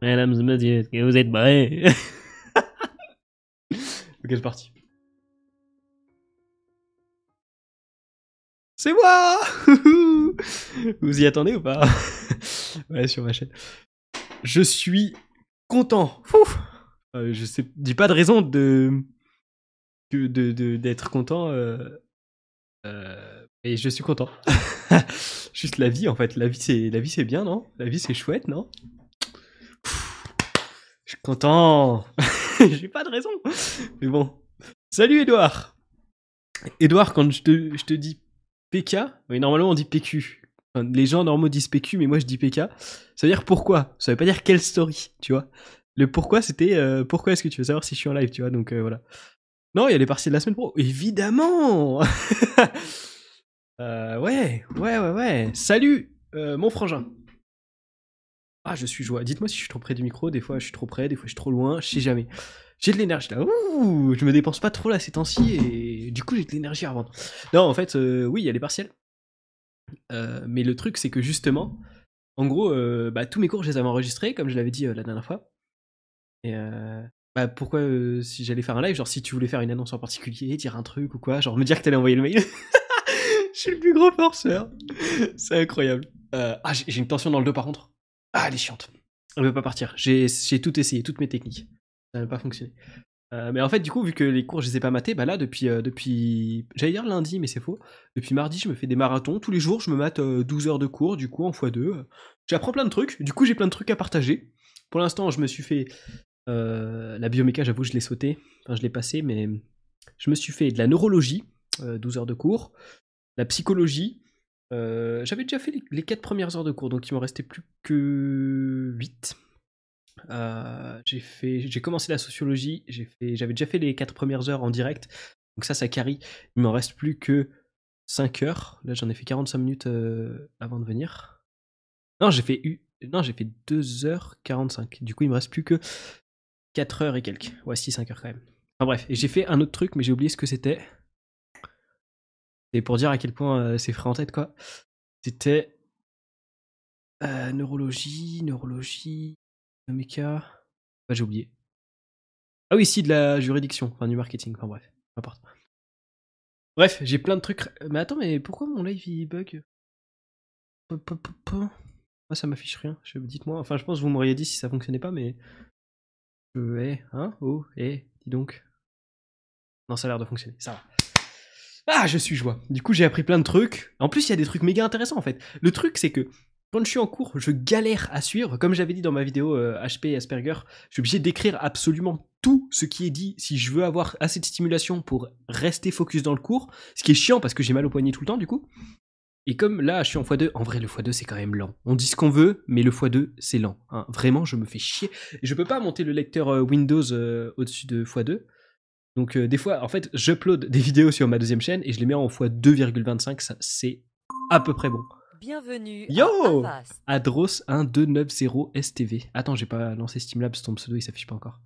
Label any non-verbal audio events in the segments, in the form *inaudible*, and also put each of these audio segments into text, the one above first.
Mesdames et messieurs, est-ce que vous êtes prêts *laughs* Ok, c'est parti. C'est moi *laughs* Vous y attendez ou pas? *laughs* Ouais, sur ma chaîne. Je suis content. Euh, je sais, dis pas de raison de d'être content. Euh, euh, et je suis content. Juste la vie en fait. La vie c'est la vie c'est bien non? La vie c'est chouette non? *laughs* J'ai pas de raison. Mais bon. Salut Edouard. Edouard, quand je te, je te dis PK, oui, normalement on dit PQ. Les gens normaux disent PQ, mais moi je dis PK. Ça veut dire pourquoi? Ça veut pas dire quelle story, tu vois. Le pourquoi, c'était euh, pourquoi est-ce que tu veux savoir si je suis en live, tu vois. Donc euh, voilà. Non, il y a les partiels de la semaine pro. Évidemment *laughs* Euh, Ouais, ouais, ouais, ouais. Salut, mon frangin. Ah, je suis joie. Dites-moi si je suis trop près du micro. Des fois, je suis trop près, des fois, je suis trop loin. Je sais jamais. J'ai de l'énergie là. Ouh, je me dépense pas trop là ces temps-ci et du coup, j'ai de l'énergie à revendre. Non, en fait, euh, oui, il y a les partiels. Euh, mais le truc, c'est que justement, en gros, euh, bah, tous mes cours, je les avais enregistrés, comme je l'avais dit la dernière fois. Et bah, pourquoi, si j'allais faire un live, genre si tu voulais faire une annonce en particulier, dire un truc ou quoi, genre me dire que t'allais envoyer le mail. *laughs* je suis le plus gros forceur. C'est incroyable. Ah, j'ai une tension dans le dos par contre. Ah, elle est chiante. Elle veut pas partir. J'ai tout essayé, toutes mes techniques. Ça n'a pas fonctionné. Euh, mais en fait, du coup, vu que les cours, je les ai pas matés, bah là, depuis, euh, depuis j'allais dire lundi, mais c'est faux. Depuis mardi, je me fais des marathons. Tous les jours, je me mate euh, 12 heures de cours, du coup, en x2. Euh, J'apprends plein de trucs. Du coup, j'ai plein de trucs à partager. Pour l'instant, je me suis fait euh, la bioméca, j'avoue, je l'ai sauté. Enfin, je l'ai passé, mais je me suis fait de la neurologie, euh, 12 heures de cours, la psychologie. Euh, J'avais déjà fait les, les 4 premières heures de cours, donc il m'en restait plus que 8. Euh, j'ai fait, j'ai commencé la sociologie, j'ai fait, j'avais déjà fait les 4 premières heures en direct, donc ça, ça carie. Il m'en reste plus que 5 heures. Là, j'en ai fait 45 minutes euh, avant de venir. Non, j'ai fait, fait 2h45. Du coup, il me reste plus que 4 heures et quelques. Ouais, si, 5 heures quand même. Enfin bref, j'ai fait un autre truc, mais j'ai oublié ce que c'était. C'est pour dire à quel point euh, c'est frais en tête, quoi. C'était euh, neurologie, neurologie, méca. Bah, j'ai oublié. Ah oui, si, de la juridiction, enfin du marketing, enfin bref, peu importe. Bref, j'ai plein de trucs. Mais attends, mais pourquoi mon live il bug? Moi, ça m'affiche rien. Dites-moi. Enfin, je pense que vous m'auriez dit si ça fonctionnait pas, mais. Eh, hein? Oh, eh, dis donc. Non, ça a l'air de fonctionner. Ça va. Ah, je suis joie. Du coup, j'ai appris plein de trucs. En plus, il y a des trucs méga intéressants en fait. Le truc, c'est que quand je suis en cours, je galère à suivre. Comme j'avais dit dans ma vidéo euh, HP Asperger, je suis obligé d'écrire absolument tout ce qui est dit si je veux avoir assez de stimulation pour rester focus dans le cours. Ce qui est chiant parce que j'ai mal au poignet tout le temps, du coup. Et comme là, je suis en x2, en vrai, le x2, c'est quand même lent. On dit ce qu'on veut, mais le x2, c'est lent. hein. Vraiment, je me fais chier. Je peux pas monter le lecteur euh, Windows euh, au-dessus de x2. Donc, euh, des fois, en fait, j'upload des vidéos sur ma deuxième chaîne et je les mets en x2,25. Ça, c'est à peu près bon. Bienvenue Yo à Avast. Adros1290STV. Attends, j'ai pas lancé Steamlabs, ton pseudo il s'affiche pas encore.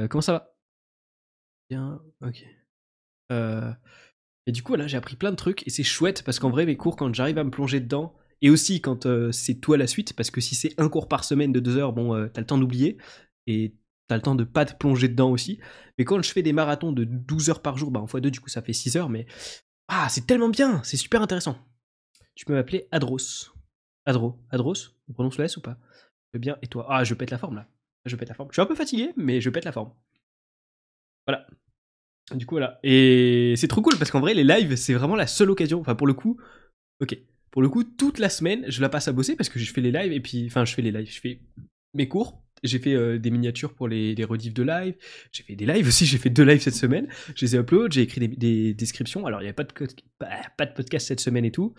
Euh, comment ça va? Bien, ok. Euh, et du coup, là, j'ai appris plein de trucs et c'est chouette parce qu'en vrai, mes cours, quand j'arrive à me plonger dedans, et aussi quand euh, c'est toi la suite, parce que si c'est un cours par semaine de deux heures, bon, euh, t'as le temps d'oublier et t'as le temps de pas te plonger dedans aussi. Mais quand je fais des marathons de 12 heures par jour, bah en fois deux, du coup, ça fait 6 heures, mais ah, c'est tellement bien, c'est super intéressant. Tu peux m'appeler Adros. Adro. Adros On prononce le S ou pas? Je veux bien. Et toi? Ah, je pète la forme là. Je pète la forme. Je suis un peu fatigué, mais je pète la forme. Voilà. Du coup, voilà. Et c'est trop cool parce qu'en vrai, les lives, c'est vraiment la seule occasion. Enfin, pour le coup, ok. Pour le coup, toute la semaine, je la passe à bosser parce que je fais les lives et puis. Enfin, je fais les lives. Je fais mes cours. J'ai fait euh, des miniatures pour les, les rediffs de live. J'ai fait des lives aussi. J'ai fait deux lives cette semaine. Je les ai upload. J'ai écrit des, des descriptions. Alors, il n'y a pas de, podcast cette semaine et tout.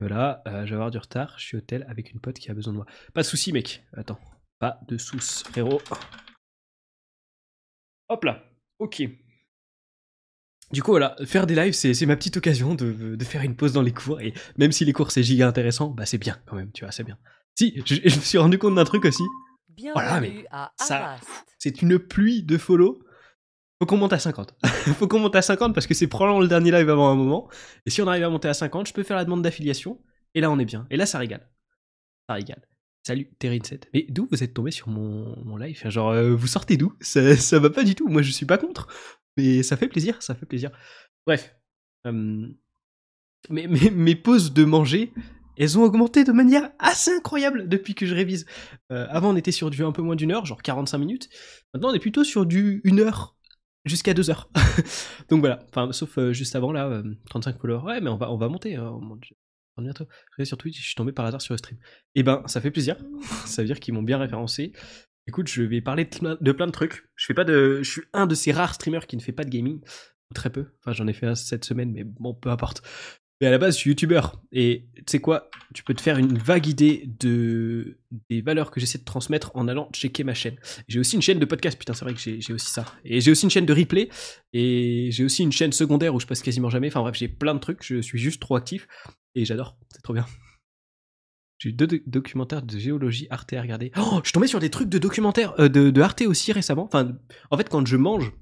Voilà, euh, je vais avoir du retard. Je suis au tel avec une pote qui a besoin de moi. Pas de soucis, mec. Attends. Pas de soucis, frérot. Hop là. Ok. Du coup, voilà, faire des lives, c'est ma petite occasion de, faire une pause dans les cours. Et même si les cours, c'est giga intéressant, bah c'est bien quand même, tu vois, c'est bien. Si, je me suis rendu compte d'un truc aussi. Bienvenue Voilà, mais à ça- Avast. C'est une pluie de follow. Faut qu'on monte à 50. *laughs* Faut qu'on monte à 50 parce que c'est probablement le dernier live avant un moment. Et si on arrive à monter à 50, je peux faire la demande d'affiliation. Et là, on est bien. Et là, ça régale. Ça régale. Salut Terry7. Mais d'où vous êtes tombé sur mon, mon live? Genre, euh, vous sortez d'où? Ça, ça va pas du tout. Moi, je suis pas contre. Mais ça fait plaisir, ça fait plaisir. Bref. Euh, mes, mes, mes, pauses de manger, elles ont augmenté de manière assez incroyable depuis que je révise. Euh, avant, on était sur du un peu moins d'une heure, genre 45 minutes. Maintenant, on est plutôt sur du 1 heure jusqu'à 2 heures. *laughs* Donc voilà. Enfin, sauf juste avant, là, 35 followers. Ouais, mais on va, on va monter. Hein, bientôt. Sur Twitch, je suis tombé par hasard sur le stream. Eh ben, ça fait plaisir. *laughs* ça veut dire qu'ils m'ont bien référencé. Écoute, je vais parler de plein de trucs. Je fais pas de, je suis un de ces rares streamers qui ne fait pas de gaming, très peu. Enfin, j'en ai fait un cette semaine, mais bon, peu importe. Mais à la base, je suis youtubeur. Et tu sais quoi? Tu peux te faire une vague idée de des valeurs que j'essaie de transmettre en allant checker ma chaîne. J'ai aussi une chaîne de podcast, putain, c'est vrai que j'ai aussi ça. Et j'ai aussi une chaîne de replay. Et j'ai aussi une chaîne secondaire où je passe quasiment jamais. Enfin bref, j'ai plein de trucs. Je suis juste trop actif. Et j'adore. C'est trop bien. J'ai eu deux documentaires de géologie Arte à regarder. Oh, je suis tombé sur des trucs de documentaires euh, de, de Arte aussi récemment. Enfin, en fait, quand je mange,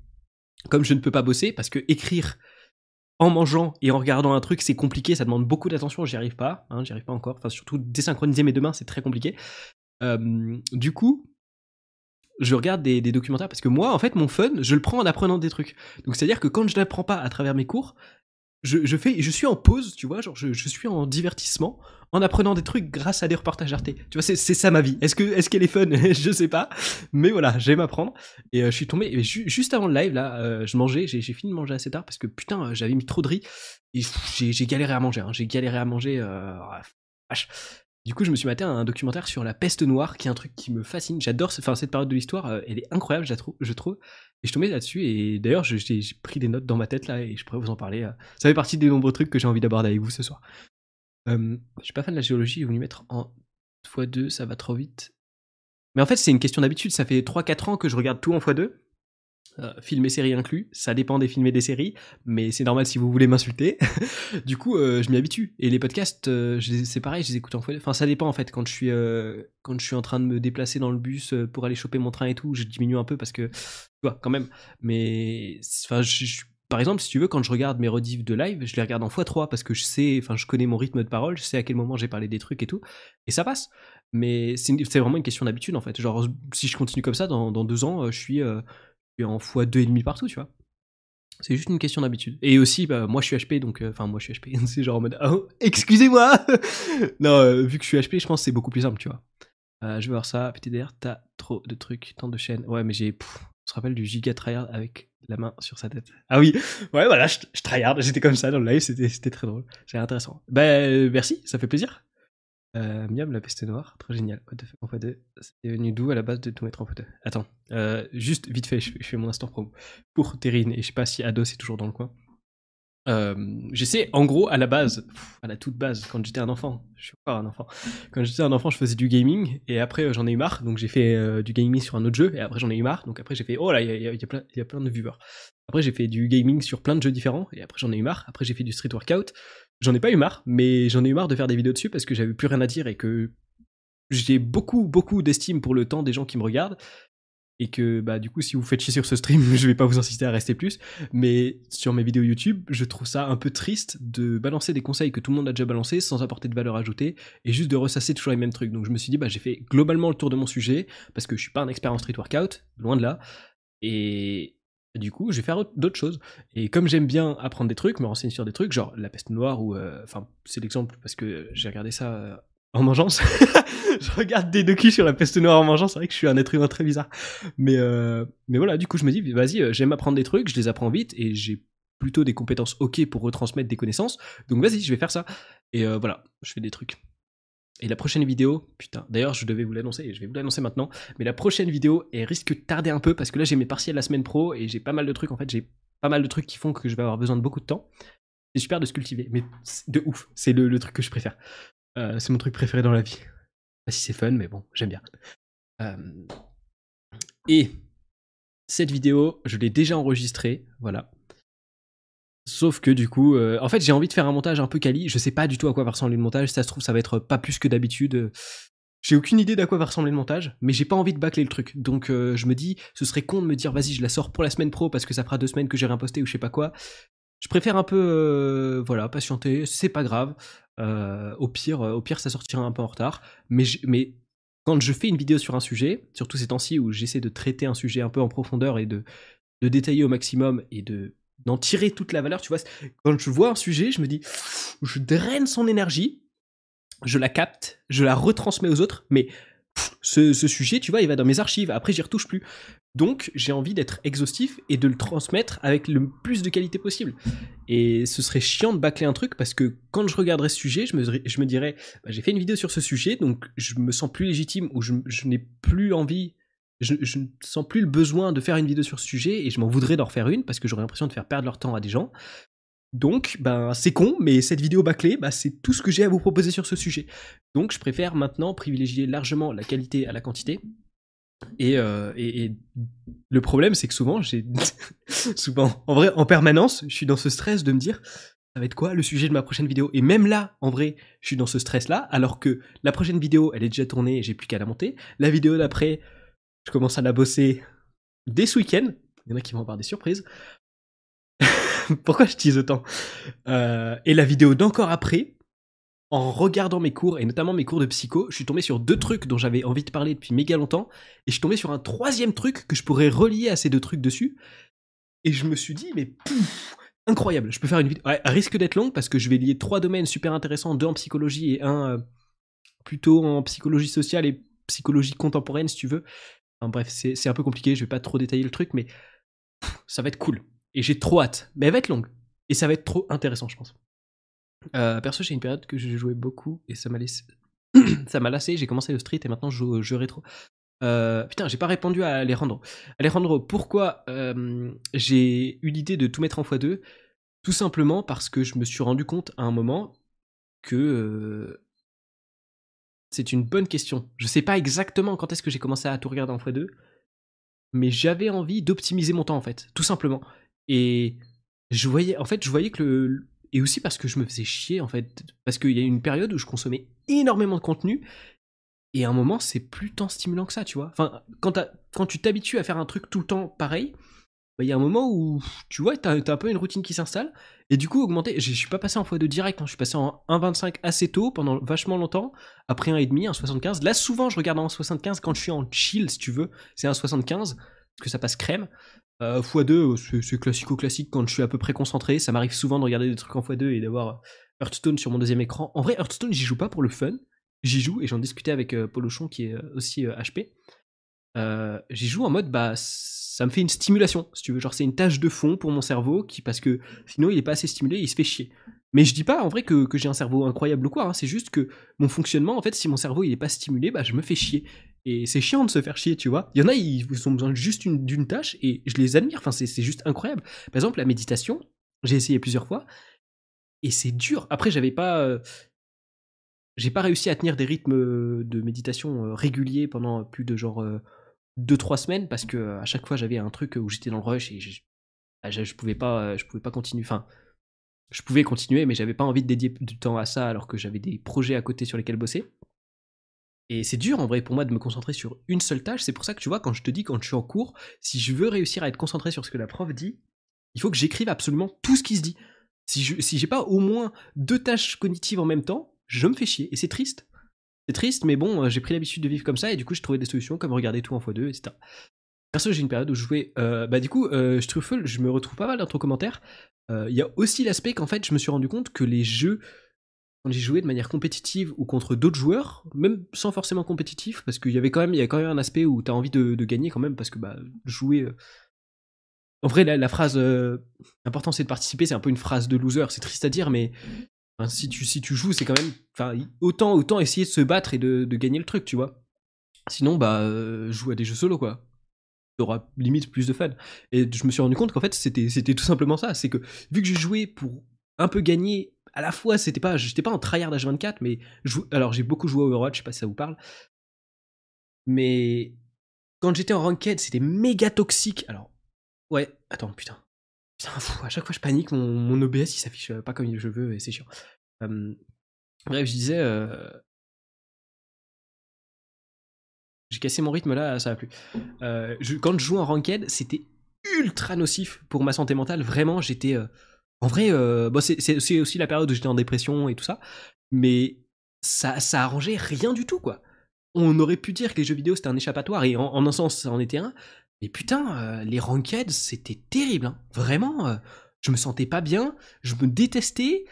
comme je ne peux pas bosser, parce que écrire en mangeant et en regardant un truc, c'est compliqué, ça demande beaucoup d'attention, j'y arrive pas, hein, j'y arrive pas encore. Enfin, surtout désynchroniser mes deux mains, c'est très compliqué. Euh, du coup, je regarde des, des, documentaires parce que moi, en fait, mon fun, je le prends en apprenant des trucs. Donc, c'est-à-dire que quand je n'apprends pas à travers mes cours, je, fais, je suis en pause, tu vois, genre je, suis en divertissement en apprenant des trucs grâce à des reportages Arte. Tu vois, c'est ça ma vie. Est-ce que est-ce qu'elle est fun? *laughs* Je sais pas, mais voilà, j'aime apprendre. Et euh, je suis tombé juste avant le live là, euh, je mangeais, j'ai fini de manger assez tard parce que putain, j'avais mis trop de riz et j'ai galéré à manger. Hein. j'ai galéré à manger. Euh, du coup, je me suis maté un documentaire sur la peste noire, qui est un truc qui me fascine. J'adore cette période de l'histoire, elle est incroyable, je, je trouve. Et je tombais là-dessus, et d'ailleurs, j'ai pris des notes dans ma tête là, et je pourrais vous en parler. Euh. Ça fait partie des nombreux trucs que j'ai envie d'aborder avec vous ce soir. je suis pas fan de la géologie, vous lui mettre en x2, ça va trop vite. Mais en fait, c'est une question d'habitude. Ça fait 3-4 ans que je regarde tout en x2. Euh, films et séries inclus, ça dépend des films et des séries, mais c'est normal si vous voulez m'insulter. *laughs* du coup, euh, je m'y habitue. Et les podcasts, euh, c'est pareil, je les écoute en fois. Enfin, ça dépend en fait. Quand je suis quand je suis en train de me déplacer dans le bus pour aller choper mon train et tout, je diminue un peu parce que tu vois quand même. Mais enfin, par exemple, si tu veux, quand je regarde mes rediffs de live, je les regarde en x3 parce que je sais, enfin, je connais mon rythme de parole, je sais à quel moment j'ai parlé des trucs et tout, et ça passe. Mais c'est vraiment une question d'habitude en fait. Genre, si je continue comme ça, dans deux ans, je suis, en x2,5 partout, tu vois. C'est juste une question d'habitude. Et aussi, bah, moi je suis HP, donc. Euh, enfin, moi je suis HP. *laughs* c'est genre en mode. Oh, excusez-moi *laughs* Non, euh, vu que je suis HP, je pense que c'est beaucoup plus simple, tu vois. Euh, je vais voir ça. PTDR, t'as trop de trucs, tant de chaînes. Ouais, mais j'ai. On se rappelle du giga tryhard avec la main sur sa tête. Ah oui, *laughs* ouais, voilà, je, je tryhard. J'étais comme ça dans le live, c'était très drôle. C'est intéressant. Bah, merci, ça fait plaisir. Euh, Miam, la peste noire, très génial. What the fuck, en x2, c'est venu d'où à la base de tout mettre en x2 Attends, euh, juste vite fait, je, fais mon instant promo pour Terrine, et je sais pas si Ados est toujours dans le coin. Euh, J'essaie, en gros, à la base, à la toute base, quand j'étais un enfant, je suis encore un enfant, quand j'étais un enfant, je faisais du gaming, et après euh, j'en ai eu marre, donc j'ai fait du gaming sur un autre jeu, et après j'en ai eu marre, donc après j'ai fait, oh là, il y, a plein de viewers. Après j'ai fait du gaming sur plein de jeux différents, et après j'en ai eu marre, après j'ai fait du street workout, J'en ai pas eu marre, mais j'en ai eu marre de faire des vidéos dessus parce que j'avais plus rien à dire et que j'ai beaucoup, beaucoup d'estime pour le temps des gens qui me regardent. Et que, bah, du coup, si vous faites chier sur ce stream, *laughs* je vais pas vous insister à rester plus. Mais sur mes vidéos YouTube, je trouve ça un peu triste de balancer des conseils que tout le monde a déjà balancé sans apporter de valeur ajoutée et juste de ressasser toujours les mêmes trucs. Donc je me suis dit, bah, j'ai fait globalement le tour de mon sujet parce que je suis pas un expert en street workout, loin de là. Et, du coup, je vais faire d'autres choses. Et comme j'aime bien apprendre des trucs, me renseigner sur des trucs, genre la peste noire, ou. Euh, enfin, c'est l'exemple parce que j'ai regardé ça euh, en mangeant. *laughs* je regarde des docus sur la peste noire en mangeant, c'est vrai que je suis un être humain très bizarre. Mais, euh, mais voilà, du coup, je me dis, vas-y, j'aime apprendre des trucs, je les apprends vite, et j'ai plutôt des compétences ok pour retransmettre des connaissances. Donc vas-y, je vais faire ça. Et voilà, je fais des trucs. Et la prochaine vidéo, putain, d'ailleurs je devais vous l'annoncer et je vais vous l'annoncer maintenant, mais la prochaine vidéo, elle risque de tarder un peu parce que là j'ai mes partiels la semaine pro et j'ai pas mal de trucs, en fait j'ai pas mal de trucs qui font que je vais avoir besoin de beaucoup de temps. C'est super de se cultiver, mais de ouf, c'est le, truc que je préfère. Euh, c'est mon truc préféré dans la vie. Pas si c'est fun, mais bon, j'aime bien. Euh, et cette vidéo, je l'ai déjà enregistrée, voilà. Sauf que du coup, euh, en fait, j'ai envie de faire un montage un peu quali. Je sais pas du tout à quoi va ressembler le montage. Ça se trouve, ça va être pas plus que d'habitude. J'ai aucune idée d'à quoi va ressembler le montage, mais j'ai pas envie de bâcler le truc. Donc euh, je me dis, ce serait con de me dire, vas-y, je la sors pour la semaine pro parce que ça fera deux semaines que j'ai rien posté ou je sais pas quoi. Je préfère un peu, euh, voilà, patienter. C'est pas grave. au pire, au pire, ça sortira un peu en retard. Mais, quand je fais une vidéo sur un sujet, surtout ces temps-ci où j'essaie de traiter un sujet un peu en profondeur et de détailler au maximum et de d'en tirer toute la valeur, tu vois, quand je vois un sujet, je me dis, je draine son énergie, je la capte, je la retransmets aux autres, mais ce, sujet, tu vois, il va dans mes archives. Après, j'y retouche plus. Donc, j'ai envie d'être exhaustif et de le transmettre avec le plus de qualité possible. Et ce serait chiant de bâcler un truc parce que quand je regarderais ce sujet, je me, je me dirais, bah, j'ai fait une vidéo sur ce sujet, donc je me sens plus légitime ou je, n'ai plus envie, je, ne sens plus le besoin de faire une vidéo sur ce sujet et je m'en voudrais d'en refaire une parce que j'aurais l'impression de faire perdre leur temps à des gens. Donc, ben, c'est con, mais cette vidéo bâclée, bah, c'est tout ce que j'ai à vous proposer sur ce sujet. Donc, je préfère maintenant privilégier largement la qualité à la quantité. Et, euh, le problème, c'est que souvent, j'ai *laughs* souvent, en vrai, en permanence, je suis dans ce stress de me dire, ça va être quoi le sujet de ma prochaine vidéo? Et même là, en vrai, je suis dans ce stress-là, alors que la prochaine vidéo, elle est déjà tournée, j'ai plus qu'à la monter. La vidéo d'après, je commence à la bosser dès ce week-end. Il y en a qui vont avoir des surprises. *laughs* Pourquoi je tease autant? Euh, Et la vidéo d'encore après, en regardant mes cours, et notamment mes cours de psycho, je suis tombé sur deux trucs dont j'avais envie de parler depuis méga longtemps, et je suis tombé sur un troisième truc que je pourrais relier à ces deux trucs dessus. Et je me suis dit, mais incroyable, je peux faire une vidéo. Ouais, risque d'être longue parce que je vais lier trois domaines super intéressants, deux en psychologie et un euh, plutôt en psychologie sociale et psychologie contemporaine, si tu veux. Bref, c'est un peu compliqué, je vais pas trop détailler le truc, mais ça va être cool. Et j'ai trop hâte. Mais elle va être longue. Et ça va être trop intéressant, je pense. Euh, perso, j'ai une période que j'ai joué beaucoup et ça m'a laissé. *clears throat* ça m'a lassé. J'ai commencé le street et maintenant je joue au jeu rétro. Euh, putain, j'ai pas répondu à Alejandro. Alejandro, pourquoi euh, j'ai eu l'idée de tout mettre en x2 Tout simplement parce que je me suis rendu compte à un moment que c'est une bonne question. Je sais pas exactement quand est-ce que j'ai commencé à tout regarder en x2, mais j'avais envie d'optimiser mon temps en fait, tout simplement. Et je voyais, en fait, je voyais que le. Et aussi parce que je me faisais chier, en fait. Parce qu'il y a une période où je consommais énormément de contenu. Et à un moment, c'est plus tant stimulant que ça, tu vois. Enfin, quand tu t'habitues à faire un truc tout le temps pareil, bah, il y a un moment où, tu vois, t'as as un peu une routine qui s'installe. Et du coup, augmenter. Je suis pas passé en x2 direct, hein, je suis passé en 1,25 assez tôt, pendant vachement longtemps. Après 1,5, 1,75. Là, souvent, je regarde en 1,75 quand je suis en chill, si tu veux. C'est 1,75, parce que ça passe crème. Euh, x2, euh, c'est classico-classique quand je suis à peu près concentré. Ça m'arrive souvent de regarder des trucs en x2 et d'avoir Hearthstone sur mon deuxième écran. En vrai, Hearthstone, j'y joue pas pour le fun. J'y joue, et j'en discutais avec euh, Polochon qui est aussi HP. J'y joue en mode, bah, ça me fait une stimulation, si tu veux. Genre, c'est une tâche de fond pour mon cerveau, qui, parce que sinon, il est pas assez stimulé, il se fait chier. Mais je dis pas en vrai que, j'ai un cerveau incroyable ou quoi, hein. c'est juste que mon fonctionnement, en fait, si mon cerveau il est pas stimulé, bah je me fais chier. Et c'est chiant de se faire chier, tu vois. Il y en a, ils ont besoin juste d'une tâche et je les admire, enfin c'est juste incroyable. Par exemple, la méditation, j'ai essayé plusieurs fois et c'est dur. Après, j'avais pas. Euh, j'ai pas réussi à tenir des rythmes de méditation euh, réguliers pendant plus de genre 2-3 euh, semaines parce que à chaque fois j'avais un truc où j'étais dans le rush et je, bah, je, pouvais pas je pouvais pas continuer enfin je pouvais continuer, mais j'avais pas envie de dédier du temps à ça alors que j'avais des projets à côté sur lesquels bosser. Et c'est dur en vrai pour moi de me concentrer sur une seule tâche. C'est pour ça que tu vois, quand je te dis, quand je suis en cours, si je veux réussir à être concentré sur ce que la prof dit, il faut que j'écrive absolument tout ce qui se dit. Si je si j'ai pas au moins deux tâches cognitives en même temps, je me fais chier. Et c'est triste. C'est triste, mais bon, euh, j'ai pris l'habitude de vivre comme ça et du coup, je trouvais des solutions comme regarder tout en x2, etc. Perso, j'ai une période où je jouais. Euh, bah, du coup, euh, Struffle, je me retrouve pas mal dans ton commentaire. Euh, il y a aussi l'aspect qu'en fait, je me suis rendu compte que les jeux, quand j'ai joué de manière compétitive ou contre d'autres joueurs, même sans forcément compétitif, parce qu'il y avait quand même, y a quand même un aspect où tu as envie de, gagner quand même, parce que bah, jouer. Euh, en vrai, la, phrase l'important c'est de participer, c'est un peu une phrase de loser. C'est triste à dire, mais si, tu, si tu joues, c'est quand même. Autant, autant essayer de se battre et de, gagner le truc, tu vois. Sinon, bah, euh, joue à des jeux solo, quoi t'auras limite plus de fun. Et je me suis rendu compte qu'en fait, c'était, c'était tout simplement ça. C'est que vu que j'ai joué pour un peu gagner, à la fois, c'était pas, j'étais pas en tryhard H24, mais alors j'ai beaucoup joué à Overwatch, je sais pas si ça vous parle. Mais quand j'étais en ranked, c'était méga toxique. Alors, ouais, attends, putain. Putain, fou, à chaque fois je panique, mon, mon OBS il s'affiche pas comme je veux et c'est chiant. bref, je disais, euh, j'ai cassé mon rythme là, ça va plus. Euh, quand je joue en ranked, c'était ultra nocif pour ma santé mentale. Vraiment, j'étais. Euh, en vrai, euh, c'est aussi la période où j'étais en dépression et tout ça. Mais ça, ça arrangeait rien du tout, quoi. on aurait pu dire que les jeux vidéo c'était un échappatoire, et en, un sens, ça en était un. Mais putain, euh, les ranked, c'était terrible. Hein. Vraiment, euh, je me sentais pas bien, je me détestais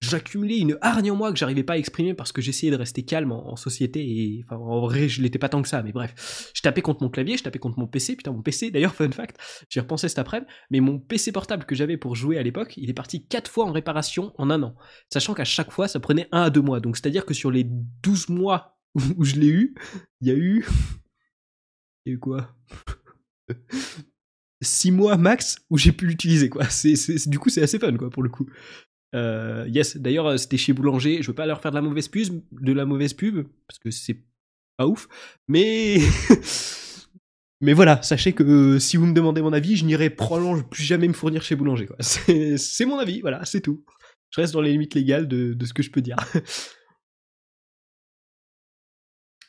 j'accumulais une hargne en moi que j'arrivais pas à exprimer parce que j'essayais de rester calme en, société et enfin en vrai je l'étais pas tant que ça mais bref je tapais contre mon clavier je tapais contre mon PC putain mon PC *laughs* d'ailleurs fun fact j'y repensé cet après-midi mais mon PC portable que j'avais pour jouer à l'époque il est parti 4 fois en réparation en un an sachant qu'à chaque fois ça prenait 1 à 2 mois donc c'est à dire que sur les 12 mois *laughs* où je l'ai eu il y a eu *laughs* il y a eu quoi? 6 mois max où j'ai pu l'utiliser quoi c'est, du coup c'est assez fun quoi pour le coup euh, yes, d'ailleurs, euh, c'était chez Boulanger. Je veux pas leur faire de la mauvaise pub, de la mauvaise pub, parce que c'est pas ouf. Mais, *laughs* mais voilà, sachez que euh, si vous me demandez mon avis, je n'irai probablement plus jamais me fournir chez Boulanger. *laughs* C'est mon avis, voilà, c'est tout. Je reste dans les limites légales de ce que je peux dire. *laughs*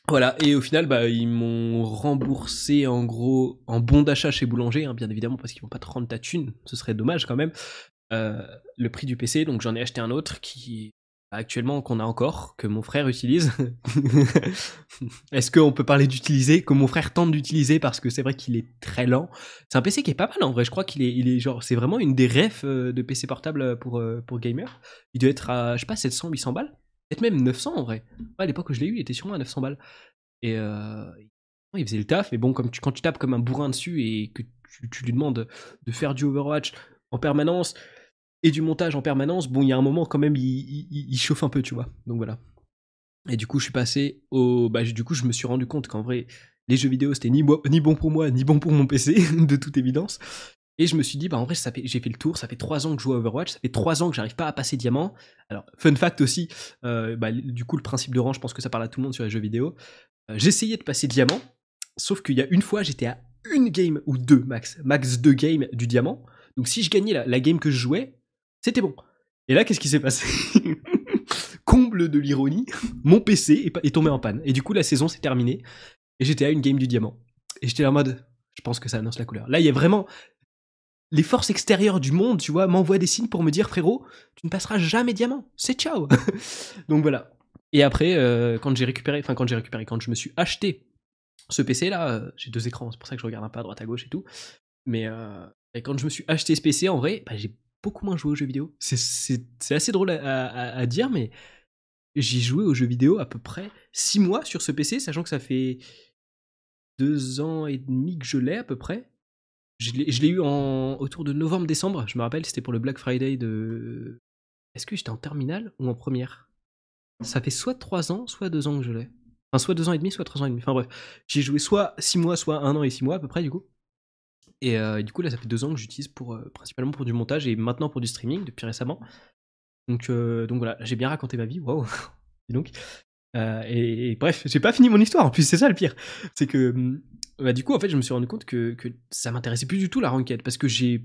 Voilà, et au final, bah, ils m'ont remboursé en gros en bon d'achat chez Boulanger, hein, bien évidemment, parce qu'ils vont pas te rendre ta thune, ce serait dommage quand même. Euh, le prix du PC, donc j'en ai acheté un autre qui actuellement qu'on a encore, que mon frère utilise. *laughs* Est-ce qu'on peut parler d'utiliser, que mon frère tente d'utiliser parce que c'est vrai qu'il est très lent. C'est un PC qui est pas mal en vrai, je crois qu'il est, il est genre, c'est vraiment une des refs euh, de PC portable pour, euh, pour gamer. Il doit être à, je sais pas, 700, 800 balles. Peut-être même 900 en vrai. à l'époque où je l'ai eu, il était sûrement à 900 balles. Et il faisait le taf, mais bon, comme quand tu tapes comme un bourrin dessus et que tu, lui demandes de faire du Overwatch en permanence, et du montage en permanence, bon, il y a un moment quand même, il, chauffe un peu, tu vois. Donc voilà. Et du coup, je suis passé au. Bah, du coup, je me suis rendu compte qu'en vrai, les jeux vidéo, c'était ni bon pour moi, ni bon pour mon PC, *laughs* de toute évidence. Et je me suis dit, bah en vrai, j'ai fait le tour, ça fait trois ans que je joue à Overwatch, ça fait trois ans que j'arrive pas à passer diamant. Alors, fun fact aussi, euh, bah, du coup, le principe de rang, je pense que ça parle à tout le monde sur les jeux vidéo. Euh, j'essayais de passer diamant, sauf qu'il y a une fois, j'étais à une game ou deux max, max deux games du diamant. Donc si je gagnais la, game que je jouais, c'était bon. Et là, qu'est-ce qui s'est passé? *laughs* Comble de l'ironie, mon PC est, tombé en panne. Et du coup, la saison s'est terminée. Et j'étais à une game du diamant. Et j'étais en mode, je pense que ça annonce la couleur. Là, il y a vraiment les forces extérieures du monde, tu vois, m'envoient des signes pour me dire, frérot, tu ne passeras jamais diamant. C'est ciao. *laughs* Donc voilà. Et après, euh, quand j'ai récupéré, enfin quand j'ai récupéré, quand je me suis acheté ce PC là, euh, j'ai deux écrans, c'est pour ça que je regarde un peu à droite à gauche et tout. Mais euh, quand je me suis acheté ce PC, en vrai, bah, j'ai beaucoup moins joué aux jeux vidéo. C'est assez drôle à, dire, mais j'ai joué aux jeux vidéo à peu près 6 mois sur ce PC, sachant que ça fait 2 ans et demi que je l'ai à peu près. Je l'ai eu en, autour de novembre-décembre, je me rappelle, c'était pour le Black Friday de... Est-ce que j'étais en terminale ou en première? Ça fait soit 3 ans, soit 2 ans que je l'ai. Enfin, soit 2 ans et demi, soit 3 ans et demi. Enfin bref, j'ai joué soit 6 mois, soit 1 an et 6 mois à peu près du coup. Euh, et du coup, là, ça fait deux ans que j'utilise pour, euh, principalement pour du montage et maintenant pour du streaming depuis récemment. Donc, euh, donc voilà, j'ai bien raconté ma vie, waouh! *laughs* et donc, et, bref, j'ai pas fini mon histoire, en plus, c'est ça le pire. C'est que, hum, bah, du coup, en fait, je me suis rendu compte que, ça m'intéressait plus du tout la ranked parce que j'ai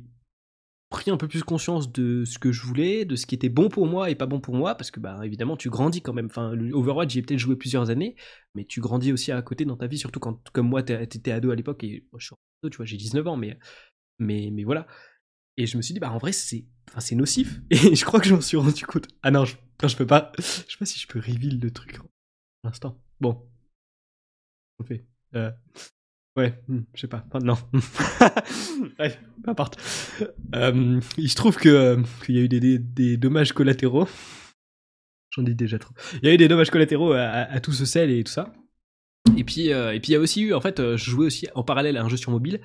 pris un peu plus conscience de ce que je voulais, de ce qui était bon pour moi et pas bon pour moi, parce que bah évidemment tu grandis quand même. Enfin, Overwatch j'y ai peut-être joué plusieurs années, mais tu grandis aussi à côté dans ta vie, surtout quand comme moi t'étais ado à l'époque et moi, je suis tu vois, j'ai 19 ans, mais, mais, mais voilà. Et je me suis dit, bah en vrai, c'est enfin, c'est nocif. *laughs* Et je crois que je m'en suis rendu compte. Ah non, je, je peux pas. *laughs* Je sais pas si je peux reveal le truc l'instant. Bon. On fait. Euh, ouais, hmm, je sais pas. non. *laughs* Bref, peu. Euh, il se trouve que euh, qu'il y a eu des, dommages collatéraux. J'en dis déjà trop. Il y a eu des dommages collatéraux à, tout ce sel et tout ça. Et puis, et puis il y a aussi eu, en fait, je jouais aussi en parallèle à un jeu sur mobile.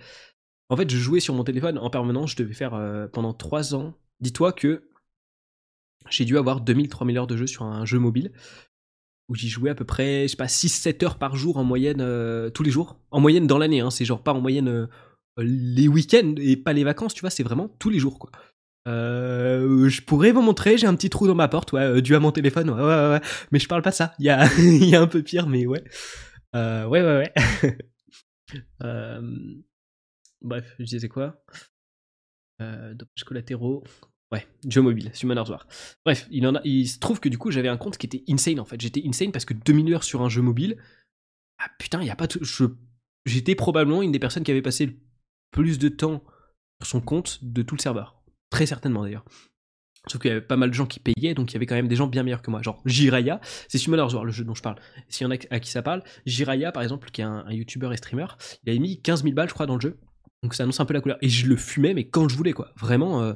En fait, je jouais sur mon téléphone en permanence. Je devais faire pendant 3 ans. Dis-toi que j'ai dû avoir 2000-3000 heures de jeu sur un jeu mobile où j'y jouais à peu près, je sais pas, 6-7 heures par jour en moyenne tous les jours. En moyenne dans l'année, hein, c'est genre pas en moyenne les week-ends et pas les vacances, tu vois, c'est vraiment tous les jours quoi. je pourrais vous montrer, j'ai un petit trou dans ma porte, ouais, dû à mon téléphone, ouais, ouais, ouais, mais je parle pas ça. *laughs* Il y a, un peu pire, mais ouais. Euh, ouais, ouais, ouais. *laughs* euh, bref, je disais quoi? Euh, Dommages collatéraux. Ouais, jeu mobile, Summoner's War. Bref, il, en a, il se trouve que du coup, j'avais un compte qui était insane en fait. J'étais insane parce que 2000 heures sur un jeu mobile. Ah putain, il y a pas tout. J'étais probablement une des personnes qui avait passé le plus de temps sur son compte de tout le serveur. Très certainement d'ailleurs. Sauf qu'il y avait pas mal de gens qui payaient, donc il y avait quand même des gens bien meilleurs que moi. Genre Jiraya, c'est Summoners War, le jeu dont je parle. S'il y en a à qui ça parle, Jiraya, par exemple, qui est un, YouTuber et streamer, il avait mis 15 000 balles, je crois, dans le jeu. Donc ça annonce un peu la couleur. Et je le fumais, mais quand je voulais, quoi. Vraiment. Euh,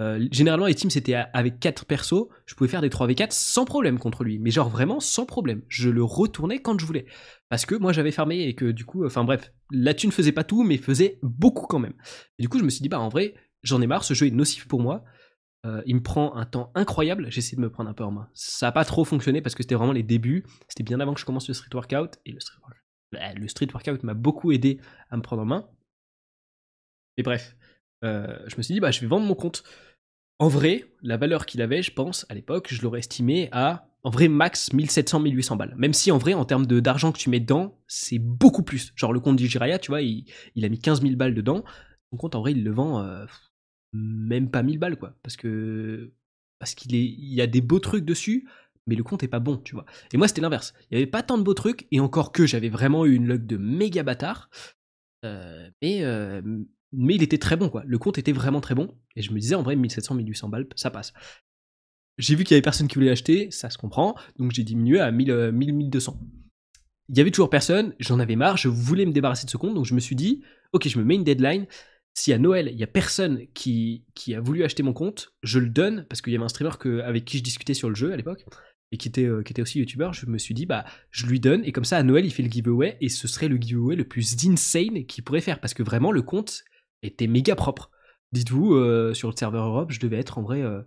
euh, généralement, les teams, c'était avec 4 persos. Je pouvais faire des 3v4 sans problème contre lui. Mais genre vraiment sans problème. Je le retournais quand je voulais. Parce que moi, j'avais fermé et que du coup, enfin bref, la thune faisait pas tout, mais faisait beaucoup quand même. Et du coup, je me suis dit, bah en vrai, j'en ai marre, ce jeu est nocif pour moi. Euh, il me prend un temps incroyable. J'essaie de me prendre un peu en main. Ça n'a pas trop fonctionné parce que c'était vraiment les débuts. C'était bien avant que je commence le street workout. Et le street, bah, workout m'a beaucoup aidé à me prendre en main. Et bref, euh, je me suis dit, bah, je vais vendre mon compte. En vrai, la valeur qu'il avait, je pense, à l'époque, je l'aurais estimé à, en vrai, max 1700-1800 balles. Même si, en vrai, en termes d'argent que tu mets dedans, c'est beaucoup plus. Genre, le compte d'Ijiraya, tu vois, il, a mis 15 000 balles dedans. Mon compte, en vrai, il le vend euh, même pas 1000 balles, quoi. Parce que. Parce qu'il il y a des beaux trucs dessus, mais le compte est pas bon, tu vois. Et moi, c'était l'inverse. Il y avait pas tant de beaux trucs, et encore que j'avais vraiment eu une luck de méga bâtard. Euh, mais, mais il était très bon, quoi. Le compte était vraiment très bon. Et je me disais, en vrai, 1700, 1800 balles, ça passe. J'ai vu qu'il y avait personne qui voulait l'acheter, ça se comprend. Donc j'ai diminué à 1000, 1200. Euh, il y avait toujours personne, j'en avais marre, je voulais me débarrasser de ce compte, donc je me suis dit, ok, je me mets une deadline, si à Noël, il y a personne qui, a voulu acheter mon compte, je le donne, parce qu'il y avait un streamer avec qui je discutais sur le jeu à l'époque, et qui était, euh, qui était aussi youtubeur, je me suis dit, bah, je lui donne, et comme ça, à Noël, il fait le giveaway, et ce serait le giveaway le plus insane qu'il pourrait faire, parce que vraiment, le compte était méga propre. Dites-vous, euh, sur le serveur Europe, je devais être en vrai euh,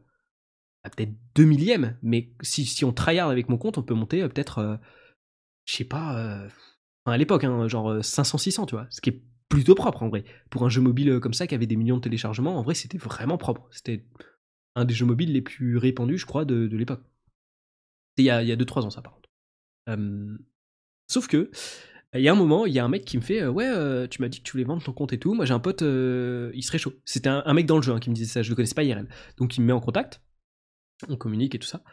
à peut-être 2 millièmes, mais si, on tryhard avec mon compte, on peut monter peut-être, je sais pas, à l'époque, hein, genre 500-600, tu vois, ce qui est plutôt propre en vrai. Pour un jeu mobile euh, comme ça qui avait des millions de téléchargements, en vrai c'était vraiment propre. C'était un des jeux mobiles les plus répandus, je crois, de, l'époque. C'était il y a 2-3 ans ça par contre. sauf que, il y a un moment, il y a un mec qui me fait euh, Ouais, euh, tu m'as dit que tu voulais vendre ton compte et tout. Moi j'ai un pote, il serait chaud. C'était un, mec dans le jeu hein, qui me disait ça, je le connaissais pas IRL. Donc il me met en contact, on communique et tout ça.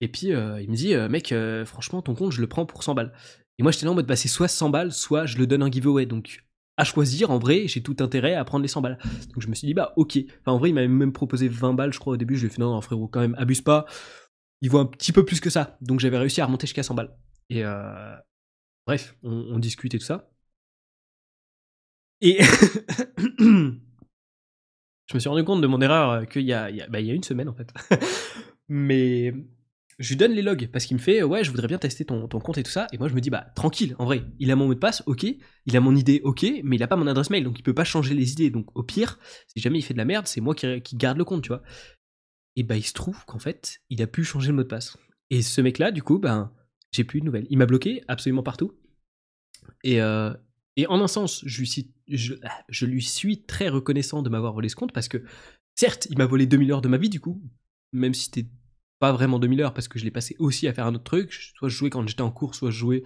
Et puis il me dit Mec, franchement, ton compte, je le prends pour 100 balles. Et moi j'étais là en mode Bah c'est soit 100 balles, soit je le donne un giveaway. Donc à choisir, en vrai, j'ai tout intérêt à prendre les 100 balles. Donc je me suis dit, bah ok. Enfin, en vrai, il m'avait même proposé 20 balles, je crois, au début. Je lui ai fait, non, frérot, quand même, abuse pas. Il vaut un petit peu plus que ça. Donc j'avais réussi à remonter jusqu'à 100 balles. Et euh... bref, on, discute et tout ça. Et *coughs* je me suis rendu compte de mon erreur qu'il y bah, y a une semaine, en fait. *laughs* Mais je lui donne les logs parce qu'il me fait ouais je voudrais bien tester ton, compte et tout ça. Et moi je me dis bah tranquille en vrai il a mon mot de passe ok. Il a mon idée ok mais il a pas mon adresse mail donc il peut pas changer les idées. Donc au pire si jamais il fait de la merde c'est moi qui, garde le compte tu vois. Et bah il se trouve qu'en fait il a pu changer le mot de passe. Et ce mec là du coup ben j'ai plus de nouvelles il m'a bloqué absolument partout et euh, et en un sens je lui suis je, je lui suis très reconnaissant de m'avoir volé ce compte parce que certes il m'a volé 2000 heures de ma vie du coup même si c'était pas vraiment 2000 heures parce que je l'ai passé aussi à faire un autre truc. Soit je jouais quand j'étais en cours, soit je jouais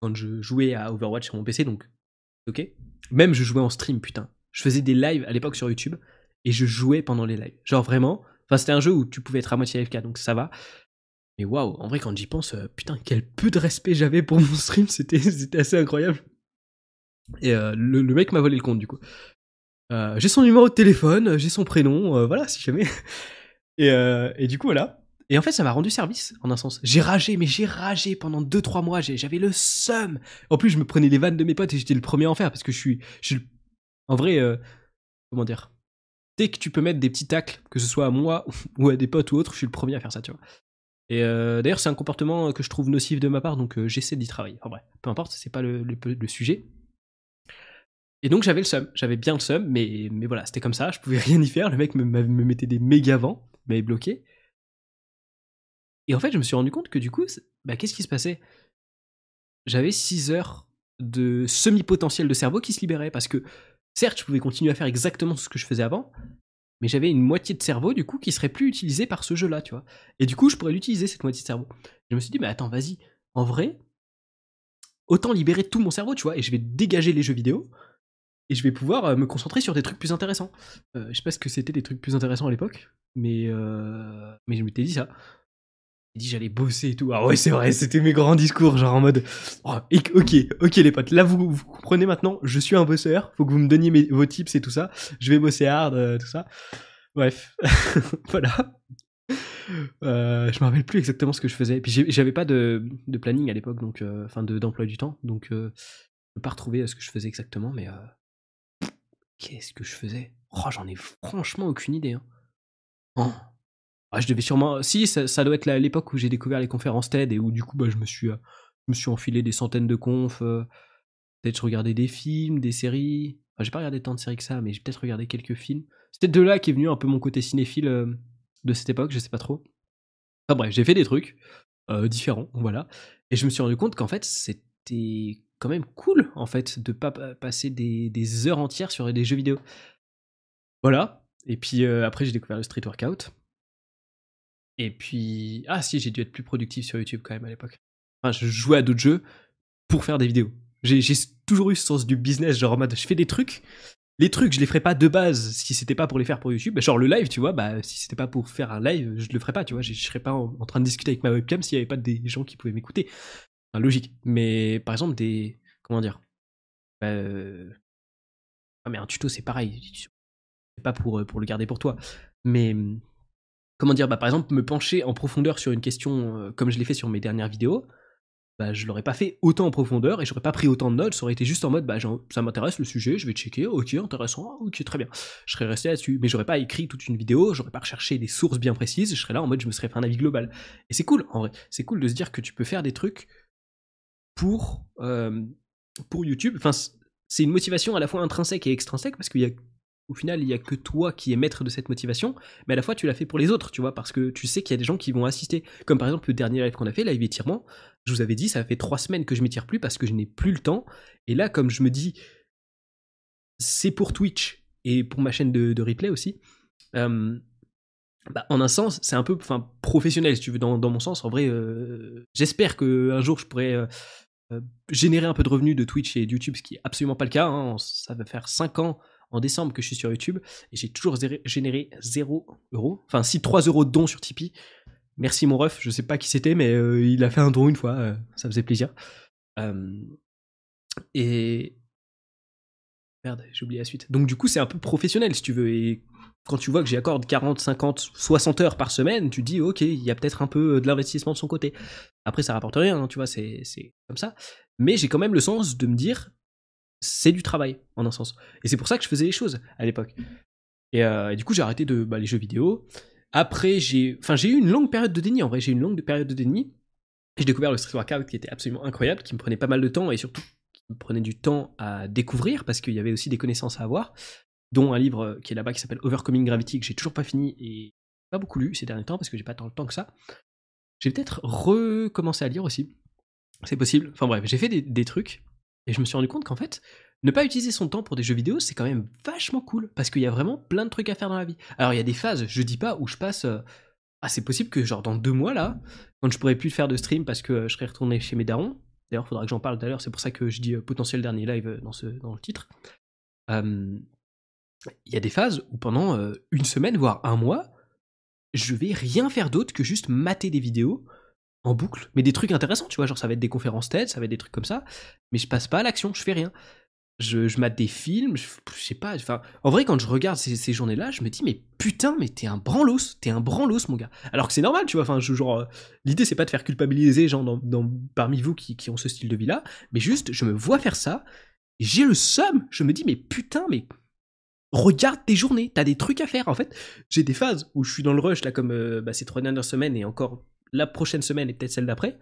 quand je jouais à Overwatch sur mon PC, donc ok. Même je jouais en stream, putain. Je faisais des lives à l'époque sur YouTube et je jouais pendant les lives. Genre vraiment, enfin c'était un jeu où tu pouvais être à moitié AFK, donc ça va. Mais waouh, en vrai quand j'y pense, euh, putain quel peu de respect j'avais pour mon stream, c'était *laughs* assez incroyable. Et euh, le, mec m'a volé le compte du coup. Euh, j'ai son numéro de téléphone, j'ai son prénom, voilà si jamais. *laughs* Et, et du coup voilà. Et en fait, ça m'a rendu service, en un sens. J'ai ragé, mais j'ai ragé pendant 2-3 mois, j'avais le seum. En plus, je me prenais les vannes de mes potes et j'étais le premier à en faire, parce que je suis... en vrai, comment dire? Dès que tu peux mettre des petits tacles, que ce soit à moi *laughs* ou à des potes ou autres, je suis le premier à faire ça, tu vois. Et euh, d'ailleurs, c'est un comportement que je trouve nocif de ma part, donc euh, j'essaie d'y travailler. En vrai, peu importe, c'est pas le, sujet. Et donc j'avais le seum, j'avais bien le seum, mais, mais voilà, c'était comme ça, je pouvais *laughs* rien y faire. Le mec me, me mettait des méga vents, m'avait bloqué. Et en fait, je me suis rendu compte que du coup, bah, qu'est-ce qui se passait? J'avais 6 heures de semi-potentiel de cerveau qui se libérait parce que certes, je pouvais continuer à faire exactement ce que je faisais avant, mais j'avais une moitié de cerveau du coup qui serait plus utilisée par ce jeu-là, tu vois. Et du coup, je pourrais l'utiliser cette moitié de cerveau. Je me suis dit, mais attends, vas-y, en vrai, autant libérer tout mon cerveau, tu vois, et je vais dégager les jeux vidéo et je vais pouvoir euh, me concentrer sur des trucs plus intéressants. Euh, je sais pas ce que c'était des trucs plus intéressants à l'époque, mais euh, mais je m'étais dit ça dit j'allais bosser et tout. Ah ouais, c'est vrai, c'était mes grands discours, genre en mode oh, ok, ok les potes, là vous, comprenez maintenant, je suis un bosseur, faut que vous me donniez vos tips et tout ça, je vais bosser hard, euh, tout ça. Bref, *laughs* voilà. Euh, je me rappelle plus exactement ce que je faisais. Puis j'avais pas de, planning à l'époque, donc euh, enfin de d'emploi du temps, donc je peux pas retrouver ce que je faisais exactement, mais qu'est-ce que je faisais? Oh, j'en ai franchement aucune idée. Hein. Oh. Ah, je devais sûrement. Si, ça, doit être l'époque où j'ai découvert les conférences TED et où du coup, bah, je me suis, je me suis enfilé des centaines de confs. peut-être je regardais des films, des séries. Enfin, j'ai pas regardé tant de séries que ça, mais j'ai peut-être regardé quelques films. C'était de là qu'est venu un peu mon côté cinéphile de cette époque, je sais pas trop. Enfin bref, j'ai fait des trucs différents, voilà. Et je me suis rendu compte qu'en fait, c'était quand même cool, en fait, de pas passer des, des heures entières sur des jeux vidéo. Voilà. Et puis après, j'ai découvert le street workout. Et puis, ah si, j'ai dû être plus productif sur YouTube quand même à l'époque. Enfin, je jouais à d'autres jeux pour faire des vidéos. J'ai toujours eu ce sens du business, genre en mode, je fais des trucs. Les trucs, je les ferais pas de base si c'était pas pour les faire pour YouTube. Genre le live, tu vois, bah si c'était pas pour faire un live, je le ferais pas, tu vois. Je serais pas en, train de discuter avec ma webcam s'il y avait pas des gens qui pouvaient m'écouter. Enfin, logique. Mais par exemple, des. Comment dire bah, euh, Ah, mais un tuto, c'est pareil. C'est pas pour, euh, pour le garder pour toi. Mais comment dire, bah, par exemple, me pencher en profondeur sur une question euh, comme je l'ai fait sur mes dernières vidéos, bah, je l'aurais pas fait autant en profondeur et j'aurais pas pris autant de notes, ça aurait été juste en mode, bah, ça m'intéresse le sujet, je vais checker, ok, intéressant, ok, très bien. Je serais resté là-dessus, mais j'aurais pas écrit toute une vidéo, j'aurais pas recherché des sources bien précises, je serais là en mode, je me serais fait un avis global. Et c'est cool, en vrai, c'est cool de se dire que tu peux faire des trucs pour, euh, pour YouTube, enfin, c'est une motivation à la fois intrinsèque et extrinsèque parce qu'il y a au final, il n'y a que toi qui es maître de cette motivation, mais à la fois tu l'as fait pour les autres, tu vois, parce que tu sais qu'il y a des gens qui vont assister. Comme par exemple le dernier live qu'on a fait, live étirement, je vous avais dit, ça fait trois semaines que je m'étire plus parce que je n'ai plus le temps. Et là, comme je me dis, c'est pour Twitch et pour ma chaîne de, replay aussi, euh, bah, en un sens, c'est un peu professionnel, si tu veux, dans, mon sens. En vrai, euh, j'espère qu'un jour je pourrais. Euh, générer un peu de revenus de Twitch et de YouTube, ce qui est absolument pas le cas. Hein. Ça va faire 5 ans en décembre que je suis sur YouTube et j'ai toujours généré 0 euros. Enfin, si 3 euros de dons sur Tipeee. Merci mon ref, je sais pas qui c'était, mais euh, il a fait un don une fois, euh, ça faisait plaisir. Euh, et. Merde, j'ai oublié la suite. Donc, du coup, c'est un peu professionnel si tu veux. Et quand tu vois que j'accorde 40, 50, 60 heures par semaine, tu dis, ok, il y a peut-être un peu de l'investissement de son côté. Après, ça rapporte rien, hein, tu vois, c'est comme ça. Mais j'ai quand même le sens de me dire, c'est du travail, en un sens. Et c'est pour ça que je faisais les choses à l'époque. Et, euh, du coup, j'ai arrêté de bah, les jeux vidéo. Après, j'ai, enfin, j'ai eu une longue période de déni. En vrai, j'ai eu une longue période de déni. J'ai découvert le Street Workout qui était absolument incroyable, qui me prenait pas mal de temps et surtout qui me prenait du temps à découvrir parce qu'il y avait aussi des connaissances à avoir, dont un livre qui est là-bas qui s'appelle Overcoming Gravity que j'ai toujours pas fini et pas beaucoup lu ces derniers temps parce que j'ai pas tant le temps que ça. J'ai peut-être recommencé à lire aussi. C'est possible. Enfin bref, j'ai fait des trucs et je me suis rendu compte qu'en fait, ne pas utiliser son temps pour des jeux vidéo, c'est quand même vachement cool, parce qu'il y a vraiment plein de trucs à faire dans la vie. Alors il y a des phases, je dis pas, où je passe... Euh, ah c'est possible que genre dans deux mois là, quand je pourrais plus faire de stream parce que je serais retourné chez mes darons, d'ailleurs il faudra que j'en parle tout à l'heure, c'est pour ça que je dis euh, potentiel dernier live euh, dans, ce, dans le titre, il y a des phases où pendant une semaine, voire un mois, je vais rien faire d'autre que juste mater des vidéos en boucle, mais des trucs intéressants, tu vois, genre ça va être des conférences TED, ça va être des trucs comme ça, mais je passe pas à l'action, je fais rien. Je, je mate des films, je, sais pas, enfin, en vrai, quand je regarde ces, journées-là, je me dis, mais putain, mais t'es un branlos, t'es un branlos, mon gars. Alors que c'est normal, tu vois, enfin, genre, euh, l'idée c'est pas de faire culpabiliser les gens dans, parmi vous qui, qui, ont ce style de vie-là, mais juste, je me vois faire ça, j'ai le seum, je me dis, mais putain, mais regarde tes journées, t'as des trucs à faire. En fait, j'ai des phases où je suis dans le rush, là, comme euh, bah, ces trois dernières semaines et encore la prochaine semaine et peut-être celle d'après,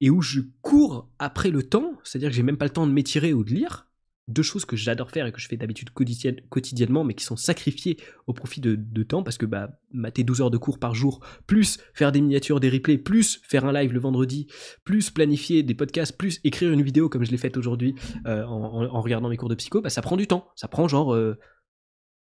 et où je cours après le temps, c'est-à-dire que j'ai même pas le temps de m'étirer ou de lire, deux choses que j'adore faire et que je fais d'habitude quotidiennement, mais qui sont sacrifiées au profit de, temps, parce que bah, mater 12 heures de cours par jour, plus faire des miniatures, des replays, plus faire un live le vendredi, plus planifier des podcasts, plus écrire une vidéo comme je l'ai faite aujourd'hui euh, en, regardant mes cours de psycho, bah, ça prend du temps. Ça prend genre euh,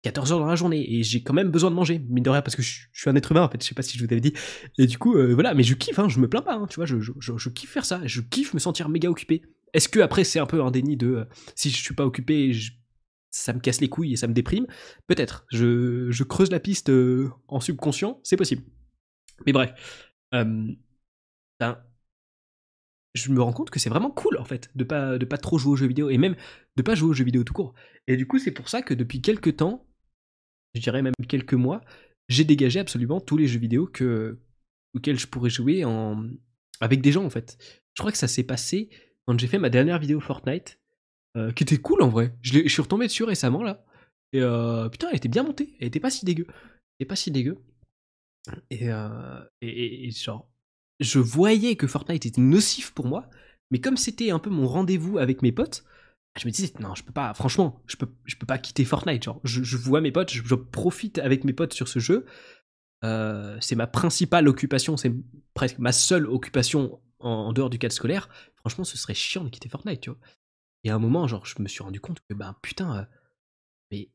14 heures dans la journée et j'ai quand même besoin de manger mine de rien parce que je, suis un être humain en fait je sais pas si je vous avais dit. Et du coup euh, voilà mais je kiffe hein, je me plains pas hein, tu vois je, je, kiffe faire ça je kiffe me sentir méga occupé. Est-ce que après c'est un peu un déni de euh, si je suis pas occupé ça me casse les couilles et ça me déprime? Peut-être. Je, creuse la piste euh, en subconscient c'est possible. Mais bref ben, je me rends compte que c'est vraiment cool en fait de pas de pas trop jouer aux jeux vidéo et même de pas jouer aux jeux vidéo tout court. Et du coup c'est pour ça que depuis quelques temps je dirais même quelques mois, j'ai dégagé absolument tous les jeux vidéo que, auxquels je pourrais jouer en, avec des gens en fait. Je crois que ça s'est passé quand j'ai fait ma dernière vidéo Fortnite, euh, qui était cool en vrai. Je, je, suis retombé dessus récemment là. Et euh, putain, elle était bien montée, elle était pas si dégueu. Elle était pas si dégueu. Euh, et, genre, je voyais que Fortnite était nocif pour moi, mais comme c'était un peu mon rendez-vous avec mes potes, je me disais non je peux pas franchement je peux je peux pas quitter Fortnite genre je, vois mes potes je, profite avec mes potes sur ce jeu. Euh, c'est ma principale occupation c'est presque ma seule occupation en, dehors du cadre scolaire. Franchement ce serait chiant de quitter Fortnite tu vois. Et à un moment genre je me suis rendu compte que ben putain euh, mais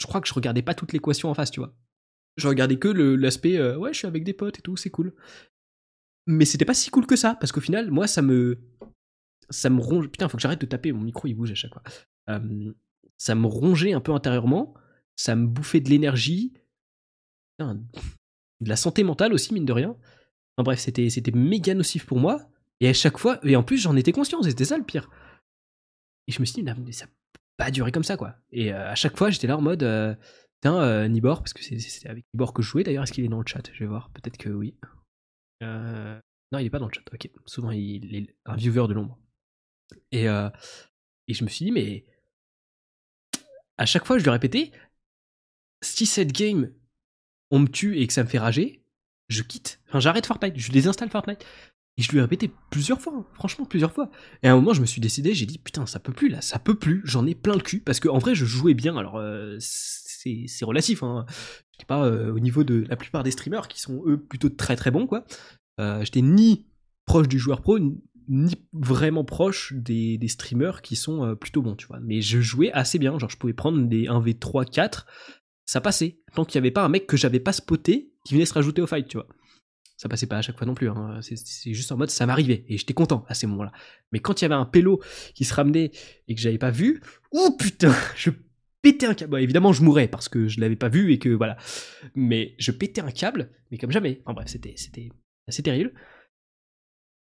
je crois que je regardais pas toute l'équation en face tu vois. Je regardais que l'aspect euh, ouais je suis avec des potes et tout c'est cool. Mais c'était pas si cool que ça parce qu'au final moi ça me ça me ronge. Putain, faut que j'arrête de taper, mon micro il bouge à chaque fois. ça me rongeait un peu intérieurement, ça me bouffait de l'énergie, de la santé mentale aussi, mine de rien. Enfin bref, c'était, c'était méga nocif pour moi, et à chaque fois, et en plus j'en étais conscient, c'était ça le pire. Et je me suis dit, mais ça peut pas durer comme ça, quoi. Et euh, à chaque fois, j'étais là en mode, euh, putain, euh, Nibor, parce que c'était avec Nibor que je jouais d'ailleurs, est-ce qu'il est dans le chat? Je vais voir, peut-être que oui. non, il est pas dans le chat, ok. Souvent, il est un viewer de l'ombre. Et, je me suis dit, mais à chaque fois, je lui répétais, si cette game, on me tue et que ça me fait rager, je quitte. Enfin, j'arrête Fortnite, je désinstalle Fortnite. Et je lui ai répété plusieurs fois, hein, franchement plusieurs fois. Et à un moment, je me suis décidé, j'ai dit, putain, ça peut plus là, ça peut plus, j'en ai plein le cul. Parce qu'en vrai, je jouais bien, alors c'est relatif, hein. J'étais pas au niveau de la plupart des streamers qui sont eux plutôt très très bons, quoi. J'étais ni proche du joueur pro, ni vraiment proche des, des streamers qui sont euh, plutôt bons, tu vois. Mais je jouais assez bien, genre je pouvais prendre des 1v3, 4, ça passait. Tant qu'il n'y avait pas un mec que j'avais pas spoté qui venait se rajouter au fight, tu vois. Ça passait pas à chaque fois non plus, hein. c'est juste en mode ça m'arrivait et j'étais content à ces moments-là. Mais quand il y avait un pélo qui se ramenait et que j'avais pas vu, oh putain, *laughs* je pétais un câble. évidemment, je mourrais parce que je l'avais pas vu et que voilà. Mais je pétais un câble, mais comme jamais. Enfin bref, c'était assez terrible.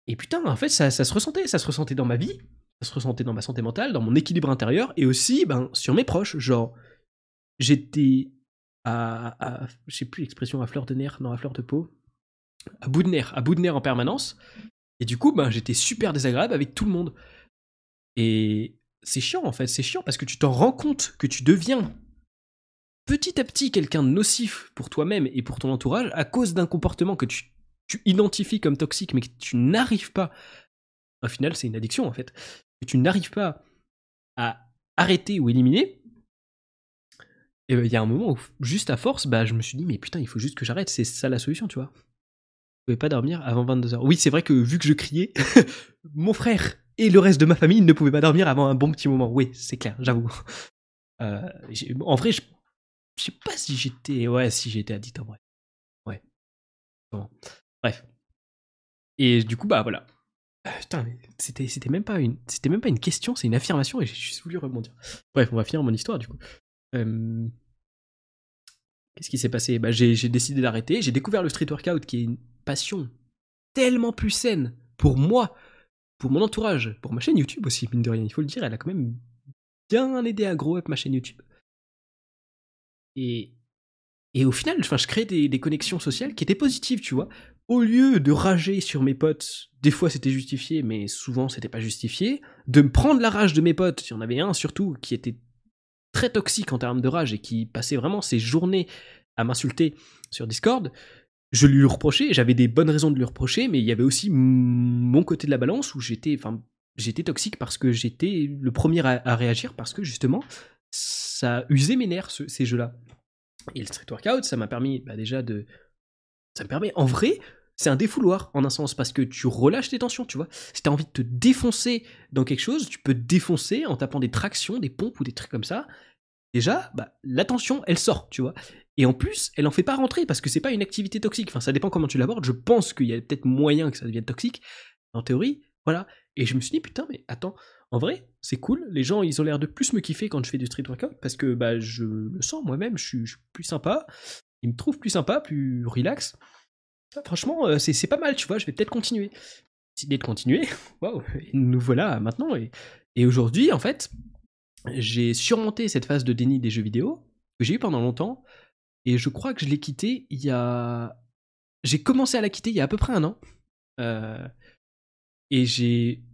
Et putain, en fait, ça, se ressentait. Ça se ressentait dans ma vie, ça se ressentait dans ma santé mentale, dans mon équilibre intérieur, et aussi ben, sur mes proches. Genre, j'étais à, je sais plus l'expression, à fleur de nerf, non, à fleur de peau, à bout de nerf, à bout de nerf en permanence. Et du coup, ben, j'étais super désagréable avec tout le monde. Et c'est chiant, en fait, c'est chiant parce que tu t'en rends compte que tu deviens petit à petit quelqu'un de nocif pour toi-même et pour ton entourage à cause d'un comportement que tu tu identifies comme toxique, mais que tu n'arrives pas, au final, c'est une addiction en fait, que tu n'arrives pas à arrêter ou éliminer, et ben, il y a un moment où, juste à force, bah, je me suis dit, mais putain, il faut juste que j'arrête, c'est ça la solution, tu vois. Je pouvais pas dormir avant 22h. Oui, c'est vrai que vu que je criais, *laughs* mon frère et le reste de ma famille ne pouvaient pas dormir avant un bon petit moment. Oui, c'est clair, j'avoue. *laughs* Euh, en vrai, je, je sais pas si j'étais. Ouais, si j'étais addict en vrai. Ouais. Bref. Et du coup, bah voilà. Euh, putain, c'était, c'était même pas une, c'était même pas une question, c'est une affirmation et j'ai juste voulu rebondir. Bref, on va finir mon histoire du coup. Qu'est-ce qui s'est passé? Bah, j'ai, décidé d'arrêter. J'ai découvert le street workout qui est une passion tellement plus saine pour moi, pour mon entourage, pour ma chaîne YouTube aussi, mine de rien. Il faut le dire, elle a quand même bien aidé à grow up ma chaîne YouTube. Et, et au final, enfin, je crée des, des connexions sociales qui étaient positives, tu vois au lieu de rager sur mes potes, des fois c'était justifié, mais souvent c'était pas justifié, de me prendre la rage de mes potes, il y en avait un surtout qui était très toxique en termes de rage et qui passait vraiment ses journées à m'insulter sur Discord, je lui reprochais, j'avais des bonnes raisons de lui reprocher, mais il y avait aussi mon côté de la balance où j'étais, enfin, j'étais toxique parce que j'étais le premier à, réagir parce que justement, ça usait mes nerfs ces jeux-là. Et le street workout, ça m'a permis bah, déjà de ça me permet, en vrai, c'est un défouloir en un sens parce que tu relâches tes tensions, tu vois. Si t'as envie de te défoncer dans quelque chose, tu peux te défoncer en tapant des tractions, des pompes ou des trucs comme ça. Déjà, bah, la tension, elle sort, tu vois. Et en plus, elle en fait pas rentrer parce que c'est pas une activité toxique. Enfin, ça dépend comment tu l'abordes. Je pense qu'il y a peut-être moyen que ça devienne toxique. En théorie, voilà. Et je me suis dit, putain, mais attends, en vrai, c'est cool. Les gens, ils ont l'air de plus me kiffer quand je fais du street workout parce que bah, je le sens moi-même, je suis plus sympa il me trouve plus sympa, plus relax. Franchement, euh, c'est pas mal, tu vois, je vais peut-être continuer. Décider de continuer, *laughs* waouh, nous voilà maintenant. Et, et aujourd'hui, en fait, j'ai surmonté cette phase de déni des jeux vidéo que j'ai eu pendant longtemps Et je crois que je l'ai quitté il y a. J'ai commencé à la quitter il y a à peu près un an. Euh, et j'ai.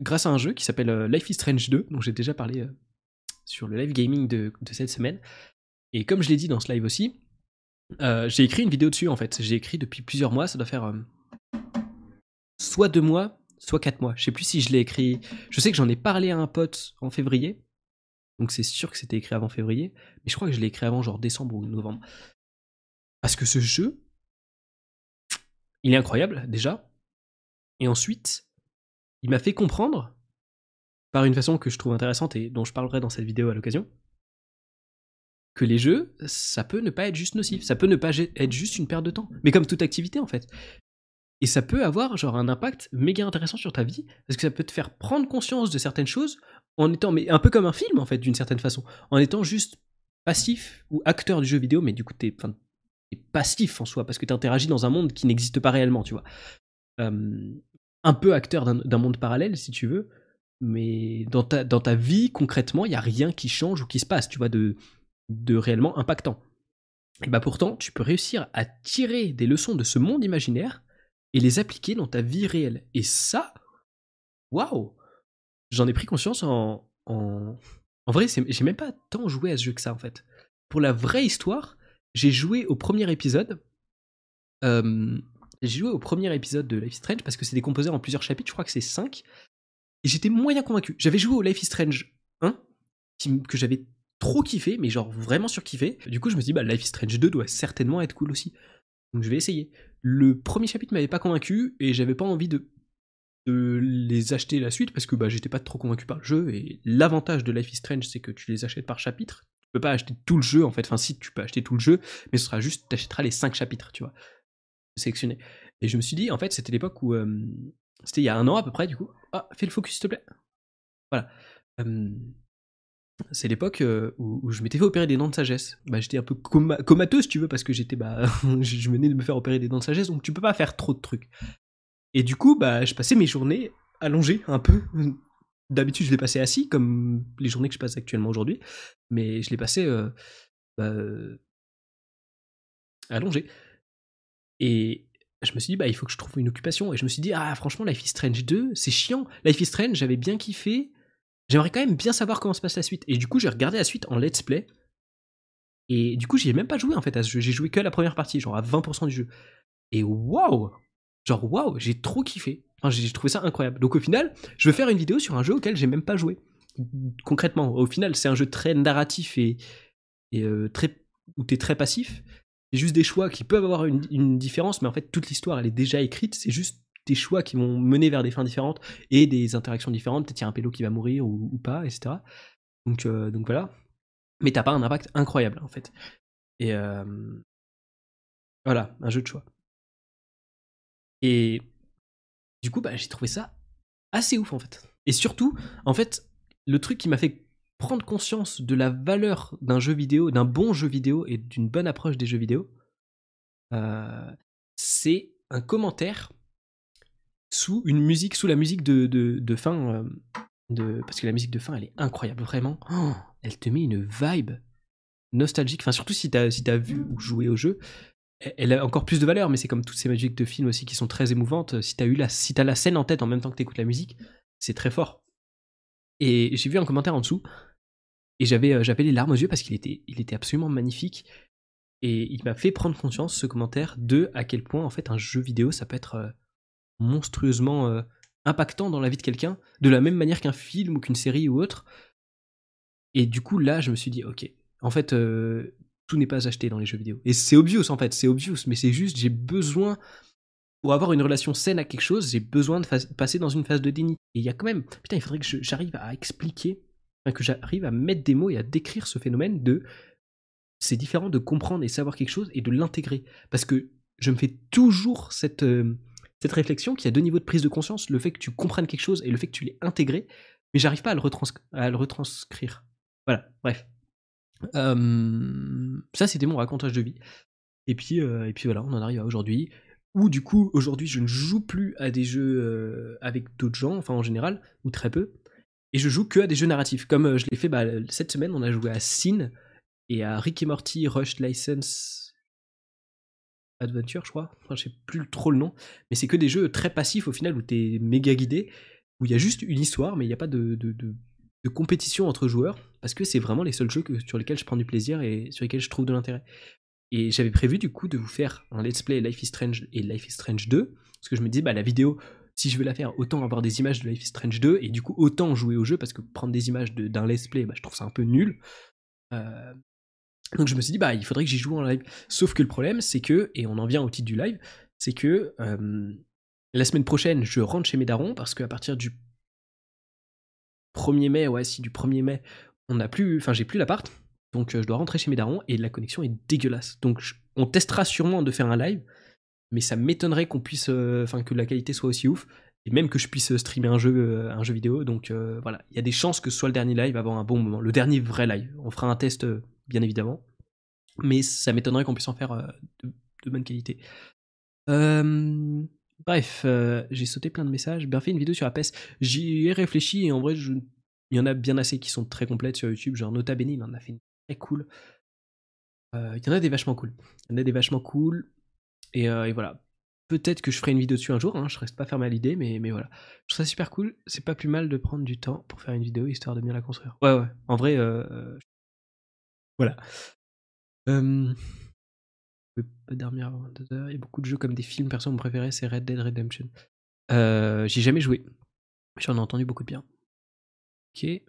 Grâce à un jeu qui s'appelle euh, Life is Strange 2, dont j'ai déjà parlé sur le live gaming de, de, cette semaine. Et comme je l'ai dit dans ce live aussi, j'ai écrit une vidéo dessus en fait. J'ai écrit depuis plusieurs mois, ça doit faire soit deux mois, soit quatre mois. Je sais plus si je l'ai écrit. Je sais que j'en ai parlé à un pote en février. Donc c'est sûr que c'était écrit avant février. Mais je crois que je l'ai écrit avant genre décembre ou novembre. Parce que ce jeu, il est incroyable déjà. Et ensuite, il m'a fait comprendre, par une façon que je trouve intéressante et dont je parlerai dans cette vidéo à l'occasion, que les jeux, ça peut ne pas être juste nocif, ça peut ne pas être juste une perte de temps. Mais comme toute activité en fait. Et ça peut avoir genre un impact méga intéressant sur ta vie, parce que ça peut te faire prendre conscience de certaines choses en étant, mais un peu comme un film en fait, d'une certaine façon, en étant juste passif ou acteur du jeu vidéo, mais du coup t'es, es passif en soi, parce que tu interagis dans un monde qui n'existe pas réellement, tu vois. un peu acteur d'un monde parallèle, si tu veux, mais dans ta, dans ta vie, concrètement, il n'y a rien qui change ou qui se passe, tu vois, de, de réellement impactant. Et bah pourtant, tu peux réussir à tirer des leçons de ce monde imaginaire et les appliquer dans ta vie réelle. Et ça, waouh J'en ai pris conscience en. En, en vrai, j'ai même pas tant joué à ce jeu que ça, en fait. Pour la vraie histoire, j'ai joué au premier épisode. j'ai joué au premier épisode de Life is Strange parce que c'est décomposé en plusieurs chapitres, je crois que c'est 5. Et j'étais moyen convaincu. J'avais joué au Life is Strange 1, que j'avais trop kiffé, mais genre vraiment surkiffé. Du coup, je me suis dit, bah, Life is Strange 2 doit certainement être cool aussi. Donc je vais essayer. Le premier chapitre m'avait pas convaincu et j'avais pas envie de, de, les acheter la suite parce que bah, j'étais pas trop convaincu par le jeu. Et l'avantage de Life is Strange, c'est que tu les achètes par chapitre. Tu peux pas acheter tout le jeu en fait. Enfin, si tu peux acheter tout le jeu, mais ce sera juste, tu achèteras les 5 chapitres, tu vois. Sélectionner. Et je me suis dit, en fait, c'était l'époque où. Euh, c'était il y a un an à peu près, du coup. Ah, fais le focus s'il te plaît. Voilà c'est l'époque euh, où, je m'étais fait opérer des dents de sagesse. Bah, j'étais un peu comateux, si tu veux, parce que j'étais, bah, *laughs* je venais de me faire opérer des dents de sagesse, donc tu peux pas faire trop de trucs. Et du coup, bah, je passais mes journées allongées un peu. *laughs* D'habitude, je les passais assis, comme les journées que je passe actuellement aujourd'hui, mais je les passais euh, bah, allongées. Et je me suis dit, bah, il faut que je trouve une occupation. Et je me suis dit, ah, franchement, Life is Strange 2, c'est chiant. Life is Strange, j'avais bien kiffé J'aimerais quand même bien savoir comment se passe la suite. Et du coup, j'ai regardé la suite en let's play. Et du coup, j'y ai même pas joué en fait. J'ai joué que la première partie, genre à 20% du jeu. Et waouh Genre waouh, j'ai trop kiffé. Enfin, j'ai trouvé ça incroyable. Donc au final, je veux faire une vidéo sur un jeu auquel j'ai même pas joué. Concrètement, au final, c'est un jeu très narratif et, et euh, très où t'es très passif. Juste des choix qui peuvent avoir une, une différence, mais en fait, toute l'histoire, elle est déjà écrite. C'est juste des choix qui vont mener vers des fins différentes et des interactions différentes. Peut-être un pélo qui va mourir ou, pas, etc. Donc, euh, donc voilà. Mais t'as pas un impact incroyable en fait. Et euh, voilà, un jeu de choix. Et du coup, bah, j'ai trouvé ça assez ouf en fait. Et surtout, en fait, le truc qui m'a fait prendre conscience de la valeur d'un jeu vidéo, d'un bon jeu vidéo et d'une bonne approche des jeux vidéo, euh, c'est un commentaire sous une musique, sous la musique de, de, fin. Euh, de, parce que la musique de fin, elle est incroyable, vraiment. Oh, elle te met une vibe nostalgique. Enfin, surtout si t'as si as vu ou joué au jeu, elle a encore plus de valeur, mais c'est comme toutes ces musiques de films aussi qui sont très émouvantes. Si t'as la, si as la scène en tête en même temps que t'écoutes la musique, c'est très fort. Et j'ai vu un commentaire en dessous, et j'avais euh, j'avais les larmes aux yeux parce qu'il était, il était absolument magnifique. Et il m'a fait prendre conscience, ce commentaire, de à quel point en fait un jeu vidéo ça peut être euh, monstrueusement euh, impactant dans la vie de quelqu'un, de la même manière qu'un film ou qu'une série ou autre. Et du coup, là, je me suis dit, ok, en fait, euh, tout n'est pas acheté dans les jeux vidéo. Et c'est obvious, en fait, c'est obvious, mais c'est juste, j'ai besoin, pour avoir une relation saine à quelque chose, j'ai besoin de passer dans une phase de déni. Et il y a quand même, putain, il faudrait que j'arrive à expliquer, que j'arrive à mettre des mots et à décrire ce phénomène de. C'est différent de comprendre et savoir quelque chose et de l'intégrer. Parce que je me fais toujours cette. Euh, cette réflexion qui a deux niveaux de prise de conscience, le fait que tu comprennes quelque chose et le fait que tu l'aies intégré, mais j'arrive pas à le, retranscrire. Voilà, bref. ça, c'était mon racontage de vie. Et puis, euh, et puis voilà, on en arrive à aujourd'hui, où du coup, aujourd'hui, je ne joue plus à des jeux euh, avec d'autres gens, enfin en général, ou très peu, et je joue que à des jeux narratifs. Comme euh, je l'ai fait bah, cette semaine, on a joué à Sin, et à Rick et Morty Rush License Adventure, je crois. Enfin, je sais plus trop le nom. Mais c'est que des jeux très passifs au final où t'es méga guidé, où il y a juste une histoire, mais il n'y a pas de, de, de, compétition entre joueurs, parce que c'est vraiment les seuls jeux sur lesquels je prends du plaisir et sur lesquels je trouve de l'intérêt. Et j'avais prévu du coup de vous faire un let's play Life is Strange et Life is Strange 2, parce que je me dis, bah la vidéo, si je veux la faire, autant avoir des images de Life is Strange 2, et du coup autant jouer au jeu, parce que prendre des images d'un let's play, bah, je trouve ça un peu nul. Euh, donc je me suis dit, bah, il faudrait que j'y joue en live. Sauf que le problème, c'est que, et on en vient au titre du live, c'est que euh, la semaine prochaine, je rentre chez mes darons parce qu'à partir du 1er mai, ouais, si du 1er mai, on n'a plus, enfin, j'ai plus l'appart. Donc euh, je dois rentrer chez mes darons et la connexion est dégueulasse. Donc on testera sûrement de faire un live, mais ça m'étonnerait qu'on puisse, euh, enfin, que la qualité soit aussi ouf. Et même que je puisse streamer un jeu, un jeu vidéo. Donc voilà, il y a des chances que ce soit le dernier live avant un bon moment. Le dernier vrai live. On fera un test bien évidemment. Mais ça m'étonnerait qu'on puisse en faire euh, de, bonne qualité. Euh, bref, euh, j'ai sauté plein de messages. Bien fait une vidéo sur la PES. J'y ai réfléchi et en vrai, il y en a bien assez qui sont très complètes sur YouTube. Genre Nota Bene, il en a fait une très cool. Il y en a des vachement cool. Il y en a des vachement cool. Et, voilà. Peut-être que je ferai une vidéo dessus un jour, hein, je reste pas fermé à l'idée, mais, mais voilà. Je trouve super cool. C'est pas plus mal de prendre du temps pour faire une vidéo histoire de bien la construire. Ouais, ouais. En vrai, voilà. Euh, pas dormir avant 22h. Il y a beaucoup de jeux comme des films. Perso, mon préféré, c'est Red Dead Redemption. Euh, J'ai jamais joué. J'en ai entendu beaucoup de bien. Ok.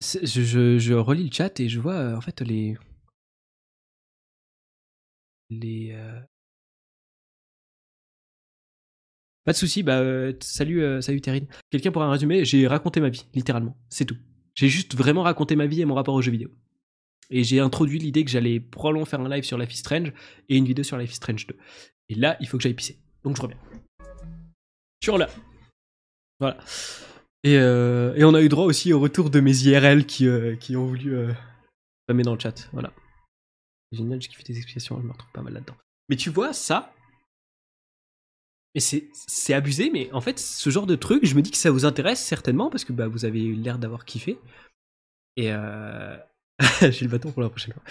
Je, je, je, relis le chat et je vois euh, en fait les. Les. Euh, Pas de souci, bah euh, salut, euh, salut Terrine. Quelqu'un pourra résumer J'ai raconté ma vie, littéralement. C'est tout. J'ai juste vraiment raconté ma vie et mon rapport aux jeux vidéo. Et j'ai introduit l'idée que j'allais probablement faire un live sur Life is Strange et une vidéo sur Life is Strange 2. Et là, il faut que j'aille pisser. Donc je reviens. Sur là. Voilà. Et, euh, et, on a eu droit aussi au retour de mes IRL qui, qui ont voulu euh, mettre dans le chat. Voilà. Génial, j'ai kiffé tes explications, je me retrouve pas mal là-dedans. Mais tu vois, ça, c'est abusé, mais en fait, ce genre de truc, je me dis que ça vous intéresse certainement, parce que bah, vous avez l'air d'avoir kiffé. Et euh... *laughs* j'ai le bâton pour la prochaine fois.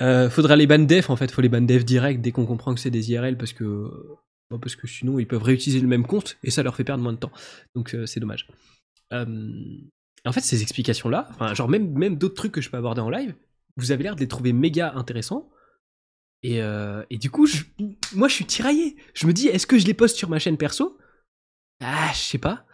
Euh, faudra les ban def, en fait, faut les ban def direct dès qu'on comprend que c'est des IRL, parce que, bah, parce que sinon ils peuvent réutiliser le même compte, et ça leur fait perdre moins de temps. Donc euh, c'est dommage. En fait, ces explications-là, genre même, même d'autres trucs que je peux aborder en live, vous avez l'air de les trouver méga intéressants. Euh, et, du coup, moi je suis tiraillé. Je me dis, est-ce que je les poste sur ma chaîne perso? Ah, je sais pas.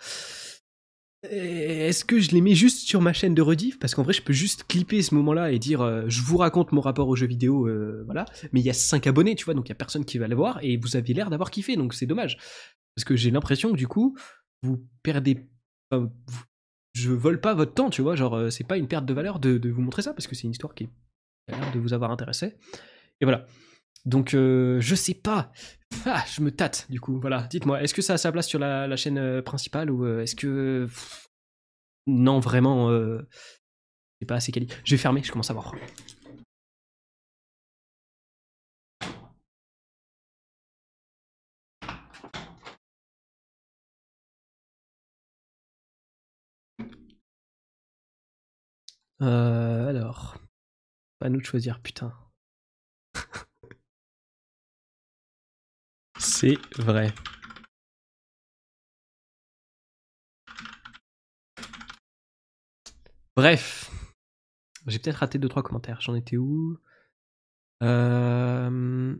Est-ce que je les mets juste sur ma chaîne de rediff? Parce qu'en vrai, je peux juste clipper ce moment-là et dire euh, je vous raconte mon rapport aux jeux vidéo, euh, voilà. Mais il y a 5 abonnés, tu vois, donc il y a personne qui va le voir et vous aviez l'air d'avoir kiffé, donc c'est dommage. Parce que j'ai l'impression que du coup, vous perdez. je vole pas votre temps, tu vois, genre c'est pas une perte de valeur de, de vous montrer ça parce que c'est une histoire qui a l'air de vous avoir intéressé. Et voilà. Donc, euh, je sais pas. Ah, je me tâte, du coup. Voilà. Dites-moi, est-ce que ça a sa place sur la, chaîne euh, principale ou euh, est-ce que. non, vraiment. c'est pas assez quali. Je vais fermer, je commence à voir. alors. Pas nous de choisir, putain. C'est vrai. Bref. J'ai peut-être raté 2-3 commentaires. J'en étais où? Euh...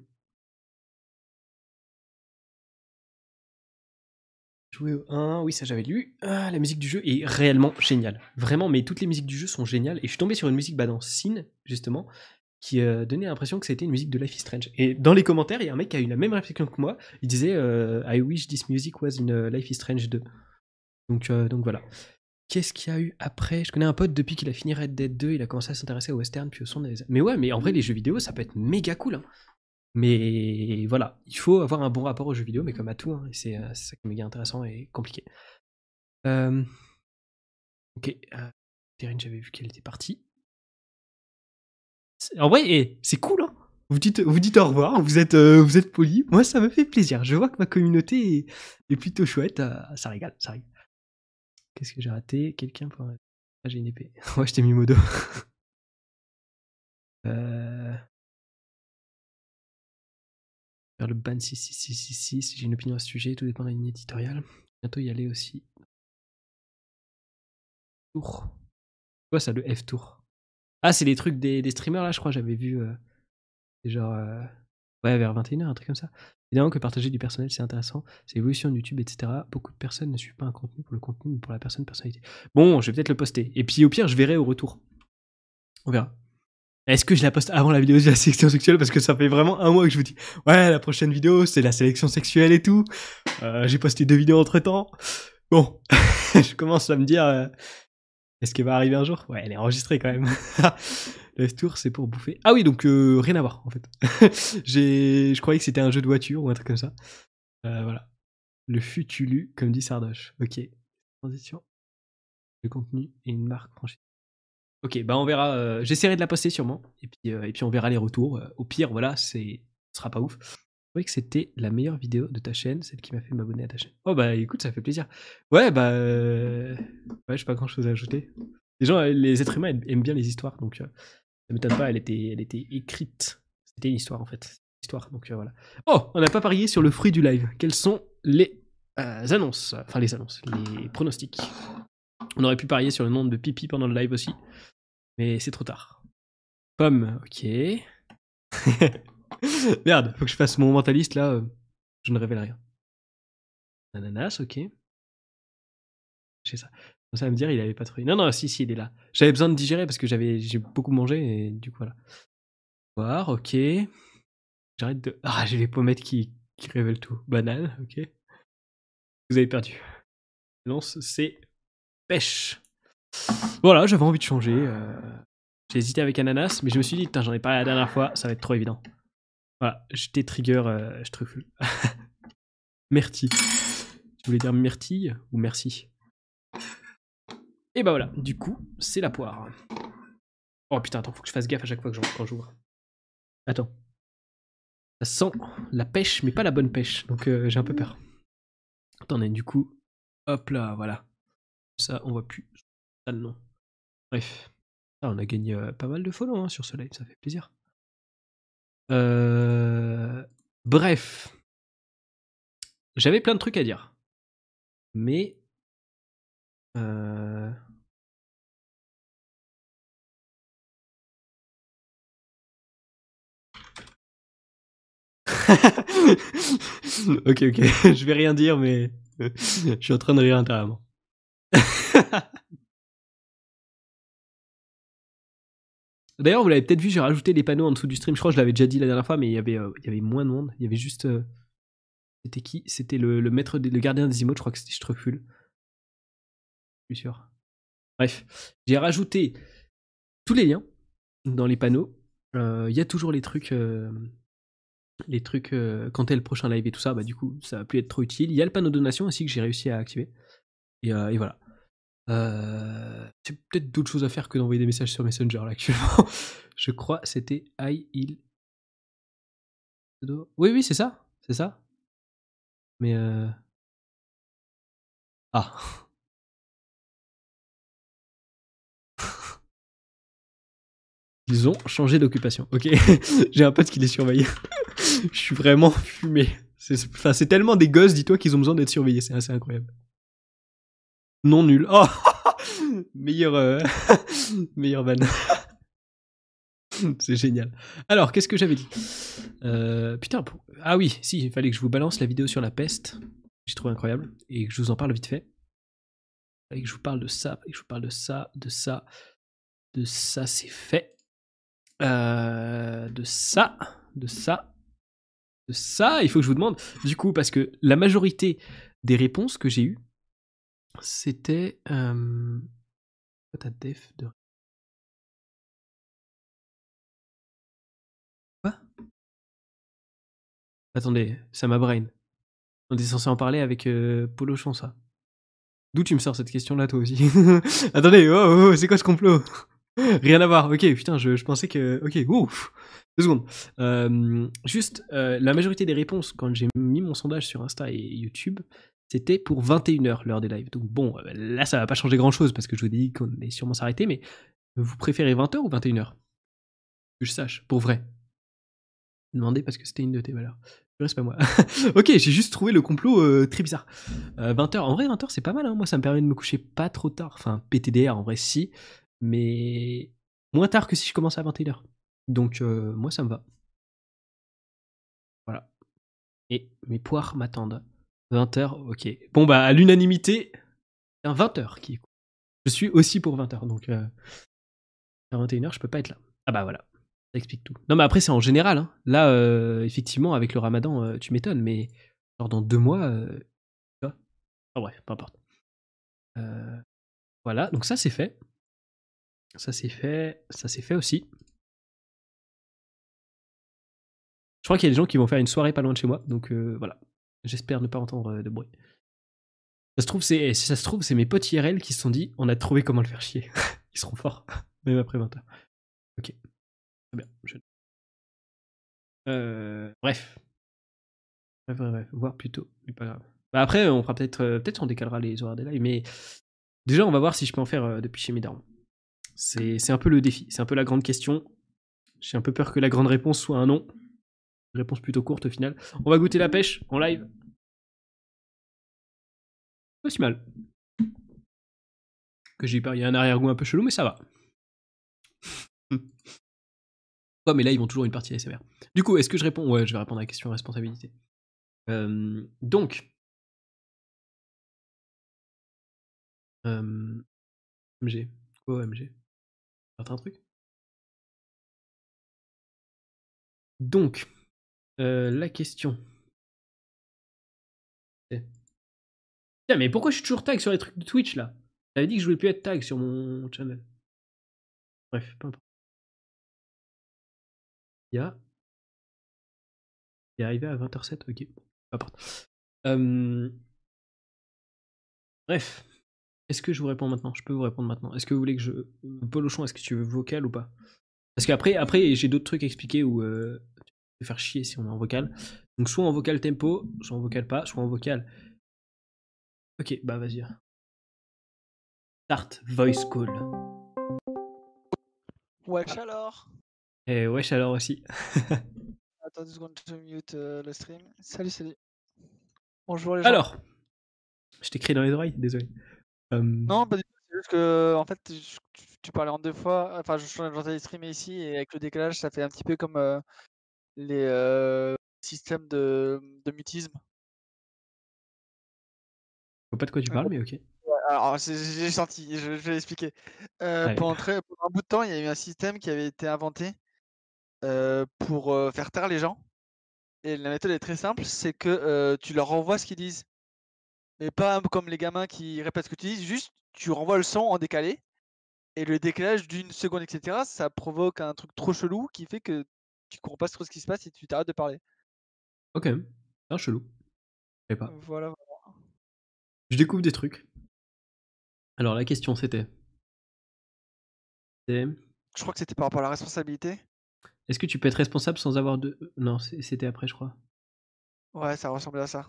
Jouer au 1, oui ça j'avais lu. Ah, la musique du jeu est réellement géniale. Vraiment, mais toutes les musiques du jeu sont géniales. Et je suis tombé sur une musique bah, dans Sin, justement, qui euh, donnait l'impression que c'était une musique de Life is Strange. Et dans les commentaires, il y a un mec qui a eu la même réflexion que moi. Il disait euh, I wish this music was in euh, Life is Strange 2. Donc, voilà. Qu'est-ce qu'il y a eu après? Je connais un pote depuis qu'il a fini Red Dead 2, il a commencé à s'intéresser au western puis au son des. Mais ouais, mais en vrai, les jeux vidéo, ça peut être méga cool. Hein. Mais voilà, il faut avoir un bon rapport aux jeux vidéo, mais comme à tout, hein, c'est ça qui est méga intéressant et compliqué. Ok, Terrine, j'avais vu qu'elle était partie. En vrai, eh, c'est cool, hein vous dites, vous dites au revoir, vous êtes, euh, vous êtes poli. Moi, ça me fait plaisir. Je vois que ma communauté est, plutôt chouette. Euh, ça régale, ça régale. Qu'est-ce que j'ai raté? Quelqu'un pour... Ah, j'ai une épée. *laughs* ouais, je t'ai mis modo. *laughs* euh... Faire le ban 66666, j'ai une opinion à ce sujet, tout dépend de la ligne éditoriale. Bientôt y aller aussi. Tour. Quoi ça, le F-Tour Ah, c'est les trucs des, des, streamers là, je crois, j'avais vu. Euh... Genre. Euh... Ouais, vers 21h, un truc comme ça. Évidemment que partager du personnel, c'est intéressant. C'est l'évolution de YouTube, etc. Beaucoup de personnes ne suivent pas un contenu pour le contenu, mais pour la personne personnalité. Bon, je vais peut-être le poster. Et puis au pire, je verrai au retour. On verra. Est-ce que je la poste avant la vidéo de la sélection sexuelle? Parce que ça fait vraiment un mois que je vous dis Ouais, la prochaine vidéo, c'est la sélection sexuelle et tout. Euh, J'ai posté deux vidéos entre temps. Bon, *laughs* je commence à me dire euh, Est-ce qu'elle va arriver un jour? Ouais, elle est enregistrée quand même. *laughs* le F-Tour, c'est pour bouffer. Ah oui, donc euh, rien à voir en fait. *laughs* je croyais que c'était un jeu de voiture ou un truc comme ça. Euh, voilà. Le futulu, comme dit Sardoche. Ok. Transition. Le contenu et une marque franchise. Ok, bah on verra. Euh, J'essaierai de la poster sûrement. Et puis, et puis on verra les retours. Au pire, voilà, c'est ce sera pas ouf. Que c'était la meilleure vidéo de ta chaîne, celle qui m'a fait m'abonner à ta chaîne. Oh bah écoute, ça fait plaisir. Ouais, bah. Euh... Ouais, j'ai pas grand chose à ajouter. Les gens, les êtres humains aiment bien les histoires, donc ça m'étonne pas, elle était, elle était écrite. C'était une histoire en fait. Histoire, donc voilà. Oh, on n'a pas parié sur le fruit du live. Quelles sont les annonces Enfin, les annonces, les pronostics? On aurait pu parier sur le nombre de pipi pendant le live aussi. Mais c'est trop tard. Pomme, ok. *laughs* *laughs* Merde, faut que je fasse mon mentaliste là. Je ne révèle rien. Ananas, ok. J'ai ça. Ça va me dire, il avait pas trouvé. Non, non, si, si, il est là. J'avais besoin de digérer parce que j'avais, j'ai beaucoup mangé et du coup, voilà. Voir, ok. J'arrête de. Ah, j'ai les pommettes qui, qui révèlent tout. Banane, ok. Vous avez perdu. Lance, c'est pêche. Voilà, j'avais envie de changer. Euh... J'ai hésité avec ananas, mais je me suis dit, j'en ai parlé la dernière fois, ça va être trop évident. Voilà, j'étais trigger, euh, je truffle. *laughs* Merci. Tu voulais dire myrtille ou merci? Et bah voilà, du coup, c'est la poire. Oh putain, attends, faut que je fasse gaffe à chaque fois que j'ouvre. Attends. Ça sent la pêche, mais pas la bonne pêche, donc euh, j'ai un peu peur. Attendez, du coup, hop là, voilà. Ça, on voit plus. Ça, le. Bref. Ah, on a gagné euh, pas mal de follow hein, sur ce live, ça fait plaisir. Euh... Bref. J'avais plein de trucs à dire. Mais. Euh... *laughs* ok, ok. *laughs* Je vais rien dire, mais je suis en train de rire intérieurement. *laughs* D'ailleurs, vous l'avez peut-être vu, j'ai rajouté les panneaux en dessous du stream. Je crois que je l'avais déjà dit la dernière fois, mais il y avait, euh, moins de monde. Il y avait juste. Euh... C'était qui? C'était le, maître, le gardien des emotes. Je crois que c'était. Je suis sûr. Bref, j'ai rajouté tous les liens dans les panneaux. Euh, Il y a toujours les trucs. Les trucs quand est le prochain live et tout ça, bah du coup ça va plus être trop utile. Il y a le panneau donation aussi que j'ai réussi à activer. Et voilà. Euh, j'ai peut-être d'autres choses à faire que d'envoyer des messages sur Messenger là actuellement. *laughs* Je crois c'était I il. Oui oui c'est ça, c'est ça. Mais euh... ah. *laughs* Ils ont changé d'occupation. Ok, *laughs* j'ai un pote qui les surveille. Je suis vraiment fumé. C'est tellement des gosses, dis-toi, qu'ils ont besoin d'être surveillés. C'est assez incroyable. Non nul. Oh *laughs* meilleur, euh... *laughs* meilleur van. *laughs* C'est génial. Alors, qu'est-ce que j'avais dit? Euh, Putain, ah oui, si, il fallait que je vous balance la vidéo sur la peste. J'ai trouvé incroyable. Et que je vous en parle vite fait. Et que je vous parle de ça, et que je vous parle de ça, de ça, de ça, c'est fait. Euh, de ça, de ça, de ça. Il faut que je vous demande, du coup, parce que la majorité des réponses que j'ai eues, c'était. Euh... ta def de. Quoi? Attendez, ça m'a brain. On était censé en parler avec euh, Polo ça. D'où tu me sors cette question-là, toi aussi? *laughs* Attendez, oh, oh, oh, c'est quoi ce complot? Rien à voir. Ok, putain, je, pensais que. Ok, ouf Deux secondes. Juste, la majorité des réponses, quand j'ai mis mon sondage sur Insta et YouTube, c'était pour 21h l'heure des lives. Donc bon, euh, là ça va pas changer grand chose parce que je vous dit qu'on allait sûrement s'arrêter, mais vous préférez 20h ou 21h Que je sache, pour vrai. Demandez parce que c'était une de tes valeurs. C'est pas moi. *laughs* ok, j'ai juste trouvé le complot euh, très bizarre. 20h, en vrai 20h c'est pas mal, hein. moi ça me permet de me coucher pas trop tard. Enfin, PTDR en vrai si, mais moins tard que si je commence à 21h. Donc euh, moi ça me va. Voilà. Et mes poires m'attendent. 20h, ok. Bon, bah, à l'unanimité, c'est un 20h qui Je suis aussi pour 20h, donc euh, à 21h, je peux pas être là. Ah bah voilà, ça explique tout. Non, mais après, c'est en général. Hein. Là, euh, effectivement, avec le ramadan, euh, tu m'étonnes, mais genre dans deux mois. Ah ouais, peu importe. voilà, donc ça, c'est fait. Ça, c'est fait. Ça, c'est fait aussi. Je crois qu'il y a des gens qui vont faire une soirée pas loin de chez moi, donc voilà. J'espère ne pas entendre euh, de bruit. Ça se trouve, c'est, si ça se trouve, c'est mes potes IRL qui se sont dit on a trouvé comment le faire chier. *laughs* Ils seront forts, *laughs* même après 20h. Ok. Très bien. Euh, bref. Bref, bref, bref. Voir plutôt. Mais pas grave. Bah après, on fera peut-être. Euh, peut-être on décalera les horaires des lives, mais déjà, on va voir si je peux en faire depuis chez mes darons. C'est, c'est un peu le défi. C'est un peu la grande question. J'ai un peu peur que la grande réponse soit un non. Réponse plutôt courte au final. On va goûter la pêche en live. Pas si mal. Que j'ai il y a un arrière-goût un peu chelou, mais ça va. *laughs* ouais, mais là, ils vont toujours une partie ASMR. Du coup, est-ce que je réponds? Ouais, je vais répondre à la question responsabilité. Euh, donc. Euh, MG. Quoi, MG un truc? Donc, euh, la question. Tiens, mais pourquoi je suis toujours tag sur les trucs de Twitch là? T'avais dit que je voulais plus être tag sur mon channel. Bref, peu importe. Il y. Il est arrivé à 20h07, ok. Peu importe. Bref. Est-ce que je vous réponds maintenant? Je peux vous répondre maintenant. Est-ce que vous voulez que je. Polochon, est-ce que tu veux vocal ou pas? Parce qu'après, après, j'ai d'autres trucs à expliquer où faire chier si on est en vocal. Donc soit en vocal tempo, soit en vocal pas, soit en vocal. Ok, bah vas-y. Start voice call. Wesh alors Et wesh alors aussi. *laughs* Attends deux secondes, je mute euh, le stream. Salut, salut. Bonjour les gens. Alors, je t'ai crié dans les oreilles, désolé. Non, pas du tout, c'est juste que en fait, tu parlais en deux fois. Enfin, j'entendais streamer ici et avec le décalage, ça fait un petit peu comme euh, les systèmes de, de mutisme. Je vois pas de quoi tu parles, mais ok. alors, j'ai senti, je, vais expliquer. pendant, un bout de temps, il y a eu un système qui avait été inventé pour faire taire les gens. Et la méthode est très simple, c'est que tu leur renvoies ce qu'ils disent. Mais pas comme les gamins qui répètent ce que tu dis, juste tu renvoies le son en décalé. Et le décalage d'une seconde, etc., ça provoque un truc trop chelou qui fait que tu comprends pas trop ce qui se passe et tu t'arrêtes de parler. Ok, c'est un chelou. Je sais pas. Voilà, Je découvre des trucs. Alors la question c'était? Je crois que c'était par rapport à la responsabilité. Est-ce que tu peux être responsable sans avoir de. Euh, non, c'était après, je crois. Ouais, ça ressemblait à ça.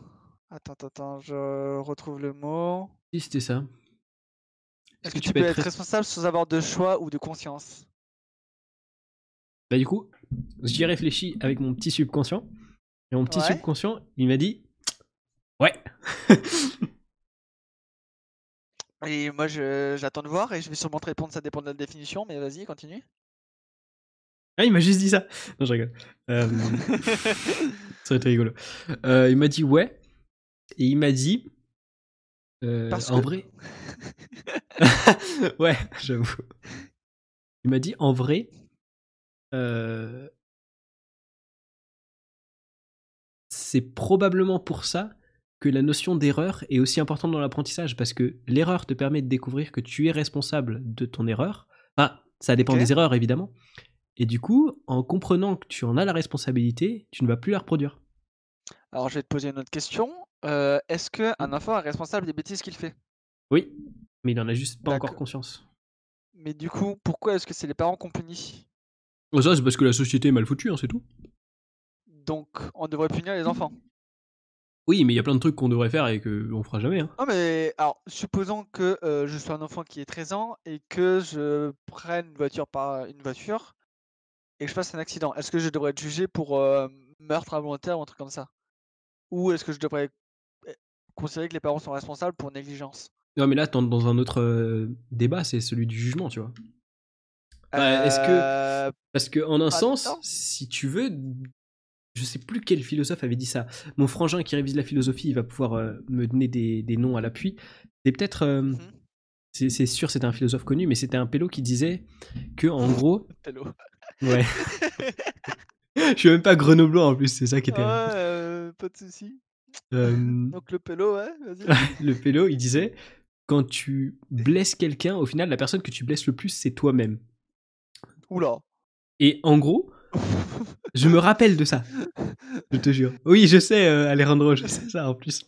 Attends, attends, je retrouve le mot. Si, c'était ça. Est-ce que, tu peux être responsable sans avoir de choix ou de conscience? Bah, du coup, J'y ai réfléchi avec mon petit subconscient. Et mon petit subconscient, il m'a dit Ouais. *laughs* et moi, j'attends de voir et je vais sûrement te répondre, ça dépend de la définition, mais vas-y, continue. Ah, il m'a juste dit ça. Non, je rigole. Euh... *laughs* ça aurait été rigolo. Euh, il m'a dit ouais. Et il m'a dit. Euh, en vrai. *laughs* ouais, j'avoue. Il m'a dit en vrai, euh, c'est probablement pour ça que la notion d'erreur est aussi importante dans l'apprentissage, parce que l'erreur te permet de découvrir que tu es responsable de ton erreur. Enfin, ça dépend des erreurs, évidemment. Et du coup, en comprenant que tu en as la responsabilité, tu ne vas plus la reproduire. Alors, je vais te poser une autre question. Euh, est-ce qu'un mmh. enfant est responsable des bêtises qu'il fait? Oui, mais il n'en a juste pas encore conscience. Mais du coup, pourquoi est-ce que c'est les parents qu'on punit ça, c'est parce que la société est mal foutue, hein, c'est tout. Donc, on devrait punir les enfants. Oui, mais il y a plein de trucs qu'on devrait faire et qu'on fera jamais. Hein. Non, mais alors, supposons que euh, je sois un enfant qui est 13 ans et que je prenne une voiture par une voiture et que je fasse un accident. Est-ce que je devrais être jugé pour euh, meurtre involontaire ou un truc comme ça? Ou est-ce que je devrais eh, considérer que les parents sont responsables pour négligence? Non, mais là, dans un autre euh, débat, c'est celui du jugement, tu vois. Est-ce que. Parce que, en un sens, si tu veux, je sais plus quel philosophe avait dit ça. Mon frangin qui révise la philosophie, il va pouvoir euh, me donner des, noms à l'appui. C'est peut-être. Euh, mhm. C'est sûr, c'était un philosophe connu, mais c'était un pélo qui disait que, en gros. *laughs* Pélo. Ouais. *laughs* *laughs* je suis même pas grenoblois en plus, c'est ça qui était. Ouais, euh, pas de soucis. Donc le pélo, ouais, vas-y. le pélo, il disait quand tu blesses quelqu'un, au final, la personne que tu blesses le plus, c'est toi-même. Oula. Et en gros, je me rappelle de ça. Je te jure. Oui, je sais, euh, Alejandro, je sais ça en plus.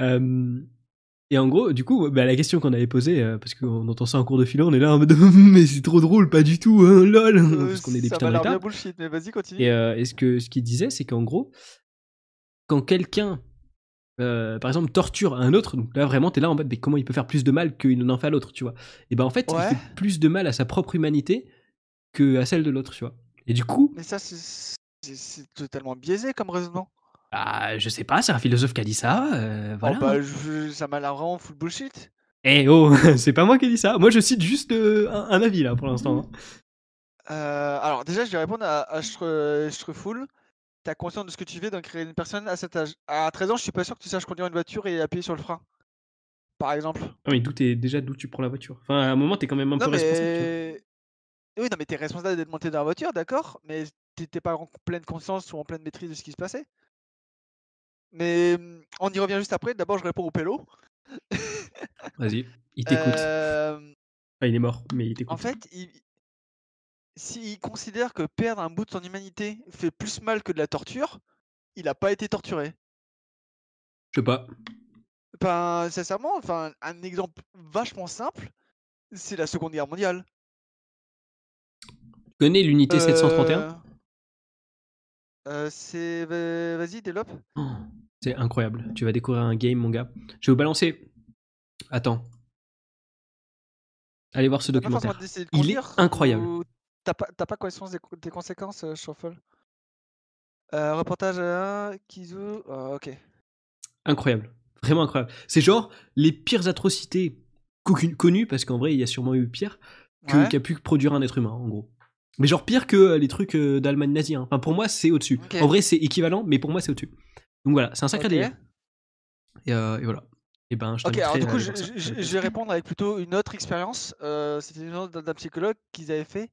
Euh, et en gros, du coup, bah, la question qu'on avait posée, euh, parce qu'on entend ça en cours de philo, on est là en mode *laughs* mais c'est trop drôle, pas du tout, hein, lol, parce qu'on est des putains de bullshit, mais vas-y, continue. Et, ce que ce qu'il disait, c'est qu'en gros, quand quelqu'un, par exemple, torture un autre, donc là vraiment, t'es là en mode mais comment il peut faire plus de mal qu'il n'en fait à l'autre, tu vois? Et ben en fait, il fait plus de mal à sa propre humanité que à celle de l'autre, tu vois. Et du coup. Mais ça, c'est totalement biaisé comme raisonnement. Ah, je sais pas, c'est un philosophe qui a dit ça. Euh, voilà. Oh, bah, ça m'a l'air vraiment full bullshit. Eh oh, *laughs* c'est pas moi qui ai dit ça. Moi, je cite juste euh, un, avis là pour l'instant. Hein. Euh, alors, déjà, je vais répondre à, à Shrefull. T'as conscience de ce que tu fais d'en créer une personne à cet âge À 13 ans, je suis pas sûr que tu saches conduire une voiture et appuyer sur le frein. Par exemple. Ah, mais d'où déjà d'où tu prends la voiture? Enfin, à un moment, t'es quand même un peu responsable. Oui, non, mais t'es responsable d'être monté dans la voiture, d'accord, mais t'étais pas en pleine conscience ou en pleine maîtrise de ce qui se passait? Mais mmh, on y revient juste après. D'abord, je réponds au pélo. *laughs* Vas-y, il t'écoute. il est mort, mais il t'écoute. En fait, s'il considère que perdre un bout de son humanité fait plus mal que de la torture, il a pas été torturé. Je sais pas. Enfin, sincèrement, enfin, un exemple vachement simple, c'est la Seconde Guerre mondiale connais l'unité 731 euh, euh, C'est. Vas-y, développe. Oh, c'est incroyable. Tu vas découvrir un game, mon gars. Je vais vous balancer. Attends. Allez voir ce documentaire. Il est incroyable. T'as pas, pas connaissance des, conséquences, euh, Shuffle? Euh, Reportage à Kizu. Oh, ok. Incroyable. Vraiment incroyable. C'est genre les pires atrocités connues, parce qu'en vrai, il y a sûrement eu pire, que, qu'a pu produire un être humain, en gros. Mais genre pire que euh, les trucs euh, d'Allemagne nazie. Hein. Enfin, pour moi, c'est au-dessus. En vrai, c'est équivalent, mais pour moi, c'est au-dessus. Donc voilà, c'est un sacré délire. Euh, et, voilà. Et ben, je ok, alors du coup, je, vais répondre avec plutôt une autre expérience. C'était une autre d'un psychologue qu'ils avaient fait.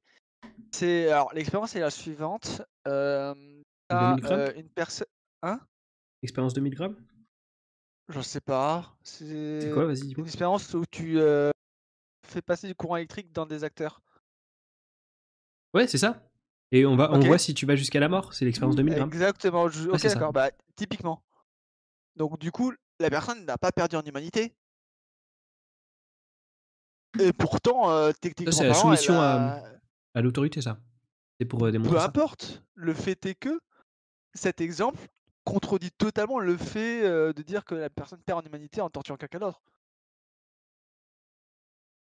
C'est alors l'expérience est la suivante. Euh, une personne. Hein? Expérience de 1000 grammes? Je sais pas. C'est quoi? Vas-y. Une expérience où tu fais passer du courant électrique dans des acteurs. Ouais, c'est ça. Et on, va, on voit si tu vas jusqu'à la mort. C'est l'expérience de 1000 Exactement. ok, d'accord. Bah, typiquement. Donc, du coup, la personne n'a pas perdu en humanité. Et pourtant, euh, techniquement. C'est la soumission à, à l'autorité, ça. C'est pour euh, démontrer. Peu importe. Le fait est que cet exemple contredit totalement le fait euh, de dire que la personne perd en humanité en torturant quelqu'un d'autre.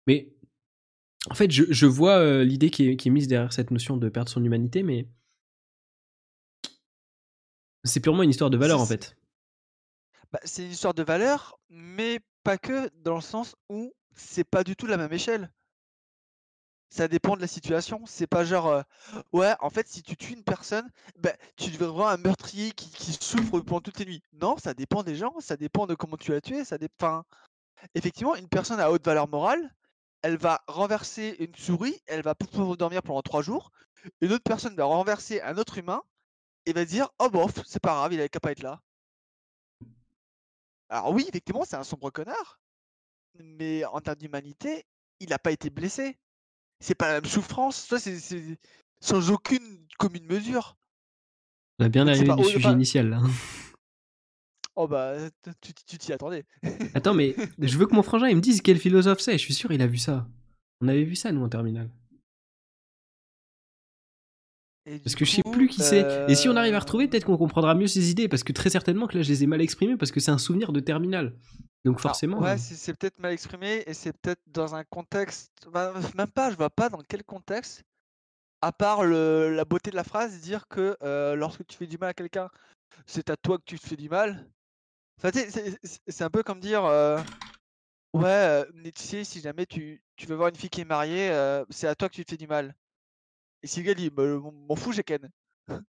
Mais en fait, je, vois euh, l'idée qui est, mise derrière cette notion de perdre son humanité, mais c'est purement une histoire de valeur en fait. Bah, c'est une histoire de valeur, mais pas que dans le sens où c'est pas du tout la même échelle. Ça dépend de la situation. C'est pas genre, euh, ouais, en fait, si tu tues une personne, bah, tu devrais voir un meurtrier qui, souffre pendant toutes les nuits. Non, ça dépend des gens, ça dépend de comment tu l'as tué. Ça dépend. Effectivement, une personne à haute valeur morale, elle va renverser une souris, elle va pouvoir dormir pendant trois jours. Une autre personne va renverser un autre humain et va dire Oh bof, c'est pas grave, il avait qu'à pas être là. Alors oui, effectivement, c'est un sombre connard, mais en termes d'humanité, il n'a pas été blessé. C'est pas la même souffrance. Ça, c'est sans aucune commune mesure. On a bien arrivé du sujet initial là. Oh bah, tu t'y attendais. Attends, mais *laughs* je veux que mon frangin il me dise quel philosophe c'est. Je suis sûr il a vu ça. On avait vu ça nous en terminale. Parce que je sais plus qui c'est. Et si on arrive à retrouver, peut-être qu'on comprendra mieux ses idées. Parce que très certainement que là, je les ai mal exprimées parce que c'est un souvenir de terminal. Donc forcément. ouais, c'est peut-être mal exprimé et c'est peut-être dans un contexte. Bah, même pas, je vois pas dans quel contexte. À part la beauté de la phrase, dire que lorsque tu fais du mal à quelqu'un, c'est à toi que tu te fais du mal. Enfin, c'est un peu comme dire Ouais, tu sais, si jamais tu, tu veux voir une fille qui est mariée, c'est à toi que tu te fais du mal. Et si le gars dit «Bah, m'en fous, j'ai Ken. *laughs*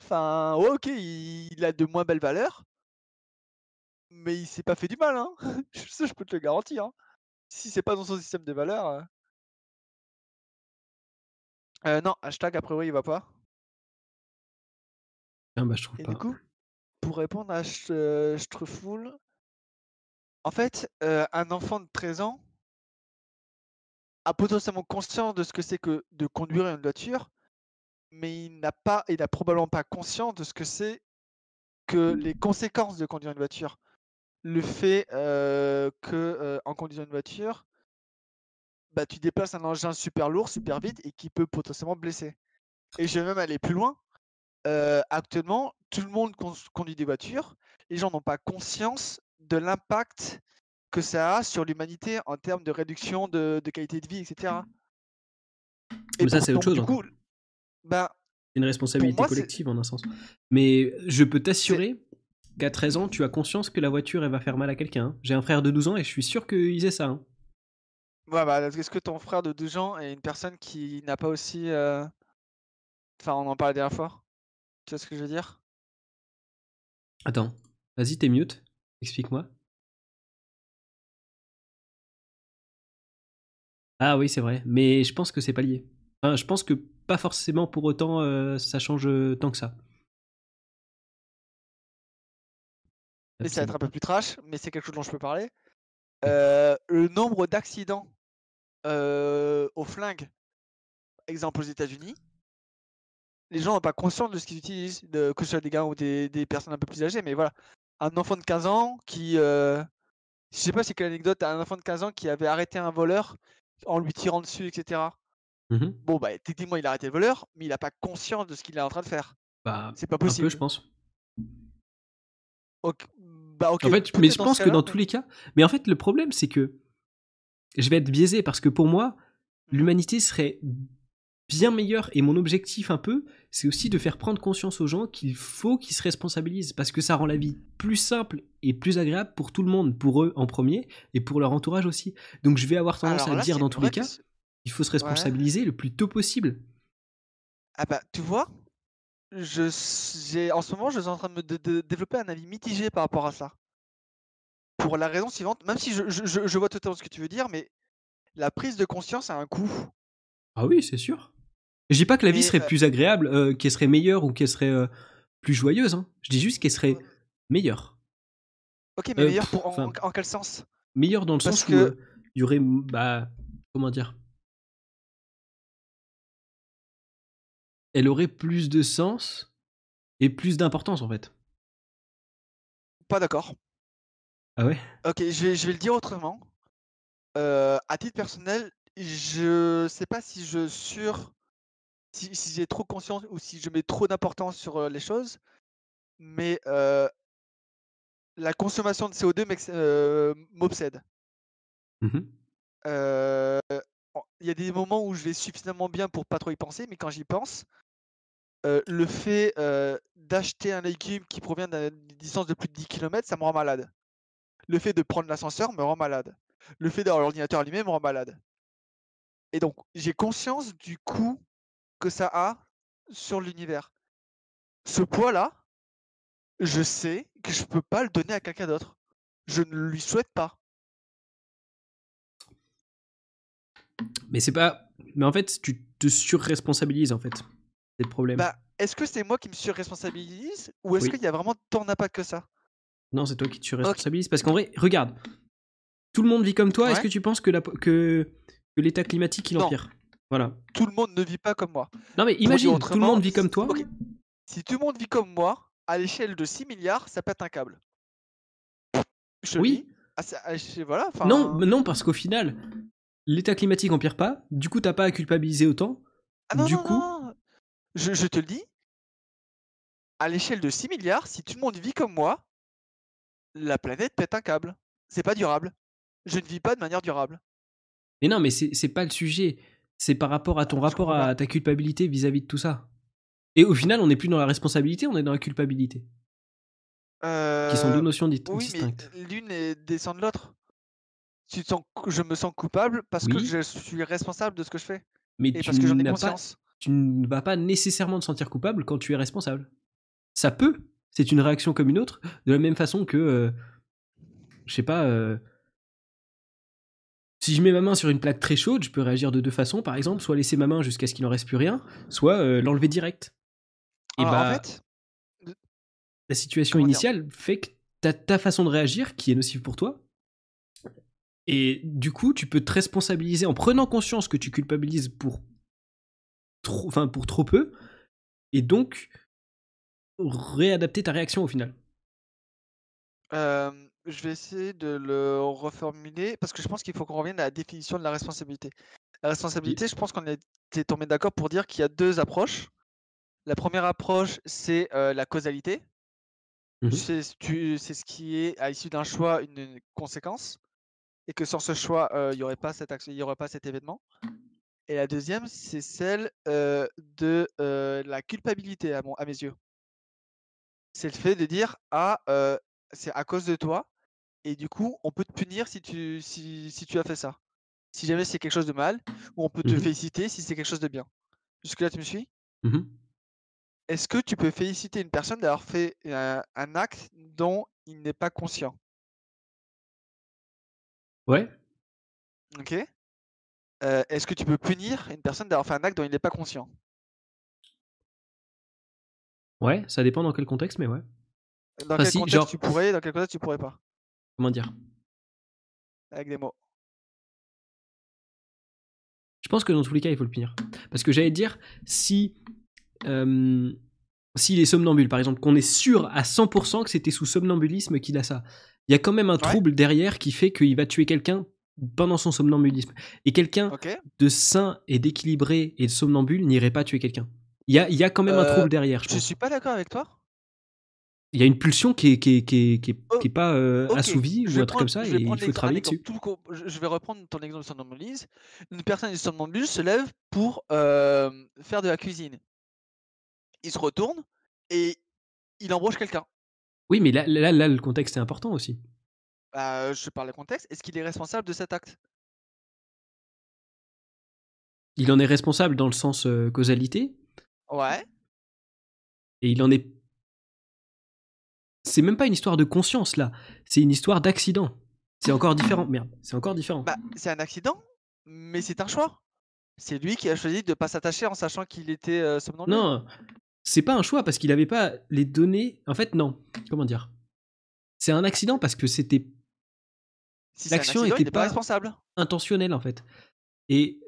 enfin, ouais, ok, il, a de moins belles valeurs, mais il s'est pas fait du mal, hein. *laughs* Ça, je peux te le garantir. Hein. Si c'est pas dans son système de valeurs. Euh... non, hashtag a priori il va pas. Ah bah je trouve Et pas. du coup, pour répondre à Strufful, en fait, un enfant de 13 ans a potentiellement conscience de ce que c'est que de conduire une voiture, mais il n'a pas, il n'a probablement pas conscience de ce que c'est que les conséquences de conduire une voiture. Le fait que en conduisant une voiture, bah, tu déplaces un engin super lourd, super vite et qui peut potentiellement blesser. Et je vais même aller plus loin. Actuellement, tout le monde conduit des voitures. Les gens n'ont pas conscience de l'impact que ça a sur l'humanité en termes de réduction de, qualité de vie, etc. Et Mais ça, c'est autre chose. Du coup, bah, c'est une responsabilité collective en un sens. Mais je peux t'assurer qu'à 13 ans, tu as conscience que la voiture, elle va faire mal à quelqu'un. Hein. J'ai un frère de 12 ans et je suis sûr qu'il sait ça. Hein. Ouais, bah, est-ce que ton frère de 12 ans est une personne qui n'a pas aussi. Euh, enfin, on en parlait la dernière fois. Tu vois ce que je veux dire? Attends, vas-y, t'es mute. Explique-moi. Ah oui, c'est vrai. Mais je pense que c'est pas lié. Enfin, je pense que pas forcément pour autant euh, ça change euh, tant que ça. Et ça va être un peu plus trash, mais c'est quelque chose dont je peux parler. Euh, le nombre d'accidents au flingue, exemple aux États-Unis, les gens n'ont pas conscience de ce qu'ils utilisent, de, que ce soit des gars ou des, des, personnes un peu plus âgées, mais voilà. Un enfant de 15 ans qui. je sais pas si quelle anecdote, un enfant de 15 ans qui avait arrêté un voleur en lui tirant dessus, etc. Mmh bon, bah, techniquement, il a arrêté le voleur, mais il n'a pas conscience de ce qu'il est en train de faire. Bah, c'est pas possible. Un peu, je pense. Bah, en fait, mais je pense que dans tous les cas. Mais en fait, le problème, c'est que je vais être biaisé parce que pour moi, mmh l'humanité serait bien meilleure et mon objectif un peu, c'est aussi de faire prendre conscience aux gens qu'il faut qu'ils se responsabilisent parce que ça rend la vie plus simple et plus agréable pour tout le monde, pour eux en premier et pour leur entourage aussi. Donc je vais avoir tendance à dire dans tous les cas. Il faut se responsabiliser le plus tôt possible. Ah bah, tu vois, je, en ce moment, je suis en train de, développer un avis mitigé par rapport à ça. Pour la raison suivante, même si je, je, je vois totalement ce que tu veux dire, mais la prise de conscience a un coût. Ah oui, c'est sûr. Je dis pas que la vie serait euh plus agréable, euh, qu'elle serait meilleure ou qu'elle serait euh, plus joyeuse. Hein. Je dis juste qu'elle serait meilleure. Ok, mais meilleure pour, en, en, quel sens? Meilleure dans le sens où il y aurait, bah, comment dire? Elle aurait plus de sens et plus d'importance en fait. Pas d'accord. Ah ouais? Ok, je vais, je vais le dire autrement. Euh, à titre personnel, je sais pas si je sur si, j'ai trop conscience ou si je mets trop d'importance sur les choses, mais euh, la consommation de CO2 m'obsède. Mmh il y a des moments où je vais suffisamment bien pour pas trop y penser, mais quand j'y pense, le fait d'acheter un légume qui provient d'une distance de plus de 10 km, ça me rend malade. Le fait de prendre l'ascenseur me rend malade. Le fait d'avoir l'ordinateur allumé me rend malade. Et donc, j'ai conscience du coût que ça a sur l'univers. Ce poids-là, je sais que je ne peux pas le donner à quelqu'un d'autre. Je ne lui souhaite pas. Mais c'est pas. Mais en fait, tu te surresponsabilises en fait. C'est le problème. Bah, est-ce que c'est moi qui me surresponsabilise ou est-ce qu'il y a vraiment tant d'impact que ça? Non, c'est toi qui te surresponsabilises. Parce qu'en vrai, regarde, tout le monde vit comme toi. Est-ce que tu penses que, la... que... que l'état climatique il empire? Voilà. Tout le monde ne vit pas comme moi. Non, mais imagine, tout le monde vit comme toi. Si tout le monde vit comme moi, à l'échelle de 6 milliards, ça pète un câble. oui. Ah, ah, voilà, non, non, parce qu'au final, l'état climatique empire pas, du coup t'as pas à culpabiliser autant. Ah non, du non, coup, non. Je, je te le dis, à l'échelle de 6 milliards, si tout le monde vit comme moi, la planète pète un câble. C'est pas durable. Je ne vis pas de manière durable. Mais non, mais c'est pas le sujet. C'est par rapport à ton rapport à ta culpabilité vis-à-vis de tout ça. Et au final, on n'est plus dans la responsabilité, on est dans la culpabilité. Qui sont deux Euh, notions di- oui, distinctes. l'une est- descend de l'autre. Tu te sens cou- je me sens coupable parce que je suis responsable de ce que je fais Mais et tu parce que j'en ai n'as pas, conscience. tu ne vas pas nécessairement te sentir coupable quand tu es responsable. Ça peut. C'est une réaction comme une autre, de la même façon que, euh, je sais pas, euh, si je mets ma main sur une plaque très chaude, je peux réagir de deux façons, par exemple, soit laisser ma main jusqu'à ce qu'il n'en reste plus rien, soit euh, l'enlever direct. Et Alors, bah, en fait, la situation initiale fait que t'as ta façon de réagir qui est nocive pour toi. Et du coup, tu peux te responsabiliser en prenant conscience que tu culpabilises pour trop, enfin pour trop peu, et donc réadapter ta réaction au final. euh, je vais essayer de le reformuler parce que je pense qu'il faut qu'on revienne à la définition de la responsabilité. La responsabilité, je pense qu'on était tombé d'accord pour dire qu'il y a deux approches. La première approche, c'est euh, la causalité. Mhm. C'est ce qui est à l'issue d'un choix une, une conséquence et que sans ce choix, euh, il n'y aurait pas cette action, il y aurait pas cet événement. Et la deuxième, c'est celle euh, de euh, la culpabilité à, mon, à mes yeux. C'est le fait de dire ah euh, c'est à cause de toi et du coup on peut te punir si tu si, si tu as fait ça. Si jamais c'est quelque chose de mal ou on peut te Mhm. féliciter si c'est quelque chose de bien. Jusque là tu me suis? Mhm. Est-ce que tu peux féliciter une personne d'avoir fait un, un acte dont il n'est pas conscient? Ouais, Ok Euh, Est-ce que tu peux punir une personne d'avoir fait un acte dont il n'est pas conscient? Ouais, ça dépend dans quel contexte, mais ouais. Dans Enfin, quel si, contexte genre- tu pourrais, dans quel contexte tu pourrais pas? Comment dire? Avec des mots. Je pense que dans tous les cas, il faut le punir. Parce que j'allais dire, si. Euh, s'il est somnambule, par exemple, qu'on est sûr à 100% que c'était sous somnambulisme qu'il a ça, il y a quand même un trouble derrière qui fait qu'il va tuer quelqu'un pendant son somnambulisme. Et quelqu'un de sain et d'équilibré et de somnambule n'irait pas tuer quelqu'un. Il y a, il y a quand même un Euh, trouble derrière, je Je suis pas d'accord avec toi. Il y a une pulsion qui est, qui est, qui est, qui est- Oh, pas euh, assouvie je ou un truc comme ça et il faut travailler dessus. tout je vais reprendre ton exemple de somnambulise. Une personne somnambule se lève pour euh, faire de la cuisine. Il se retourne et il embauche quelqu'un. Oui, mais là, là, là, le contexte est important aussi. Bah, je parle de contexte. Est-ce qu'il est responsable de cet acte? Il en est responsable dans le sens euh, causalité, Ouais. et il en est. C'est même pas une histoire de conscience là, c'est une histoire d'accident. C'est encore différent. Merde, c'est encore différent. Bah, c'est un accident, mais c'est un choix. C'est lui qui a choisi de ne pas s'attacher en sachant qu'il était euh, somnambule. non, c'est pas un choix parce qu'il avait pas les données. En fait, non. Comment dire? C'est un accident parce que c'était si l'action accident, était il n'est pas pas- responsable. intentionnel en fait. Et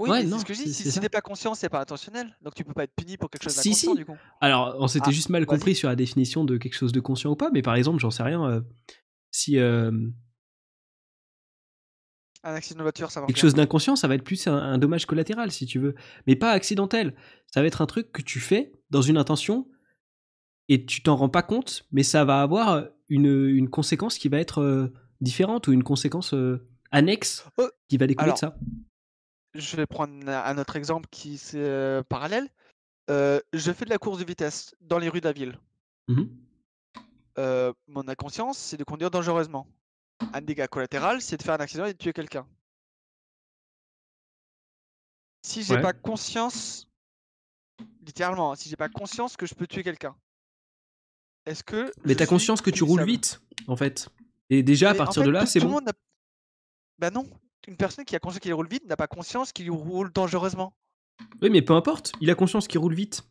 Oui, Ouais, c'est ce que je dis. Si, si t'es pas conscient, c'est pas intentionnel. Donc tu peux pas être puni pour quelque chose Si, d'inconscient si. du coup. alors, on s'était Ah, juste mal compris sur la définition de quelque chose de conscient ou pas, mais par exemple, j'en sais rien. euh, si euh, Un accident de voiture, ça marche quelque chose d'inconscient, ça va être plus un, un dommage collatéral, si tu veux. Mais pas accidentel. Ça va être un truc que tu fais dans une intention et tu t'en rends pas compte, mais ça va avoir une, une conséquence qui va être euh, différente ou une conséquence euh, annexe qui va découler alors, de ça. Je vais prendre un autre exemple qui c'est euh, parallèle. Euh, je fais de la course de vitesse dans les rues de la ville. Mhm. Euh, mon inconscience, c'est de conduire dangereusement. Un dégât collatéral, c'est de faire un accident et de tuer quelqu'un. Si j'ai Ouais. pas conscience, littéralement, hein, si j'ai pas conscience que je peux tuer quelqu'un, est-ce que Mais t'as conscience que tu roules vite, en fait. Et déjà, à en partir fait, de là, c'est bon. monde n'a- Bah non, une personne qui a conscience qu'il roule vite n'a pas conscience qu'il roule dangereusement. Oui, mais peu importe, il a conscience qu'il roule vite.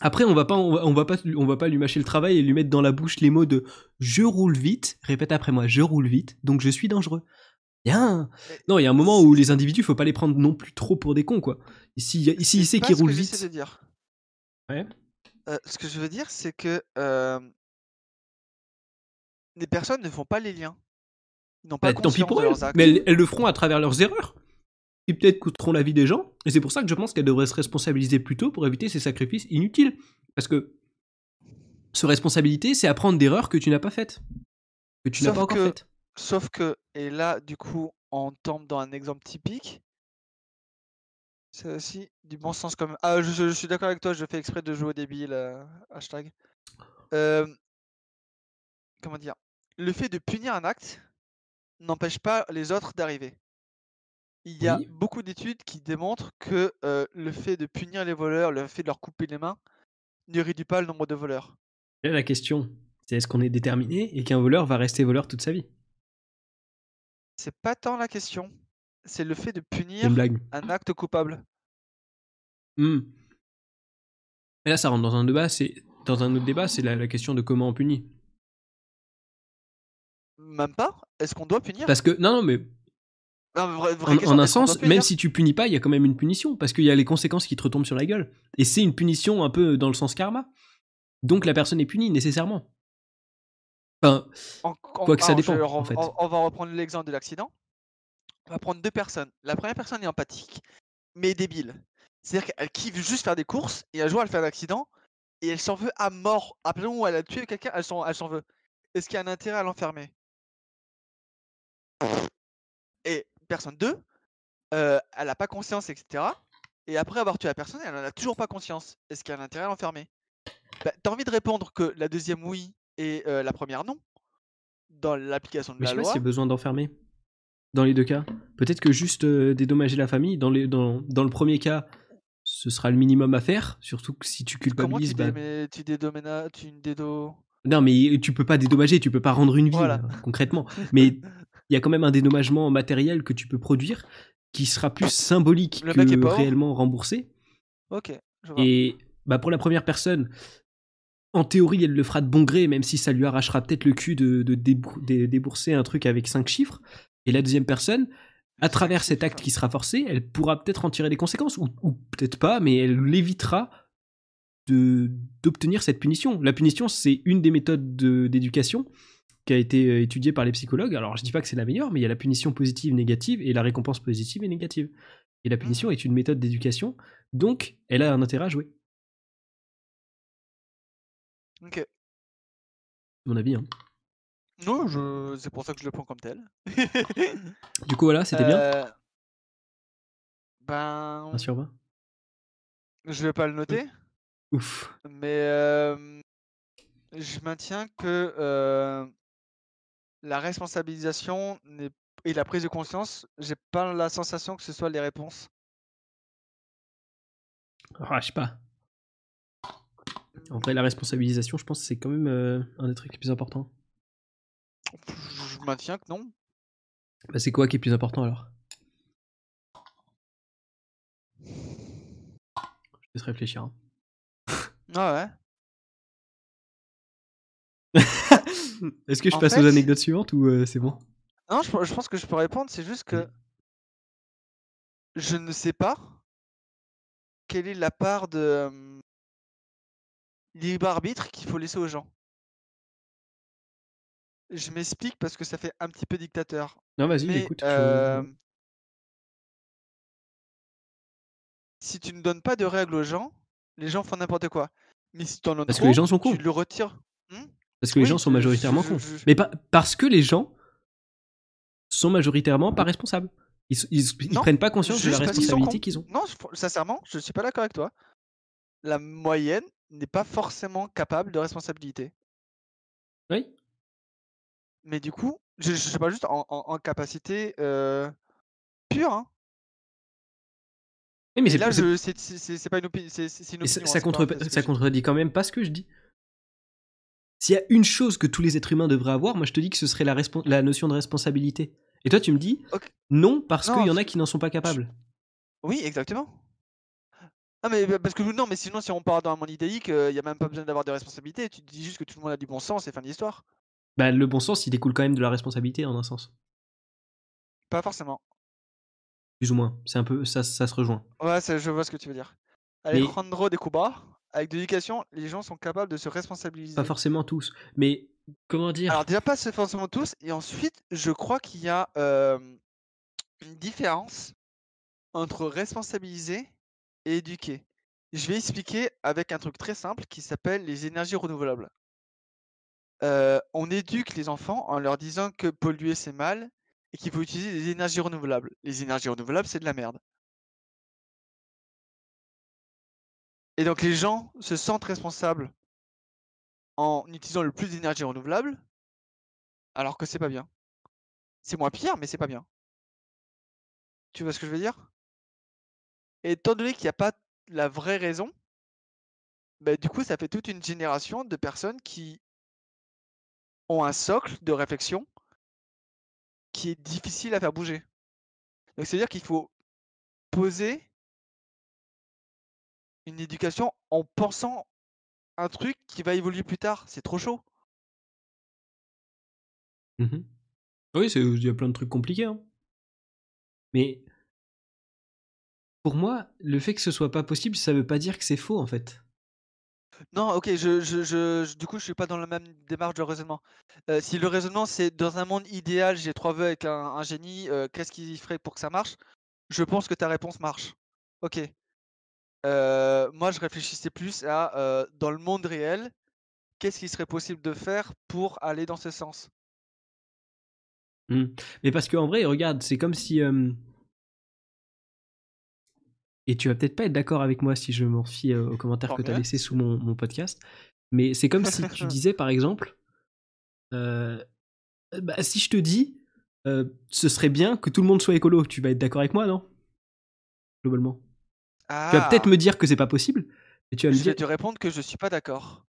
Après, on va pas, on va, on va pas, on va pas lui mâcher le travail et lui mettre dans la bouche les mots de je roule vite. Répète après moi, je roule vite, donc je suis dangereux. Y a un... Non, il y a un moment où les individus, faut pas les prendre non plus trop pour des cons, quoi. Ici, il sait pas qu'il ce roule que j'essaie vite. de dire. Ouais. Euh, ce que je veux dire, c'est que euh, les personnes ne font pas les liens. Ils n'ont pas Bah, tant pis pour de elles. leurs actes. Mais elles, elles le feront à travers leurs erreurs. Qui peut-être coûteront la vie des gens. Et c'est pour ça que je pense qu'elle devrait se responsabiliser plus tôt pour éviter ces sacrifices inutiles. Parce que se responsabiliser, c'est apprendre d'erreurs que tu n'as pas faites. Que tu n'as pas encore faites. Sauf que, et là, du coup, on tombe dans un exemple typique. C'est aussi du bon sens comme. Ah, je, suis d'accord avec toi, je fais exprès de jouer au débile, euh, hashtag. comment dire? Le fait de punir un acte n'empêche pas les autres d'arriver. Il y a beaucoup d'études qui démontrent que le fait de punir les voleurs, le fait de leur couper les mains, ne réduit pas le nombre de voleurs. la question, c'est est-ce qu'on est déterminé et qu'un voleur va rester voleur toute sa vie? C'est pas tant la question. C'est le fait de punir un acte coupable. Mmh. Mais là, ça rentre dans un débat. C'est dans un autre débat, c'est la, question de comment on punit. Même pas? Est-ce qu'on doit punir? Parce que non, non, mais en, un sens, même si tu punis pas, il y a quand même une punition parce qu'il y a les conséquences qui te retombent sur la gueule. Et c'est une punition un peu dans le sens karma. Donc la personne est punie nécessairement. Enfin, quoi que ça dépend. en fait. on, va reprendre l'exemple de l'accident. On va prendre deux personnes. La première personne est empathique, mais débile. C'est-à-dire qu'elle kiffe juste faire des courses et un jour elle fait un accident et elle s'en veut à mort. À plein où elle a tué quelqu'un, elle s'en veut. Est-ce qu'il y a un intérêt à l'enfermer? Et personne 2, elle n'a pas conscience, etc. Et après avoir tué la personne, elle n'en a toujours pas conscience. Est-ce qu'il y a un intérêt à l'enfermer? Bah, T'as envie de répondre que la deuxième oui et la première non dans l'application de Mais la je sais loi. Pas s'il y a besoin d'enfermer dans les deux cas. Peut-être que juste dédommager la famille. Dans, les, dans, dans, le premier cas, ce sera le minimum à faire. Surtout que si tu culpabilises. Comment tu, bah... tu dédommages tu dédo... Non, mais tu peux pas dédommager, tu peux pas rendre une vie concrètement. *laughs* Mais il y a quand même un dédommagement matériel que tu peux produire qui sera plus symbolique que réellement remboursé. Ok. Et bah pour la première personne, en théorie, elle le fera de bon gré, même si ça lui arrachera peut-être le cul de, débourser un truc avec cinq chiffres. Et la deuxième personne, à travers cet acte qui sera forcé, elle pourra peut-être en tirer des conséquences, ou, ou peut-être pas, mais elle l'évitera d'obtenir cette punition. La punition, c'est une des méthodes d'éducation qui a été euh, étudiée par les psychologues. Alors, je dis pas que c'est la meilleure, mais il y a la punition positive, négative, et la récompense positive et négative. Et la punition est une méthode d'éducation, donc elle a un intérêt à jouer. Ok. Mon avis, hein. Non, je... c'est pour ça que je le prends comme tel. *laughs* du coup, voilà, c'était bien. Euh, ben. 1 sur 20 Je vais pas le noter. Ouf. Mais je maintiens que la responsabilisation et la prise de conscience, j'ai pas la sensation que ce soit les réponses. Ah, je sais pas. En vrai, la responsabilisation, je pense que c'est quand même un des trucs les plus importants. Je maintiens que non. Bah, c'est quoi qui est plus important alors? Je laisse réfléchir. Hein. Ah ouais? *laughs* Est-ce que je passe aux anecdotes suivantes ou euh, c'est bon? Non, je, pense que je peux répondre, c'est juste que je ne sais pas quelle est la part de libre arbitre qu'il faut laisser aux gens. Je m'explique parce que ça fait un petit peu dictateur. Non, vas-y, écoute. Si tu ne donnes pas de règles aux gens, les gens font n'importe quoi. Mais si tu en Parce que les gens sont tu le retires. Hmm parce que les gens sont majoritairement cons. Mais pas parce que les gens sont majoritairement pas responsables. Ils, ils, prennent pas conscience de la responsabilité qu'ils ont. Non, sincèrement, je suis pas d'accord avec toi. La moyenne n'est pas forcément capable de responsabilité. Oui. Mais du coup, je, ne sais pas juste en, capacité euh, pure. Hein mais là, c'est pas une, opinion. Ça, contredit quand même pas ce que je dis. S'il y a une chose que tous les êtres humains devraient avoir, moi je te dis que ce serait la, la notion de responsabilité. Et toi, tu me dis non parce qu'il y en a qui n'en sont pas capables. Oui, exactement. Ah mais bah, parce que non, mais sinon si on part dans un monde idéique, il n'y a même pas besoin d'avoir de responsabilité. Tu dis juste que tout le monde a du bon sens et fin d'histoire. Bah le bon sens, il découle quand même de la responsabilité en un sens. Pas forcément. Plus ou moins. C'est un peu ça, ça se rejoint. Ouais, je vois ce que tu veux dire. Alejandro de Cuba, avec de l'éducation, les gens sont capables de se responsabiliser. Pas forcément tous, mais comment dire? Alors déjà pas forcément tous, et ensuite je crois qu'il y a une différence entre responsabiliser et éduquer. Je vais expliquer avec un truc très simple qui s'appelle les énergies renouvelables. on éduque les enfants en leur disant que polluer c'est mal et qu'il faut utiliser des énergies renouvelables. Les énergies renouvelables, c'est de la merde. Et donc les gens se sentent responsables en utilisant le plus d'énergie renouvelable, alors que c'est pas bien. C'est moins pire, mais c'est pas bien. Tu vois ce que je veux dire? Et étant donné qu'il n'y a pas la vraie raison, bah, du coup, ça fait toute une génération de personnes qui ont un socle de réflexion qui est difficile à faire bouger. Donc c'est-à-dire qu'il faut poser une éducation en pensant un truc qui va évoluer plus tard. C'est trop chaud. Mmh oui, il y a plein de trucs compliqués. Hein. Mais pour moi, le fait que ce soit pas possible, ça veut pas dire que c'est faux en fait. Non, OK, je je du coup, je suis pas dans la même démarche de raisonnement. Euh, si le raisonnement, c'est dans un monde idéal, j'ai trois vœux avec un génie, euh, qu'est-ce qu'il ferait pour que ça marche? Je pense que ta réponse marche. OK. Euh, moi, je réfléchissais plus à, dans le monde réel, qu'est-ce qui serait possible de faire pour aller dans ce sens? Mmh. Mais parce qu'en vrai, regarde, c'est comme si, et tu vas peut-être pas être d'accord avec moi si je m'en fie aux commentaires que tu as laissés sous mon, podcast, mais c'est comme si tu *laughs* disais par exemple, euh, bah, si je te dis, euh, ce serait bien que tout le monde soit écolo, tu vas être d'accord avec moi, non? Globalement. Tu vas peut-être me ah! dire que c'est pas possible, mais tu vas me je vais te répondre que je suis pas d'accord.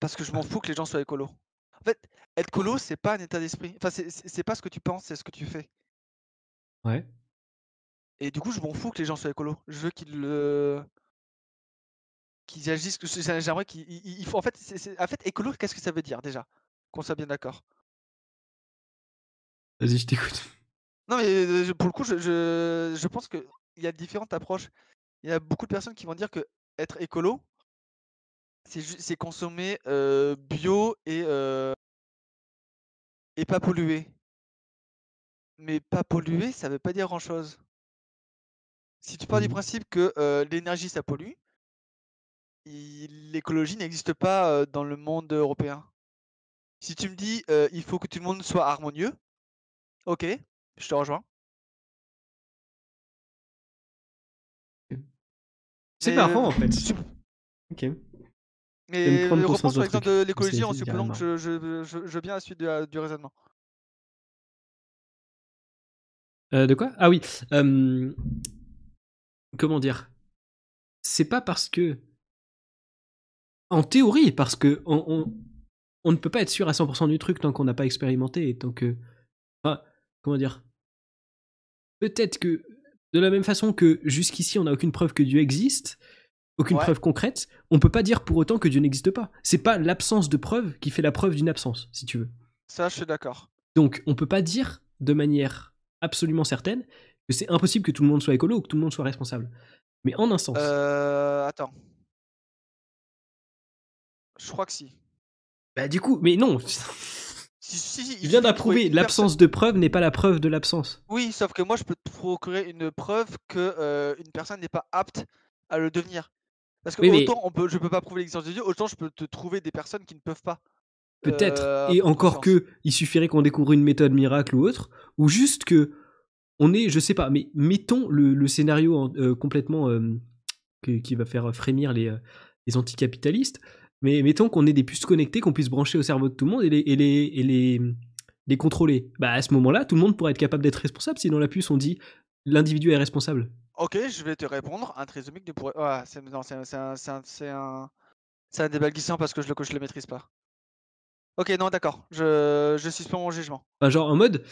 Parce que je m'en fous que les gens soient écolos. En fait, être colo, c'est pas un état d'esprit. Enfin, c'est pas ce que tu penses, c'est ce que tu fais. Ouais. Et du coup, je m'en fous que les gens soient écolos. Je veux qu'ils le qu'ils agissent. J'aimerais qu'ils. faut en fait, en fait, écolo, qu'est-ce que ça veut dire déjà? Qu'on soit bien d'accord. Vas-y, je t'écoute. Non, mais pour le coup, je, je, pense qu'il y a différentes approches. Il y a beaucoup de personnes qui vont dire que être écolo, c'est consommer bio et, et pas polluer. Mais pas polluer, ça veut pas dire grand-chose. Si tu pars du mmh principe que l'énergie, ça pollue, l'écologie n'existe pas dans le monde européen. Si tu me dis il faut que tout le monde soit harmonieux, ok, je te rejoins. C'est marrant en fait. Ok. Mais reprends sur l'exemple de l'écologie en supposant que je, je, je, je, viens à la suite du raisonnement. de quoi? Ah oui comment dire? C'est pas parce que en théorie, parce que on, on, ne peut pas être sûr à 100% du truc tant qu'on n'a pas expérimenté et tant que comment dire Peut-être que de la même façon que jusqu'ici on n'a aucune preuve que Dieu existe, aucune preuve concrète, on peut pas dire pour autant que Dieu n'existe pas. C'est pas l'absence de preuve qui fait la preuve d'une absence, si tu veux. Ça, je suis d'accord. Donc, on peut pas dire de manière absolument certaine que c'est impossible que tout le monde soit écolo ou que tout le monde soit responsable. Mais en un sens. Euh, attends. Je crois que si. Bah du coup, mais non. Si, si, il vient d'approuver l'absence de preuve n'est pas la preuve de l'absence. Oui, sauf que moi je peux te procurer une preuve que euh, une personne n'est pas apte à le devenir. Parce que autant on peut, je peux pas prouver l'existence de Dieu, autant je peux te trouver des personnes qui ne peuvent pas. Peut-être. Euh, et encore que, il suffirait qu'on découvre une méthode miracle ou autre, ou juste que on est, je sais pas, mais mettons le, scénario euh, complètement qui va faire frémir les, les anticapitalistes, mais mettons qu'on ait des puces connectées qu'on puisse brancher au cerveau de tout le monde et les, et les, les, contrôler. Bah à ce moment-là, tout le monde pourrait être capable d'être responsable si dans la puce on dit l'individu est responsable. Ok, je vais te répondre. Un trisomique ne pourrait. Ah, c'est un, c'est un, un, débat glissant parce que je le, je le maîtrise pas. Ok, non, d'accord. Je, je suspends mon jugement. Bah, genre en mode,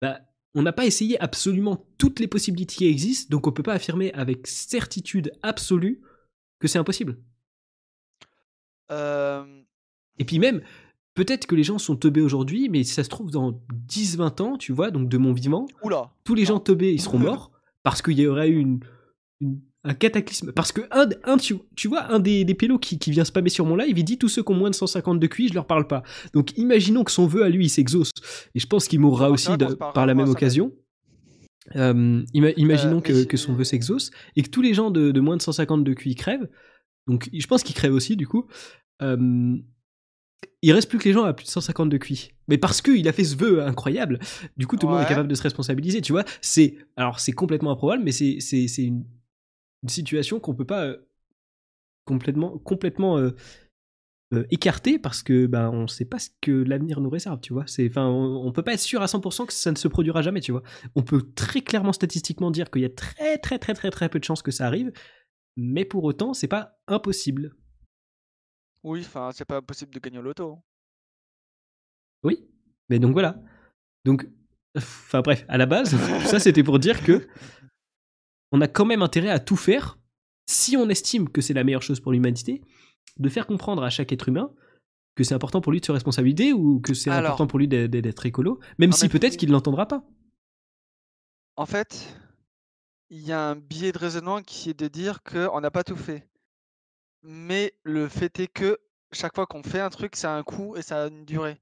bah, on n'a pas essayé absolument toutes les possibilités qui existent, donc on peut pas affirmer avec certitude absolue que c'est impossible. Et puis même, peut-être que les gens sont teubés aujourd'hui, mais si ça se trouve dans 10-20 ans, tu vois, donc de mon vivant, tous les gens teubés, ils seront *laughs* morts, parce qu'il y aurait eu une, un cataclysme. Parce que un, un tu, vois, un des, des pélos qui, qui, vient spammer sur mon live, il dit tous ceux qui ont moins de 150 de QI, je leur parle pas. Donc imaginons que son vœu à lui, il s'exauce. Et je pense qu'il mourra aussi par la même occasion. imaginons que, son vœu s'exauce et que tous les gens de, moins de 150 de QI crèvent. Donc, je pense qu'ils crèvent aussi, du coup. il reste plus que les gens à plus de 150 de QI. Mais parce qu'il a fait ce vœu incroyable, du coup, tout le monde est capable de se responsabiliser. Tu vois, c'est alors c'est complètement improbable, mais c'est une, une, situation qu'on peut pas complètement complètement euh, écarté parce que ben on sait pas ce que l'avenir nous réserve, tu vois. C'est enfin on, peut pas être sûr à 100% que ça ne se produira jamais, tu vois. On peut très clairement statistiquement dire qu'il y a très très très très très peu de chances que ça arrive, mais pour autant, c'est pas impossible. Oui, enfin, c'est pas impossible de gagner au loto. Oui, mais donc voilà. Donc enfin bref, à la base, ça *laughs* c'était pour dire que on a quand même intérêt à tout faire si on estime que c'est la meilleure chose pour l'humanité de faire comprendre à chaque être humain que c'est important pour lui de se responsabiliser ou que c'est important pour lui d'être écolo, même si peut-être qu'il ne l'entendra pas. En fait, il y a un biais de raisonnement qui est de dire qu'on n'a pas tout fait. Mais le fait est que chaque fois qu'on fait un truc, ça a un coût et ça a une durée.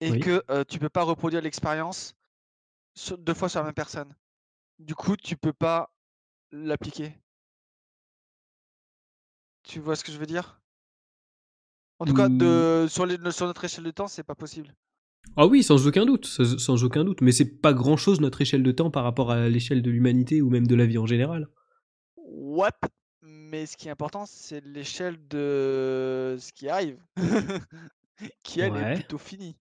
Et que tu euh, tu peux pas reproduire l'expérience deux fois sur la même personne. Du coup, tu peux pas l'appliquer. Tu vois ce que je veux dire? En tout cas, de, sur, notre échelle de temps, c'est pas possible. Ah oui, sans aucun doute, sans, aucun doute. Mais c'est pas grand chose notre échelle de temps par rapport à l'échelle de l'humanité ou même de la vie en général. Ouais, mais ce qui est important, c'est l'échelle de ce qui arrive, *laughs* qui elle est plutôt finie.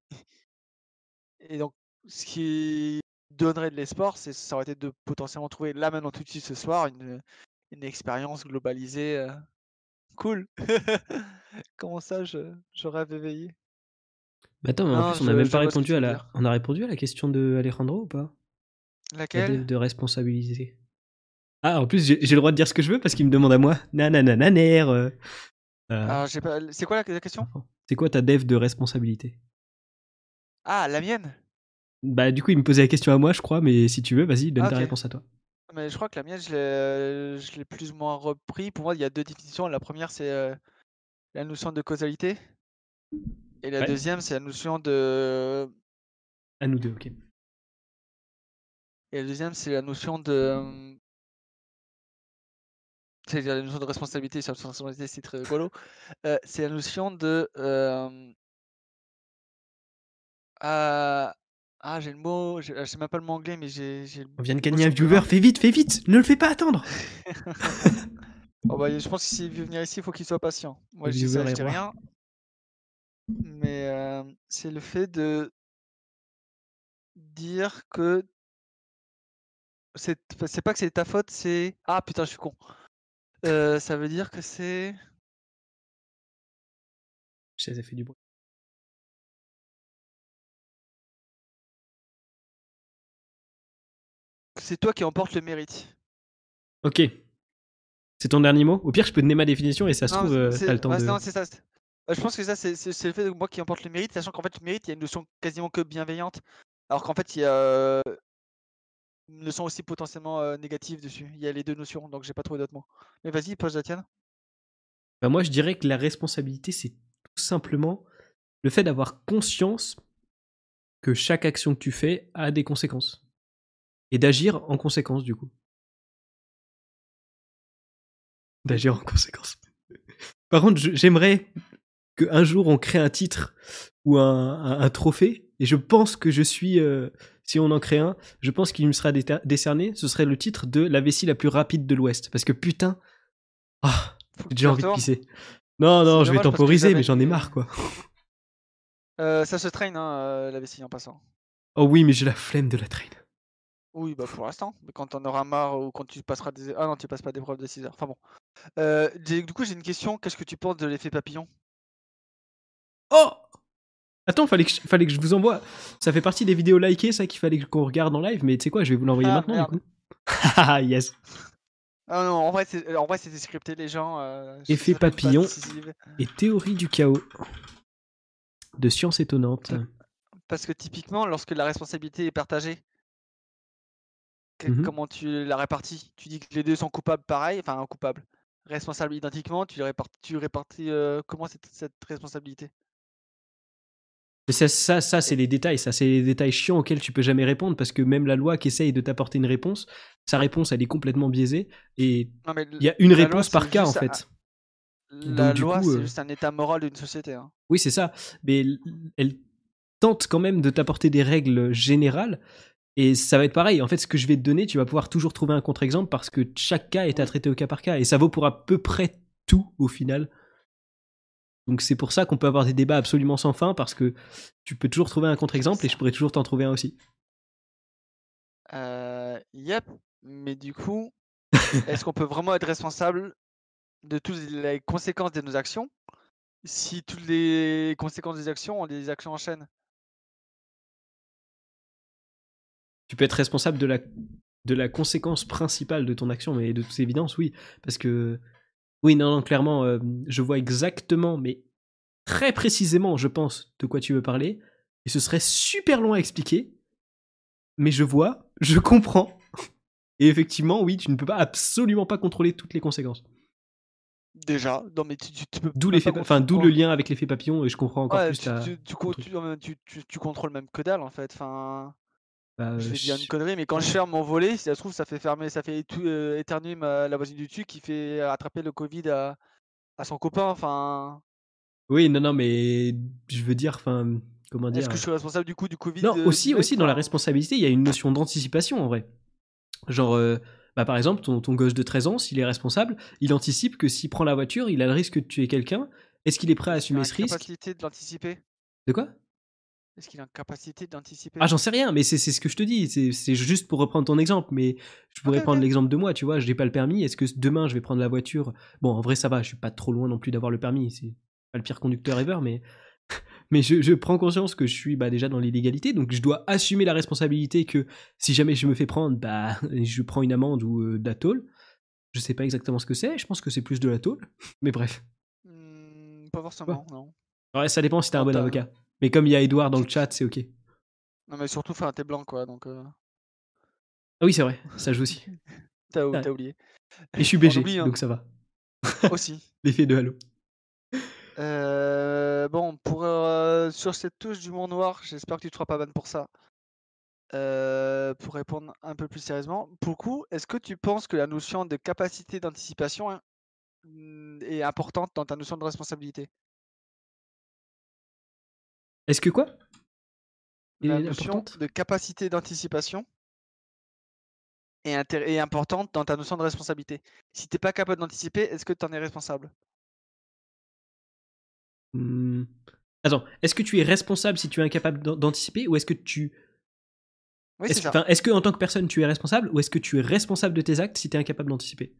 Et donc, ce qui donnerait de l'espoir, c'est ça aurait été de potentiellement trouver là maintenant tout de suite ce soir une, une expérience globalisée. Euh, Cool. *laughs* Comment ça, je, je rêve éveillé? Mais attends, en plus, on a même pas répondu à la. On a répondu à la question de Alejandro ou pas? Laquelle? De responsabiliser. Ah, en plus, j'ai le droit de dire ce que je veux parce qu'il me demande à moi. Nananananer. Euh, euh... pas... C'est quoi la, question? C'est quoi ta dev de responsabilité? Ah, la mienne? Bah, du coup, il me posait la question à moi, je crois, mais si tu veux, vas-y, donne ah, ta réponse à toi. Mais je crois que la mienne, je l'ai plus ou moins repris. Pour moi, il y a deux définitions. La première, c'est euh, la notion de causalité. Et la deuxième, c'est la notion de. À nous deux, ok. Et la deuxième, c'est la notion de. C'est la notion de responsabilité. Sur la responsabilité, c'est très rigolo. Euh, c'est la notion de. Euh... Ah, j'ai le mot, je sais même pas le mot anglais, mais j'ai. On vient de gagner un viewer, fais vite, fais vite, ne le fais pas attendre *laughs* oh, bah, Je pense que s'il veut venir ici, il faut qu'il soit patient. Moi, je dis, ça, je dis rien. Mais c'est le fait de dire que. C'est pas que c'est ta faute, c'est. Ah putain, je suis con. Ça veut dire que c'est. Ça fait du bruit. c'est toi qui emporte le mérite. Ok. C'est ton dernier mot? Au pire, je peux donner ma définition et ça se trouve, t'as le temps de... Non, c'est ça. Je pense que ça, c'est le fait de moi qui emporte le mérite, sachant qu'en fait, le mérite, il y a une notion quasiment que bienveillante, alors qu'en fait, il y a une notion aussi potentiellement négative dessus. Il y a les deux notions, donc j'ai pas trouvé d'autres mots. Mais vas-y, pose la tienne. Bah moi, je dirais que la responsabilité, c'est tout simplement le fait d'avoir conscience que chaque action que tu fais a des conséquences et d'agir en conséquence du coup. D'agir en conséquence. *laughs* Par contre, j'aimerais qu'un jour on crée un titre ou un, trophée, et je pense que je suis, euh, si on en crée un, je pense qu'il me sera décerné, ce serait le titre de la vessie la plus rapide de l'Ouest. Parce que putain, ah, j'ai déjà envie de pisser. Non, non, je vais temporiser, mais j'en ai marre quoi. Euh, ça se traîne, hein, euh, la vessie en passant. Oh oui, mais j'ai la flemme de la traîne. Oui, bah pour l'instant. Mais quand on aura marre ou quand tu passeras des. Ah non, tu passes pas d'épreuve de 6 heures. Enfin bon. Euh, du coup, j'ai une question. Qu'est-ce que tu penses de l'effet papillon? Oh Attends, fallait que, je, fallait que je vous envoie. Ça fait partie des vidéos likées, ça qu'il fallait qu'on regarde en live, mais tu sais quoi, je vais vous l'envoyer ah, maintenant du coup. Ah *laughs* yes. Ah non, en vrai, c'était scripté, les gens. Euh, effet papillon et théorie du chaos. De science étonnante. Parce que typiquement, lorsque la responsabilité est partagée, Mmh comment tu la répartis? Tu dis que les deux sont coupables pareil, enfin coupables, responsables identiquement, tu répartis, tu répartis comment cette, cette responsabilité? Ça, ça, ça c'est les détails, ça, c'est les détails chiants auxquels tu peux jamais répondre parce que même la loi qui essaye de t'apporter une réponse, sa réponse, elle est complètement biaisée et il y a une réponse par cas en fait. La loi, c'est euh, juste un état moral d'une société. Hein. Oui, c'est ça. Mais elle tente quand même de t'apporter des règles générales. Et ça va être pareil. En fait, ce que je vais te donner, tu vas pouvoir toujours trouver un contre-exemple parce que chaque cas est à traiter au cas par cas. Et ça vaut pour à peu près tout au final. Donc c'est pour ça qu'on peut avoir des débats absolument sans fin parce que tu peux toujours trouver un contre-exemple et je pourrais toujours t'en trouver un aussi. Euh, yep. Mais du coup, *laughs* est-ce qu'on peut vraiment être responsable de toutes les conséquences de nos actions? Si toutes les conséquences des actions ont des actions en chaîne? Tu peux être responsable de la, de la conséquence principale de ton action, mais de toute évidence, oui. Parce que, oui, non, non clairement, euh, je vois exactement, mais très précisément, je pense, de quoi tu veux parler. Et ce serait super long à expliquer. Mais je vois, *laughs* je comprends. Et effectivement, oui, tu ne peux pas absolument pas contrôler toutes les conséquences. Déjà, non mais tu, peux D'où l'effet, enfin d'où le lien avec l'effet papillon et je comprends encore plus tu, tu, contrôles même que dalle en fait. Enfin, bah, je vais dire une connerie, mais quand je *laughs* ferme mon volet, si ça se trouve, ça fait fermer, ça fait euh, éternuer la voisine du dessus qui fait attraper le Covid à, son copain. Enfin. Oui, non, non, mais je veux dire, enfin, comment dire. Est-ce que je suis responsable du coup du Covid Non, aussi, aussi dans la responsabilité, il y a une notion d'anticipation en vrai. Genre, euh, bah, par exemple, ton, ton gosse de 13 ans, s'il est responsable, il anticipe que s'il prend la voiture, il a le risque de tuer quelqu'un. Est-ce qu'il est prêt à assumer ce risque? capacité de l'anticiper? De quoi? Est-ce qu'il a une capacité d'anticiper Ah, j'en sais rien, mais c'est ce que je te dis. C'est juste pour reprendre ton exemple, mais je pourrais prendre l'exemple de moi, tu vois. Je n'ai pas le permis. Est-ce que demain, je vais prendre la voiture? Bon, en vrai, ça va, je suis pas trop loin non plus d'avoir le permis. C'est pas le pire conducteur ever, mais *laughs* mais je, prends conscience que je suis bah, déjà dans l'illégalité, donc je dois assumer la responsabilité que si jamais je me fais prendre, bah, *laughs* je prends une amende ou euh, de la tôle. Je sais pas exactement ce que c'est, je pense que c'est plus de la tôle, *laughs* mais bref. Mmh, pas forcément, non. Ouais, ça dépend si t'es un bon avocat. Mais comme il y a Edouard dans le chat, c'est ok. Non, mais surtout, enfin, t'es blanc, quoi, donc. Euh. Ah oui, c'est vrai, ça joue aussi. *laughs* T'as oublié. Et je suis BG, hein. donc ça va. *laughs* aussi. L'effet de Halo. Euh, bon, pour, euh, sur cette touche du monde noir, j'espère que tu te feras pas ban pour ça. Euh, pour répondre un peu plus sérieusement, pour coup, est-ce que tu penses que la notion de capacité d'anticipation hein, mm, est importante dans ta notion de responsabilité? Est-ce que quoi? La notion de capacité d'anticipation est importante dans ta notion de responsabilité. Si t'es pas capable d'anticiper, est-ce que tu en es responsable? Hmm. Attends, est-ce que tu es responsable si tu es incapable d'anticiper ou est-ce que tu. Oui, est-ce, que, est-ce que en tant que personne tu es responsable ou est-ce que tu es responsable de tes actes si tu es incapable d'anticiper?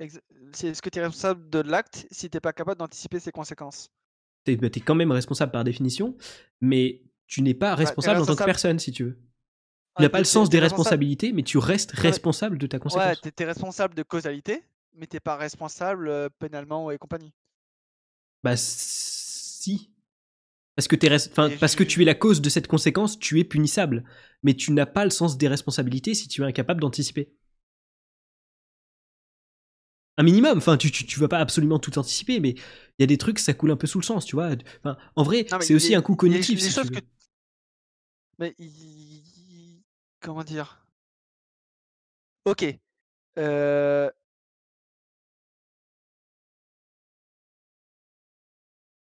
Est-ce que tu es responsable de l'acte si tu n'es pas capable d'anticiper ses conséquences? Tu es, bah, quand même responsable par définition, mais tu n'es pas responsable, en tant que personne si tu veux. Tu n'as pas le sens des responsabilités, mais tu restes responsable de ta conséquence. Ouais, tu es responsable de causalité, mais tu n'es pas responsable euh, pénalement et compagnie. Bah si. Parce que, es parce que tu es la cause de cette conséquence, tu es punissable. Mais tu n'as pas le sens des responsabilités si tu es incapable d'anticiper. Un minimum, enfin, tu, tu, vas pas absolument tout anticiper, mais il y a des trucs, ça coule un peu sous le sens, tu vois. Enfin, en vrai, c'est aussi un coup cognitif. si tu Mais comment dire? Ok. Euh,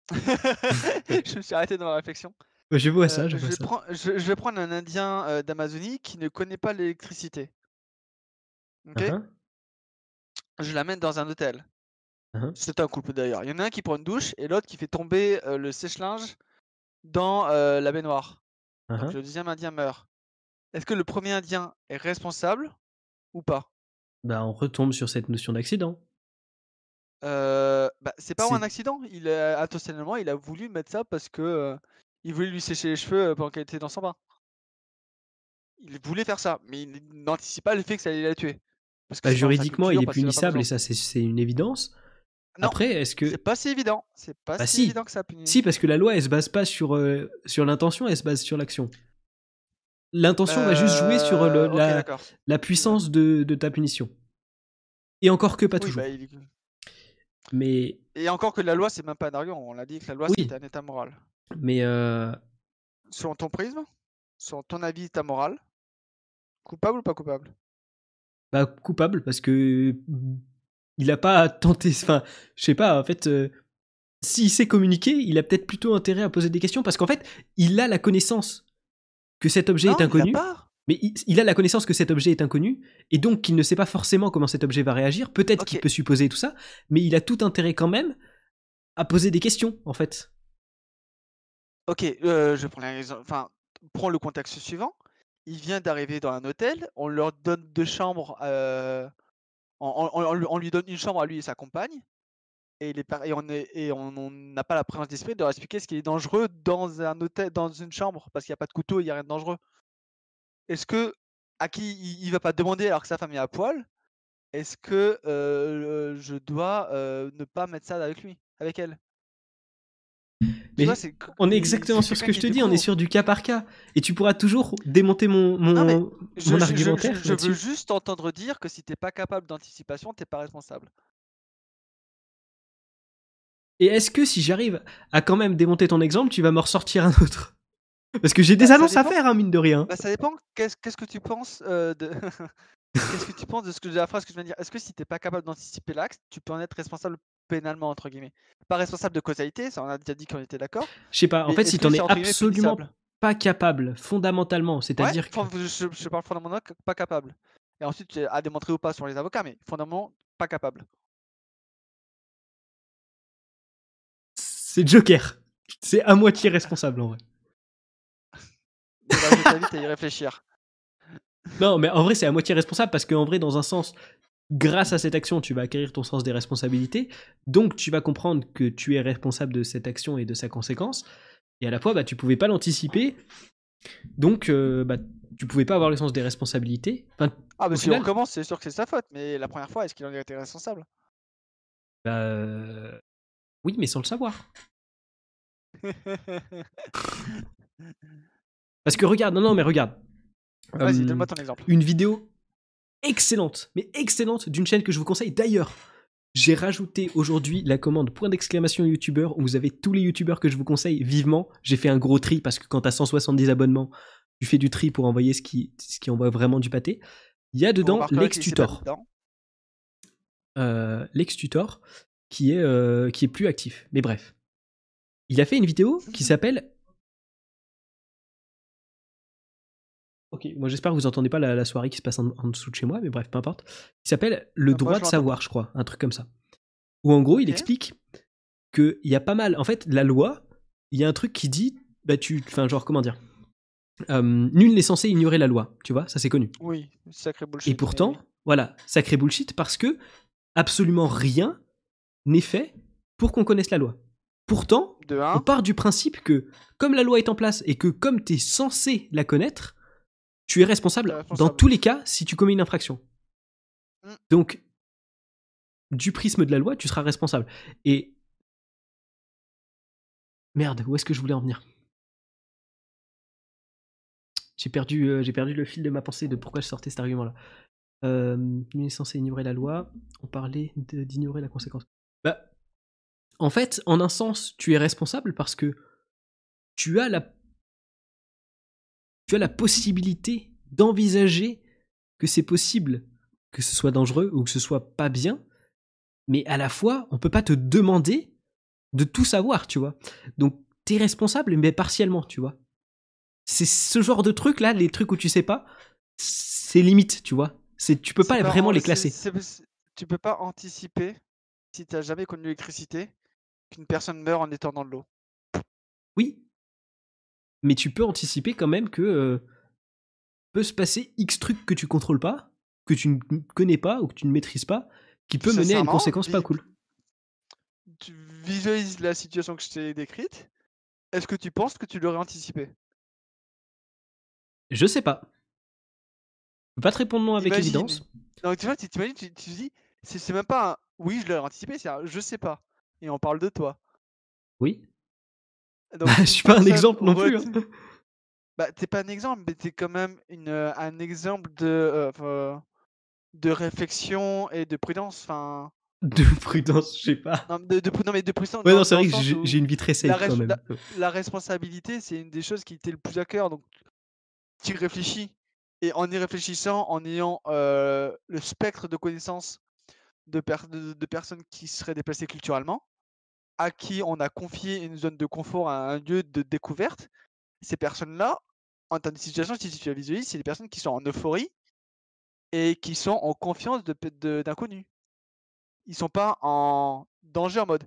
*laughs* je me suis arrêté dans la réflexion. je vois ça, je, euh, vais Prendre, je, vais prendre un Indien euh, d'Amazonie qui ne connaît pas l'électricité. Ok? Uh-huh. Je l'amène dans un hôtel. Uh-huh. C'est un couple d'ailleurs. Il y en a un qui prend une douche et l'autre qui fait tomber euh, le sèche-linge dans la baignoire. Donc uh-huh. le deuxième Indien meurt. Est-ce que le premier Indien est responsable ou pas? Bah on retombe sur cette notion d'accident. Euh, bah, c'est pas un accident. Il a intentionnellement, il a voulu mettre ça parce que euh, il voulait lui sécher les cheveux euh, pendant qu'elle était dans son bain. Il voulait faire ça, mais il n'anticipe pas le fait que ça allait la tuer. Parce que bah, juridiquement, il est punissable et ça, c'est une évidence. Après, est-ce que c'est pas si évident C'est pas bah, si, évident que ça punit. Si, parce que la loi, elle se base pas sur sur l'intention, elle se base sur l'action. L'intention va juste jouer sur la, la, puissance de, de, ta punition. Et encore que pas toujours. Mais... Et encore que la loi, c'est même pas un argument. On l'a dit que la loi, c'est un état moral. Mais euh, Selon ton prisme, selon ton avis, ta morale, coupable ou pas coupable? Bah, coupable parce que il a pas *laughs* tenté. Enfin, je sais pas. En fait, euh, s'il sait communiquer, il a peut-être plutôt intérêt à poser des questions parce qu'en fait, il a la connaissance que cet objet Non, est inconnu. Mais il, il a la connaissance que cet objet est inconnu et donc qu'il ne sait pas forcément comment cet objet va réagir. Peut-être qu'il peut supposer tout ça, mais il a tout intérêt quand même à poser des questions en fait. Ok, euh, je prends. Enfin, prends le contexte suivant. Il vient d'arriver dans un hôtel, on leur donne deux chambres, euh, lui- on lui donne une chambre à lui et sa compagne, et, il et on n'a pas la présence d'esprit de leur expliquer ce qui est dangereux dans un hôtel, dans une chambre, parce qu'il n'y a pas de couteau, il n'y a rien de dangereux. Est-ce que à qui il, il va pas demander alors que sa femme est à poil Est-ce que euh, je dois euh, ne pas mettre ça avec lui, avec elle? Mais vois, on est exactement sur ce que je te dis, on est sur du cas par cas. Et tu pourras toujours démonter mon, mon, Non, mais mon Je, argumentaire je- veux juste entendre dire que si t'es pas capable d'anticipation, t'es pas responsable. Et est-ce que si j'arrive à quand même démonter ton exemple, tu vas me ressortir un autre? Parce que j'ai des Bah, ça annonces à faire, hein, mine de rien. Bah, ça dépend. Qu'est-ce qu'est-ce que tu penses euh, de *laughs* qu'est-ce que tu penses de ce que de la phrase que je viens de dire Est-ce que si t'es pas capable d'anticiper l'acte, tu peux en être responsable pénalement entre guillemets Pas responsable de causalité, ça on a déjà dit qu'on était d'accord. Je sais pas, en Mais fait, si t'en es absolument pas capable, fondamentalement, Ouais, c'est-à-dire que. je, je parle fondamentalement pas capable. Et ensuite, à démontrer ou pas sur les avocats, mais fondamentalement pas capable. C'est Joker. C'est à moitié responsable en vrai. Je t'invite à y réfléchir. Non, mais en vrai, c'est à moitié responsable parce qu'en vrai, dans un sens, grâce à cette action, tu vas acquérir ton sens des responsabilités. Donc, tu vas comprendre que tu es responsable de cette action et de sa conséquence. Et à la fois, bah, tu pouvais pas l'anticiper. Donc, euh, bah, tu pouvais pas avoir le sens des responsabilités. Enfin, Ah, Au si final- on recommence, c'est sûr que c'est sa faute, mais la première fois, est-ce qu'il en a été responsable? Bah, euh, oui, mais sans le savoir. *laughs* Parce que regarde, non, non, mais regarde. Vas-y, Euh, donne-moi ton exemple. une vidéo excellente, mais excellente d'une chaîne que je vous conseille. D'ailleurs, j'ai rajouté aujourd'hui la commande point d'exclamation youtubeur où vous avez tous les youtubeurs que je vous conseille vivement. J'ai fait un gros tri parce que quand t'as 170 abonnements, tu fais du tri pour envoyer ce qui, ce qui envoie vraiment du pâté. Il y a dedans remarquera Lex qu'il s'est pas Tutor. dedans. Euh, Lex Tutor qui est, euh, qui est plus actif. Mais bref. Il a fait une vidéo qui s'appelle. Ok, moi j'espère que vous entendez pas la, la soirée qui se passe en, en dessous de chez moi, mais bref, peu importe. Qui s'appelle Le Ah, droit de savoir, je crois, un truc comme ça. Où en gros, il explique qu'il y a pas mal. En fait, la loi, il y a un truc qui dit. Bah, tu. Enfin, genre, comment dire Euh, Nul n'est censé ignorer la loi, tu vois, ça c'est connu. Oui, sacré bullshit. Et pourtant, voilà, sacré bullshit parce que absolument rien n'est fait pour qu'on connaisse la loi. Pourtant, on 1, part du principe que comme la loi est en place et que comme tu es censé la connaître, tu es responsable, responsable. dans tous les cas si tu commets une infraction. Mm. Donc, du prisme de la loi, tu seras responsable. Et. Merde, où est-ce que je voulais en venir? J'ai perdu, euh, j'ai perdu le fil de ma pensée de pourquoi je sortais cet argument-là. Euh, nul n'est censé ignorer la loi. On parlait d'ignorer la conséquence. Bah, en fait, en un sens, tu es responsable parce que tu as la, tu as la possibilité d'envisager que c'est possible que ce soit dangereux ou que ce soit pas bien, mais à la fois, on peut pas te demander de tout savoir, tu vois. Donc, t'es responsable, mais partiellement, tu vois. C'est ce genre de truc là, les trucs où tu sais pas, c'est limite, tu vois. C'est, tu peux pas vraiment en- les classer. c'est- c'est- tu peux pas anticiper, si t'as jamais connu l'électricité, qu'une personne meurt en étant dans de l'eau. Oui. Mais tu peux anticiper quand même que euh, peut se passer X trucs que tu contrôles pas, que tu ne connais pas ou que tu ne maîtrises pas, qui peut mener à une conséquence pas cool. Tu visualises la situation que je t'ai décrite. Est-ce que tu penses que tu l'aurais anticipé? Je sais pas. Je peux pas te répondre non avec Imagine. évidence. Donc tu vois, tu t'imagines, tu, tu dis, c'est même pas un oui, je l'aurais anticipé, c'est un je sais pas. Et on parle de toi. Oui. Donc, je une suis pas un exemple non plus. hein. Bah, t'es pas un exemple, mais t'es quand même une, euh, un exemple de, euh, de réflexion et de prudence. Enfin, De *laughs* prudence, je sais pas. Non, de, de, non mais de prudence. Ouais, non, c'est vrai que j'ai une vie très safe la, quand même. La, responsabilité, c'est une des choses qui était le plus à cœur. Donc, tu réfléchis. Et en y réfléchissant, en ayant euh, le spectre de connaissances de, de, personnes qui seraient déplacées culturellement, à qui on a confié une zone de confort, un lieu de découverte, ces personnes-là, en termes de situation, si tu la visualises, c'est des personnes qui sont en euphorie et qui sont en confiance d'inconnus. Ils sont pas en danger en mode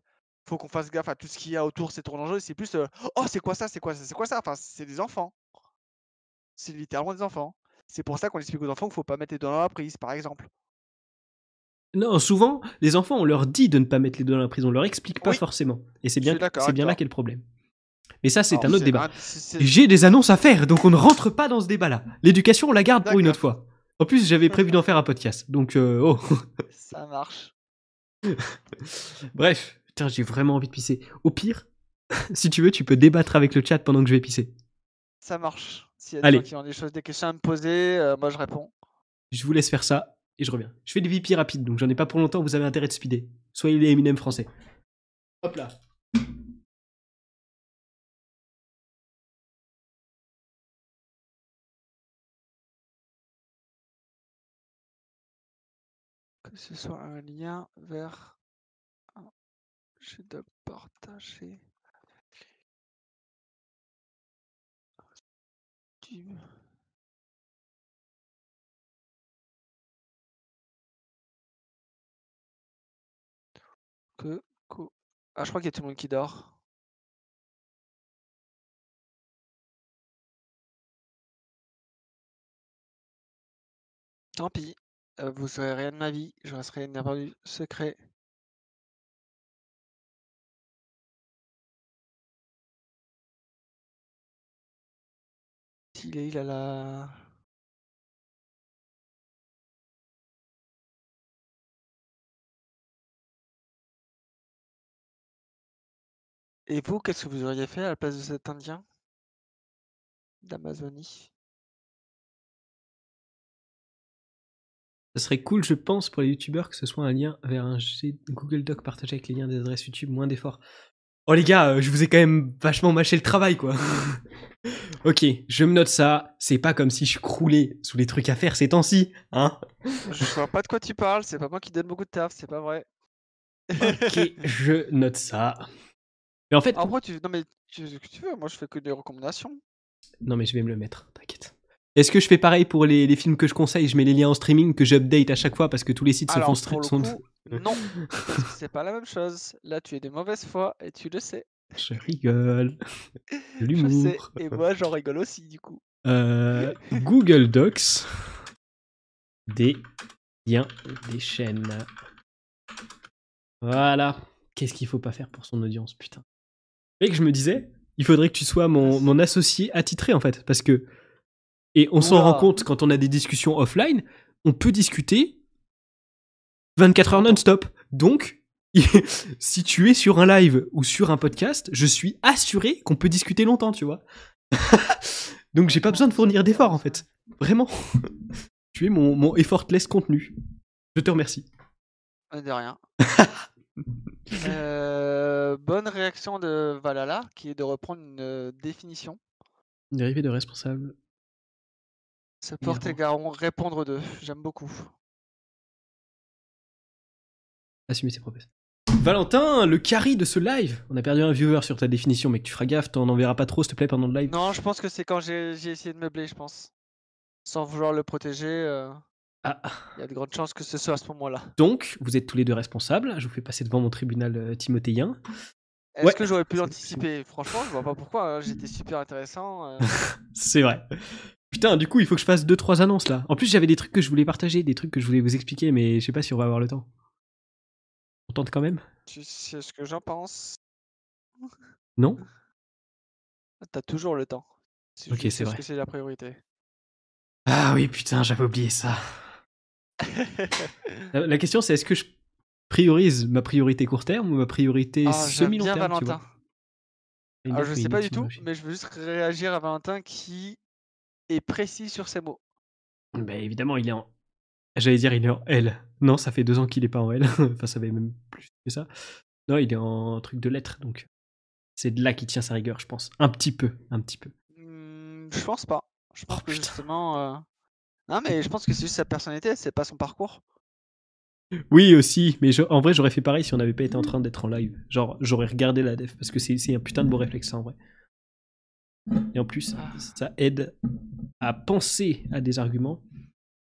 faut qu'on fasse gaffe à tout ce qu'il y a autour, c'est trop dangereux. C'est plus oh, c'est quoi ça, c'est quoi ça, c'est quoi ça? Enfin, c'est des enfants. C'est littéralement des enfants. C'est pour ça qu'on explique aux enfants qu'il faut pas mettre les doigts dans la prise, par exemple. Non, souvent, les enfants, on leur dit de ne pas mettre les doigts dans la prise, on leur explique pas forcément. Et c'est bien, c'est bien là qu'est le problème. Mais ça, c'est un autre débat. J'ai des annonces à faire, donc on ne rentre pas dans ce débat-là. L'éducation, on la garde pour une autre fois. En plus, j'avais prévu d'en faire un podcast, donc euh, oh. Ça marche. *laughs* Bref, putain, j'ai vraiment envie de pisser. Au pire, *laughs* si tu veux, tu peux débattre avec le chat pendant que je vais pisser. Ça marche. S'il y a des gens qui ont des choses, des questions à me poser, euh, moi je réponds. Je vous laisse faire ça et je reviens. Je fais des VIP rapides, donc j'en ai pas pour longtemps, vous avez intérêt de speeder. Soyez les Eminem français. Hop là. Que ce soit un lien vers je dois partager. Ah, je crois qu'il y a tout le monde qui dort. Tant pis, euh, vous saurez rien de ma vie, je resterai du secret. Il est, il a la... Et vous, qu'est-ce que vous auriez fait à la place de cet Indien? d'Amazonie? Ce serait cool, je pense, pour les youtubeurs que ce soit un lien vers un Google Doc partagé avec les liens des adresses YouTube, moins d'efforts. Oh les gars, euh, je vous ai quand même vachement mâché le travail, quoi. *laughs* ok, je me note ça. C'est pas comme si je croulais sous les trucs à faire ces temps-ci, hein Je vois pas de quoi tu parles, c'est pas moi qui donne beaucoup de taf, c'est pas vrai. ok, *laughs* je note ça. Mais en fait. En tu... Non, mais tu, tu veux, moi je fais que des recommandations. Non, mais je vais me le mettre, t'inquiète. Est-ce que je fais pareil pour les, films que je conseille? Je mets les liens en streaming que j'update à chaque fois parce que tous les sites se font stream. Non, c'est pas la même chose. Là, tu es de mauvaise foi et tu le sais. *laughs* Je rigole. L'humour. *laughs* Je sais, et moi j'en rigole aussi du coup. Euh, Google Docs. Des liens des chaînes. Voilà. Qu'est-ce qu'il faut pas faire pour son audience, putain. Et que je me disais, il faudrait que tu sois mon, mon associé attitré en fait, parce que et on s'en rend compte quand on a des discussions offline, on peut discuter 24 heures non-stop. Donc, *laughs* si tu es sur un live ou sur un podcast, je suis assuré qu'on peut discuter longtemps, tu vois. *laughs* Donc, j'ai pas besoin de fournir d'efforts en fait. Vraiment. *laughs* tu es mon, mon effortless contenu. Je te remercie. De rien. Euh, bonne réaction de Valhalla, qui est de reprendre une euh, définition. Dérivé de responsable. Se porter garant, répondre d'eux. J'aime beaucoup. Assumer ses propos. Valentin, le carry de ce live. On a perdu un viewer sur ta définition, mais que tu feras gaffe, t'en enverras pas trop, s'il te plaît, pendant le live. Non, je pense que c'est quand j'ai essayé de meubler, je pense. Sans vouloir le protéger. Euh, ah. Il y a de grandes chances que ce soit à ce moment-là. Donc, vous êtes tous les deux responsables. Je vous fais passer devant mon tribunal euh, timothéen. Est-ce que j'aurais pu l'anticiper? Franchement, je vois pas pourquoi. Hein. J'étais super intéressant. Euh. *laughs* c'est vrai. Putain, du coup, il faut que je fasse 2-3 annonces là. En plus, j'avais des trucs que je voulais partager, des trucs que je voulais vous expliquer, mais je sais pas si on va avoir le temps. On tente quand même? Tu sais ce que j'en pense? Non? T'as toujours le temps. ok, c'est vrai. que c'est la priorité. Ah oui, putain, j'avais oublié ça. *laughs* la question, c'est est-ce que je priorise ma priorité court terme ou ma priorité ah, semi-long terme Valentin. Tu vois? Ah, je sais pas du tout, mais je veux juste réagir à Valentin qui est précis sur ses mots. Bah, évidemment, il est en J'allais dire, il est en L. Non, ça fait deux ans qu'il est pas en L. *laughs* enfin, ça fait même plus que ça. Non, il est en truc de lettres, donc c'est de là qu'il tient sa rigueur, je pense. Un petit peu, un petit peu. Mmh, je pense pas. Je pense Oh, que putain. justement. euh, Non, mais je pense que c'est juste sa personnalité, c'est pas son parcours. Oui, aussi, mais je- en vrai, j'aurais fait pareil si on n'avait pas été en train d'être en live. Genre, j'aurais regardé la def, parce que c'est un putain de beau réflexe, en vrai. Et en plus, ça aide à penser à des arguments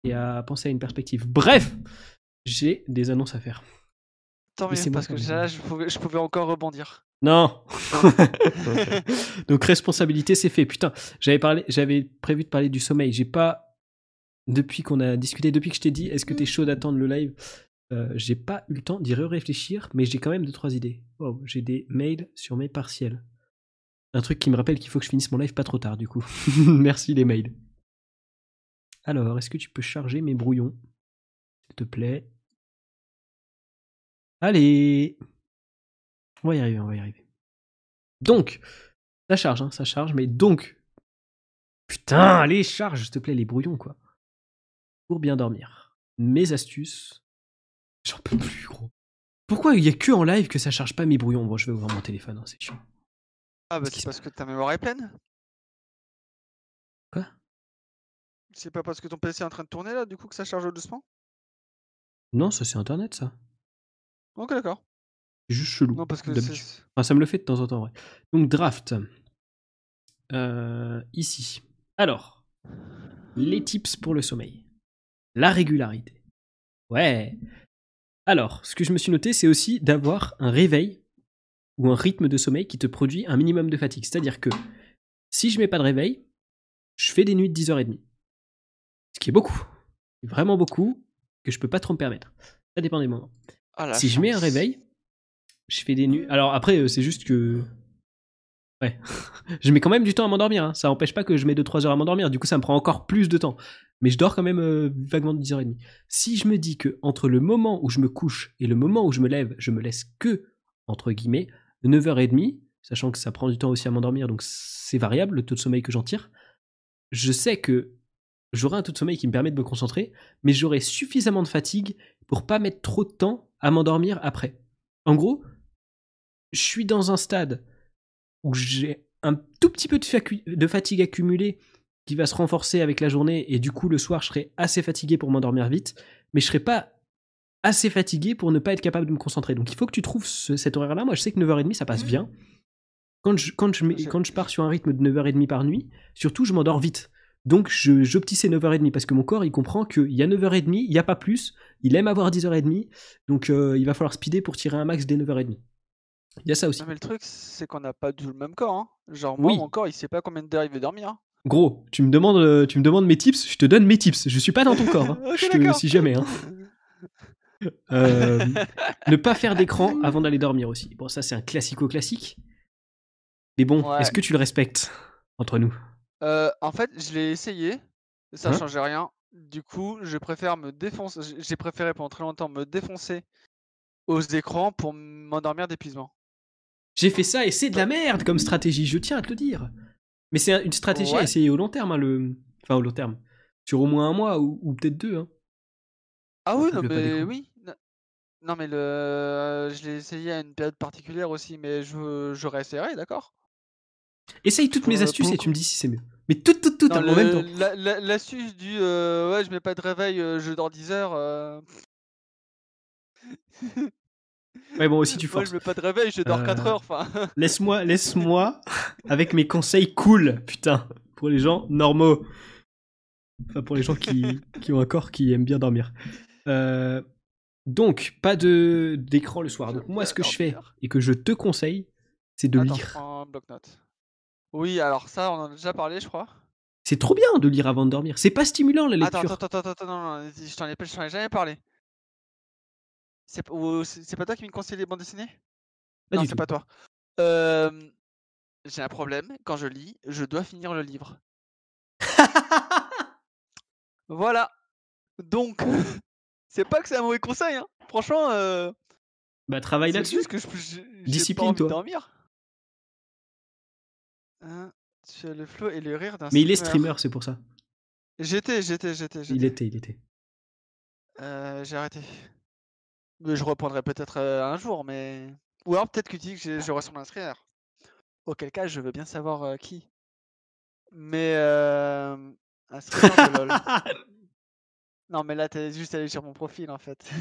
et à penser à une perspective. Bref, j'ai des annonces à faire. Tant mieux, parce que là, je pouvais, je pouvais encore rebondir. Non *laughs* Donc responsabilité, c'est fait. Putain, j'avais parlé, j'avais prévu de parler du sommeil. J'ai pas depuis qu'on a discuté, depuis que je t'ai dit, est-ce que t'es chaud d'attendre le live euh, J'ai pas eu le temps d'y réfléchir, mais j'ai quand même deux trois idées. Wow, j'ai des mails sur mes partiels. Un truc qui me rappelle qu'il faut que je finisse mon live pas trop tard, du coup. *laughs* Merci les mails. Alors, est-ce que tu peux charger mes brouillons, s'il te plaît? Allez On va y arriver, on va y arriver. Donc, ça charge, hein, ça charge, mais donc. Putain, allez, charge, s'il te plaît, les brouillons, quoi. Pour bien dormir. Mes astuces. J'en peux plus, gros. Pourquoi il y a que en live que ça charge pas mes brouillons? Bon, je vais ouvrir mon téléphone, hein, c'est chiant. Ah, bah, c'est parce que ta mémoire est pleine. Quoi? C'est pas parce que ton PC est en train de tourner là, du coup, que ça charge doucement? Non, ça c'est internet, ça. Ok, d'accord. C'est juste chelou. Non, parce que. Enfin, ça me le fait de temps en temps, ouais. Donc, draft. Euh, ici. Alors, les tips pour le sommeil. La régularité. Ouais. Alors, ce que je me suis noté, c'est aussi d'avoir un réveil ou un rythme de sommeil qui te produit un minimum de fatigue. C'est-à-dire que si je mets pas de réveil, je fais des nuits de 10h30. Ce qui est beaucoup. Vraiment beaucoup, que je peux pas trop me permettre. Ça dépend des moments. Ah, si je mets un réveil, je fais des nuits. Alors après, euh, c'est juste que. Ouais. *laughs* je mets quand même du temps à m'endormir. hein. Ça n'empêche pas que je mets 2-3 heures à m'endormir. Du coup, ça me prend encore plus de temps. Mais je dors quand même euh, vaguement de 10h30. Si je me dis que entre le moment où je me couche et le moment où je me lève, je me laisse que, entre guillemets, 9h30, sachant que ça prend du temps aussi à m'endormir, donc c'est variable le taux de sommeil que j'en tire, je sais que j'aurai un taux de sommeil qui me permet de me concentrer, mais j'aurai suffisamment de fatigue pour pas mettre trop de temps à m'endormir après. En gros, je suis dans un stade où j'ai un tout petit peu de, fatigue accumulée qui va se renforcer avec la journée et du coup le soir je serai assez fatigué pour m'endormir vite, mais je serai pas assez fatigué pour ne pas être capable de me concentrer. Donc il faut que tu trouves ce- cet horaire-là. Moi je sais que 9h30 ça passe bien. Quand je, quand, je, quand je pars sur un rythme de 9h30 par nuit, surtout je m'endors vite. Donc j'optisse ces 9h30 parce que mon corps il comprend qu'il y a 9h30, il n'y a pas plus, il aime avoir 10h30, donc euh, il va falloir speeder pour tirer un max des 9h30. Il y a ça aussi. Non, mais le truc, c'est qu'on n'a pas du tout le même corps. Hein. Genre, moi, Oui. mon corps, il sait pas combien il veut dormir. hein. Gros, tu me demandes, euh, tu me demandes mes tips, je te donne mes tips. Je suis pas dans ton corps, hein. *laughs* Ok, je te, si jamais. Hein. *laughs* Euh, ne pas faire d'écran avant d'aller dormir aussi. Bon, ça c'est un classico-classique. Mais bon, Ouais. est-ce que tu le respectes entre nous? Euh, en fait, je l'ai essayé, ça Hein? changeait rien. Du coup, je préfère me défoncer. J'ai préféré pendant très longtemps me défoncer aux écrans pour m'endormir d'épuisement. J'ai fait ça et c'est de la merde comme stratégie, je tiens à te le dire. Mais c'est un- une stratégie à essayer au long terme, hein, le... enfin au long terme. Sur au moins un mois ou, ou peut-être deux. Hein. Ah oui, non mais oui. Non mais le, je l'ai essayé à une période particulière aussi, mais je, je réessayerai, d'accord? Essaye toutes Pour mes astuces et tu me dis si c'est mieux. Mais toutes, toutes, toutes Non, en même temps. la- la- L'astuce du euh, ouais, je mets pas de réveil, euh, je dors 10 heures. euh, *laughs* Ouais, bon, aussi tu Moi, forces. je mets pas de réveil, je dors 4 Euh, heures. *laughs* Laisse-moi, laisse-moi avec mes conseils cool, putain, pour les gens normaux. Enfin, pour les gens qui, *laughs* qui ont un corps qui aime bien dormir. Euh, donc, pas de d'écran le soir. Donc, moi, ce que je fais et que je te conseille, c'est de Attends, lire. un bloc-notes. Oui, alors ça, on en a déjà parlé, je crois. C'est trop bien de lire avant de dormir. C'est pas stimulant la Attends, lecture. attends, attends, attends, attends, non, non, je t'en ai, pas- je t'en ai jamais parlé. C'est pas toi qui me conseille les bandes dessinées? Pas Non, c'est pas toi. Euh, J'ai un problème, quand je lis, je dois finir le livre. *laughs* Voilà. Donc, *laughs* c'est pas que c'est un mauvais conseil, hein. Franchement, euh, bah, travaille là-dessus. que Discipline-toi. dormir. Hein, tu as le flow et le rire d'un Mais il est streamer. c'est pour ça. J'étais, j'étais, j'étais, Il était, il était. Euh, j'ai arrêté. Mais je reprendrai peut-être euh, un jour, mais. Ou alors peut-être que tu dis que j'aurai son inscrire. Auquel cas, je veux bien savoir euh, qui. Mais euh, un de LoL. *laughs* Non, mais là, t'es juste allé sur mon profil en fait.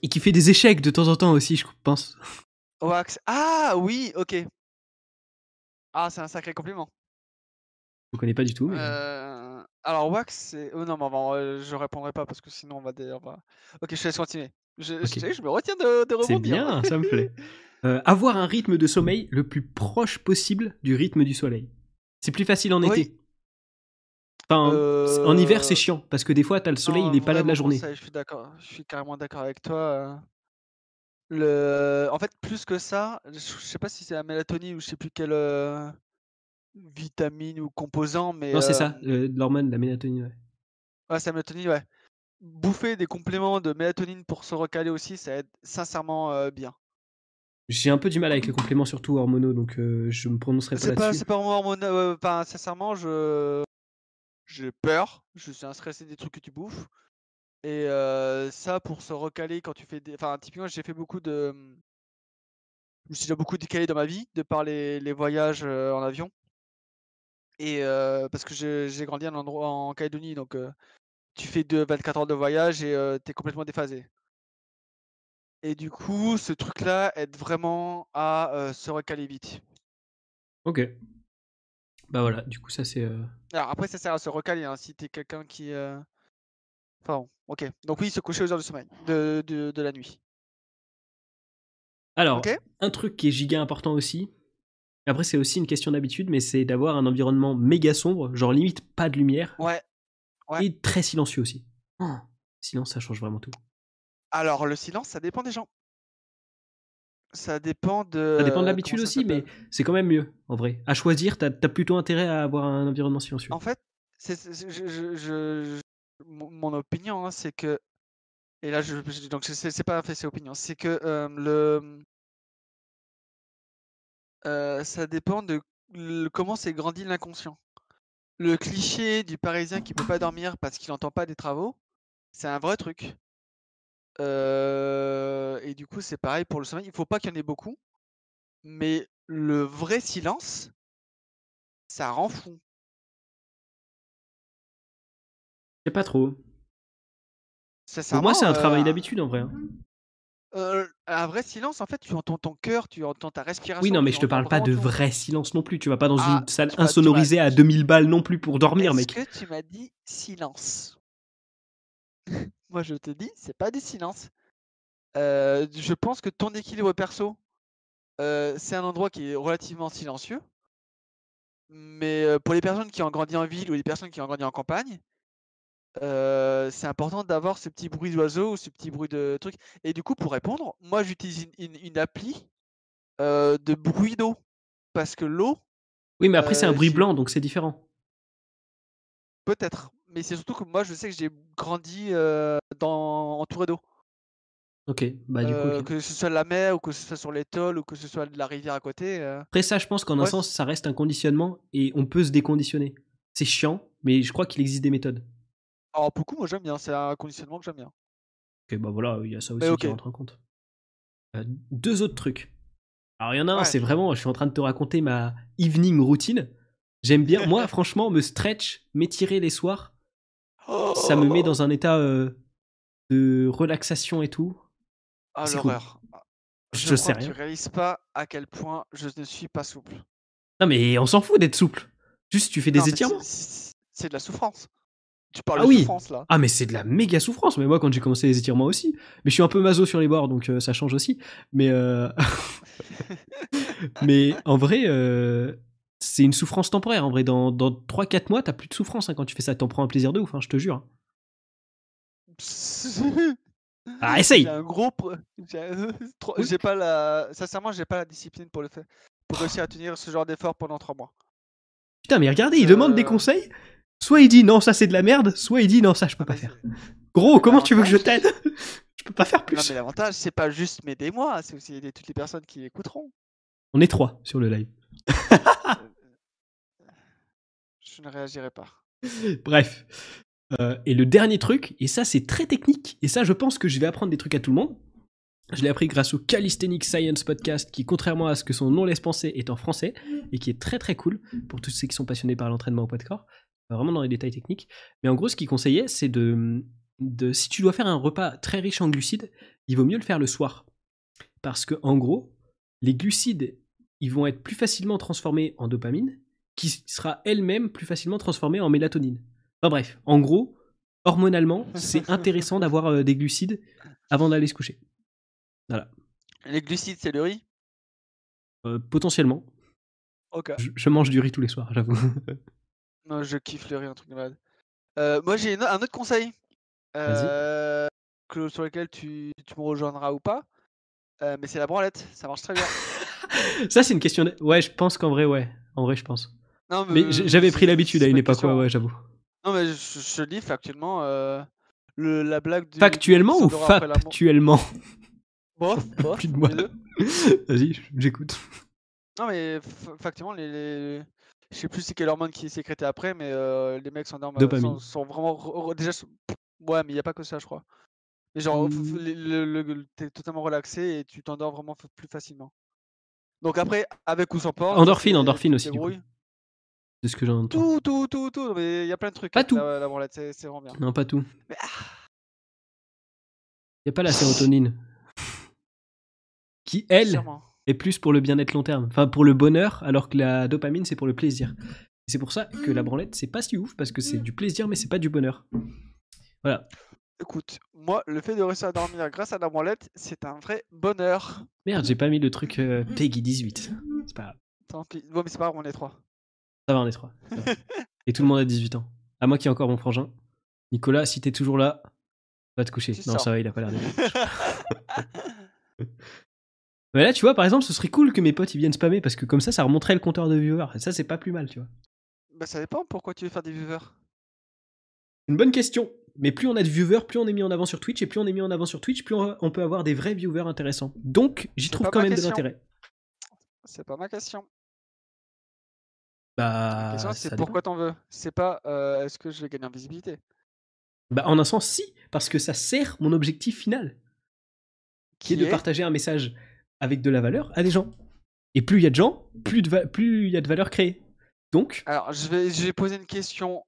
Et qui fait des échecs de temps en temps aussi, je pense. Wax. Ah oui, ok. Ah, c'est un sacré compliment. Je connais pas du tout. Mais... Euh, alors, Wax, c'est. Oh non, mais bon, euh, je répondrai pas parce que sinon on va. dé- on va- Ok, je te laisse continuer. Je, je- me retiens de, de C'est rebondir. bien, ça me plaît. *laughs* Euh, avoir un rythme de sommeil le plus proche possible du rythme du soleil. C'est plus facile en Oui. été. Enfin, Euh, en hiver, c'est chiant parce que des fois, t'as le soleil, Non, il est pas là de la journée. ça, je suis d'accord. Je suis carrément d'accord avec toi. euh. Le... En fait, plus que ça, je sais pas si c'est la mélatonine ou je sais plus quelle euh, vitamine ou composant, mais. Non, c'est ça, l'hormone, la mélatonine. ouais. Ouais, c'est la mélatonine, ouais. Bouffer des compléments de mélatonine pour se recaler aussi, ça aide sincèrement bien. J'ai un peu du mal avec les compléments, surtout hormonaux, donc euh, je me prononcerai pas là-dessus. c'est pas euh, Enfin, sincèrement, je j'ai peur. Je suis un stressé des trucs que tu bouffes. Et euh, ça, pour se recaler quand tu fais des. Enfin, typiquement, j'ai fait beaucoup de. Je me suis déjà beaucoup décalé dans ma vie, de par les, les voyages en avion. Et euh, parce que j'ai grandi à un endroit en Calédonie, donc euh, tu fais de 24 heures de voyage et euh, t'es complètement déphasé. Et du coup, ce truc-là aide vraiment à se recaler vite. Ok. Bah voilà, du coup, ça c'est. Alors après, ça sert à se recaler hein, si t'es quelqu'un qui. Enfin, bon, ok. Donc oui, se coucher aux heures de sommeil, de, de, de la nuit. Alors, un truc qui est giga important aussi. Après, c'est aussi une question d'habitude, mais c'est d'avoir un environnement méga sombre, genre limite pas de lumière, Ouais. ouais. et très silencieux aussi. Oh, silence, ça change vraiment tout. Alors, le silence, ça dépend des gens. Ça dépend de. Ça dépend de l'habitude aussi, mais c'est quand même mieux, en vrai. À choisir, t'as as plutôt intérêt à avoir un environnement silencieux. En fait, je- je- je- mon, opinion, hein, c'est que. Et là, je, donc c'est pas fait, c'est opinion. C'est que euh, le. Euh, ça dépend de le- comment s'est grandi l'inconscient. Le cliché du Parisien qui peut pas dormir parce qu'il n'entend pas des travaux, c'est un vrai truc. Euh, et du coup, c'est pareil pour le sommeil. Il faut pas qu'il y en ait beaucoup, mais le vrai silence, ça rend fou. Je sais pas trop. Pour moi, c'est un euh, travail d'habitude en vrai. hein. Euh, un vrai silence, en fait, tu entends ton cœur, tu entends ta respiration. Oui, non, mais je te parle pas de ton- vrai silence non plus. Tu vas pas dans Ah, une salle tu m'as- insonorisée à 2000 balles non plus pour dormir, Est-ce mec. que tu m'as dit silence? *laughs* Moi, je te dis, c'est pas du silence. Euh, je pense que ton équilibre perso, euh, c'est un endroit qui est relativement silencieux. Mais pour les personnes qui ont grandi en ville ou les personnes qui ont grandi en campagne, euh, c'est important d'avoir ce petit bruit d'oiseau ou ce petit bruit de truc. Et du coup, pour répondre, moi, j'utilise une, une- une appli euh, de bruit d'eau. Parce que l'eau, Oui, mais après, c'est un bruit blanc, donc c'est différent. peut-être. Mais c'est surtout que moi, je sais que j'ai grandi dans, entouré d'eau. Ok, bah du coup. Que ce soit la mer, ou que ce soit sur l'étole, ou que ce soit de la rivière à côté. Après ça, je pense qu'en un sens, ça reste un conditionnement et on peut se déconditionner. C'est chiant, mais je crois qu'il existe des méthodes. Alors, beaucoup, moi, j'aime bien. C'est un conditionnement que j'aime bien. Ok, bah voilà, il y a ça aussi qui rentre en compte. Euh, deux autres trucs. Alors il y en a un, c'est vraiment, je suis en train de te raconter ma evening routine. J'aime bien, moi *laughs* franchement, me stretch, m'étirer les soirs, ça me met dans un état euh, de relaxation et tout. Ah, cool. l'horreur. Je, Je, sais rien. tu réalises pas à quel point je ne suis pas souple. Non mais on s'en fout d'être souple. Juste tu fais des Non, étirements. c'est de la souffrance. Tu parles Ah de oui. souffrance là. Ah mais c'est de la méga souffrance. Mais moi quand j'ai commencé les étirements aussi. Mais je suis un peu maso sur les bords donc euh, ça change aussi. Mais euh, *laughs* mais en vrai euh, c'est une souffrance temporaire. En vrai dans, dans 3-4 mois t'as plus de souffrance hein, quand tu fais ça. T'en prends un plaisir de ouf. hein, je te jure. *laughs* Ah essaye. J'ai un gros. *laughs* J'ai pas la. Sincèrement, j'ai pas la discipline pour le faire. Pour réussir à tenir ce genre d'effort pendant trois mois. Putain mais regardez il demande des conseils. Soit il dit non ça c'est de la merde. Soit il dit non ça je peux pas faire. Gros comment tu veux que je t'aide? Je peux pas faire Non, plus. mais l'avantage, c'est pas juste m'aider moi, c'est aussi aider toutes les personnes qui écouteront. On est trois sur le live. *laughs* Je ne réagirai pas. Bref. Euh, et le dernier truc, et ça c'est très technique, et ça je pense que je vais apprendre des trucs à tout le monde. Je l'ai appris grâce au Calisthenics Science Podcast, qui contrairement à ce que son nom laisse penser, est en français, et qui est très très cool pour tous ceux qui sont passionnés par l'entraînement au poids de corps, vraiment dans les détails techniques. Mais en gros, ce qu'il conseillait, c'est de, de, si tu dois faire un repas très riche en glucides, il vaut mieux le faire le soir. Parce que en gros, les glucides, ils vont être plus facilement transformés en dopamine, qui sera elle-même plus facilement transformée en mélatonine. Enfin bref, en gros, hormonalement, c'est *laughs* intéressant d'avoir euh, des glucides avant d'aller se coucher. Voilà. Les glucides, c'est le riz? Euh, Potentiellement. Ok. Je, mange du riz tous les soirs, j'avoue. *laughs* non, je kiffe le riz, un truc de malade. Euh, moi, j'ai un autre conseil. que, sur lequel tu, tu, me rejoindras ou pas. mais c'est la branlette, ça marche très bien. *laughs* ça, c'est une question. Ouais, je pense qu'en vrai, ouais. En vrai, je pense. Non, mais, j'avais pris l'habitude à une époque, ouais, ouais, j'avoue. Non, mais je, je dis factuellement euh, le, la blague du. Factuellement ou factuellement? Bof, *laughs* bof. Plus de moi. Vas-y, j'écoute. Non, mais factuellement, les, les... je sais plus c'est quelle hormone qui est sécrétée après, mais euh, les mecs s'endorment. Sont, sont vraiment. Déjà, ouais, mais il n'y a pas que ça, je crois. Mais genre, mmh. le, t'es totalement relaxé et tu t'endors vraiment plus facilement. Donc après, avec ou sans port. Endorphine, endorphine aussi. Du coup. C'est ce que j'entends. Tout, tout, tout, tout. Mais il y a plein de trucs. Pas tout. La, c'est vraiment bien. Non, pas tout. Il ah. n'y a pas la sérotonine. qui, elle, est plus pour le bien-être long terme. Enfin, pour le bonheur, alors que la dopamine, c'est pour le plaisir. C'est pour ça que la branlette, c'est pas si ouf, parce que c'est du plaisir, mais c'est pas du bonheur. Voilà. Écoute, moi, le fait de réussir à dormir grâce à la branlette, c'est un vrai bonheur. Merde, j'ai pas mis le truc euh, Peggy 18. C'est pas grave. Tant pis. Bon, mais c'est pas grave, on est trois. Ça va, on est trois. *laughs* Et tout le monde a 18 ans. À moi qui ai encore mon frangin. Nicolas, si t'es toujours là, va te coucher. non, ça va, il a pas l'air de. *laughs* Mais là, tu vois, par exemple, ce serait cool que mes potes ils viennent spammer parce que comme ça, ça remonterait le compteur de viewers. Et ça, c'est pas plus mal, tu vois. Bah, ça dépend pourquoi tu veux faire des viewers? Une bonne question. Mais plus on a de viewers, plus on est mis en avant sur Twitch. Et plus on est mis en avant sur Twitch, plus on peut avoir des vrais viewers intéressants. Donc, j'y trouve quand même de l'intérêt. C'est pas ma question. Bah, c'est pourquoi t'en veux? C'est pas euh, est-ce que je vais gagner en visibilité? Bah, en un sens, si, parce que ça sert mon objectif final, qui, est de partager un message avec de la valeur à des gens. Et plus il y a de gens, plus il y a de valeur créée. Donc. Alors, je vais, je vais poser une question.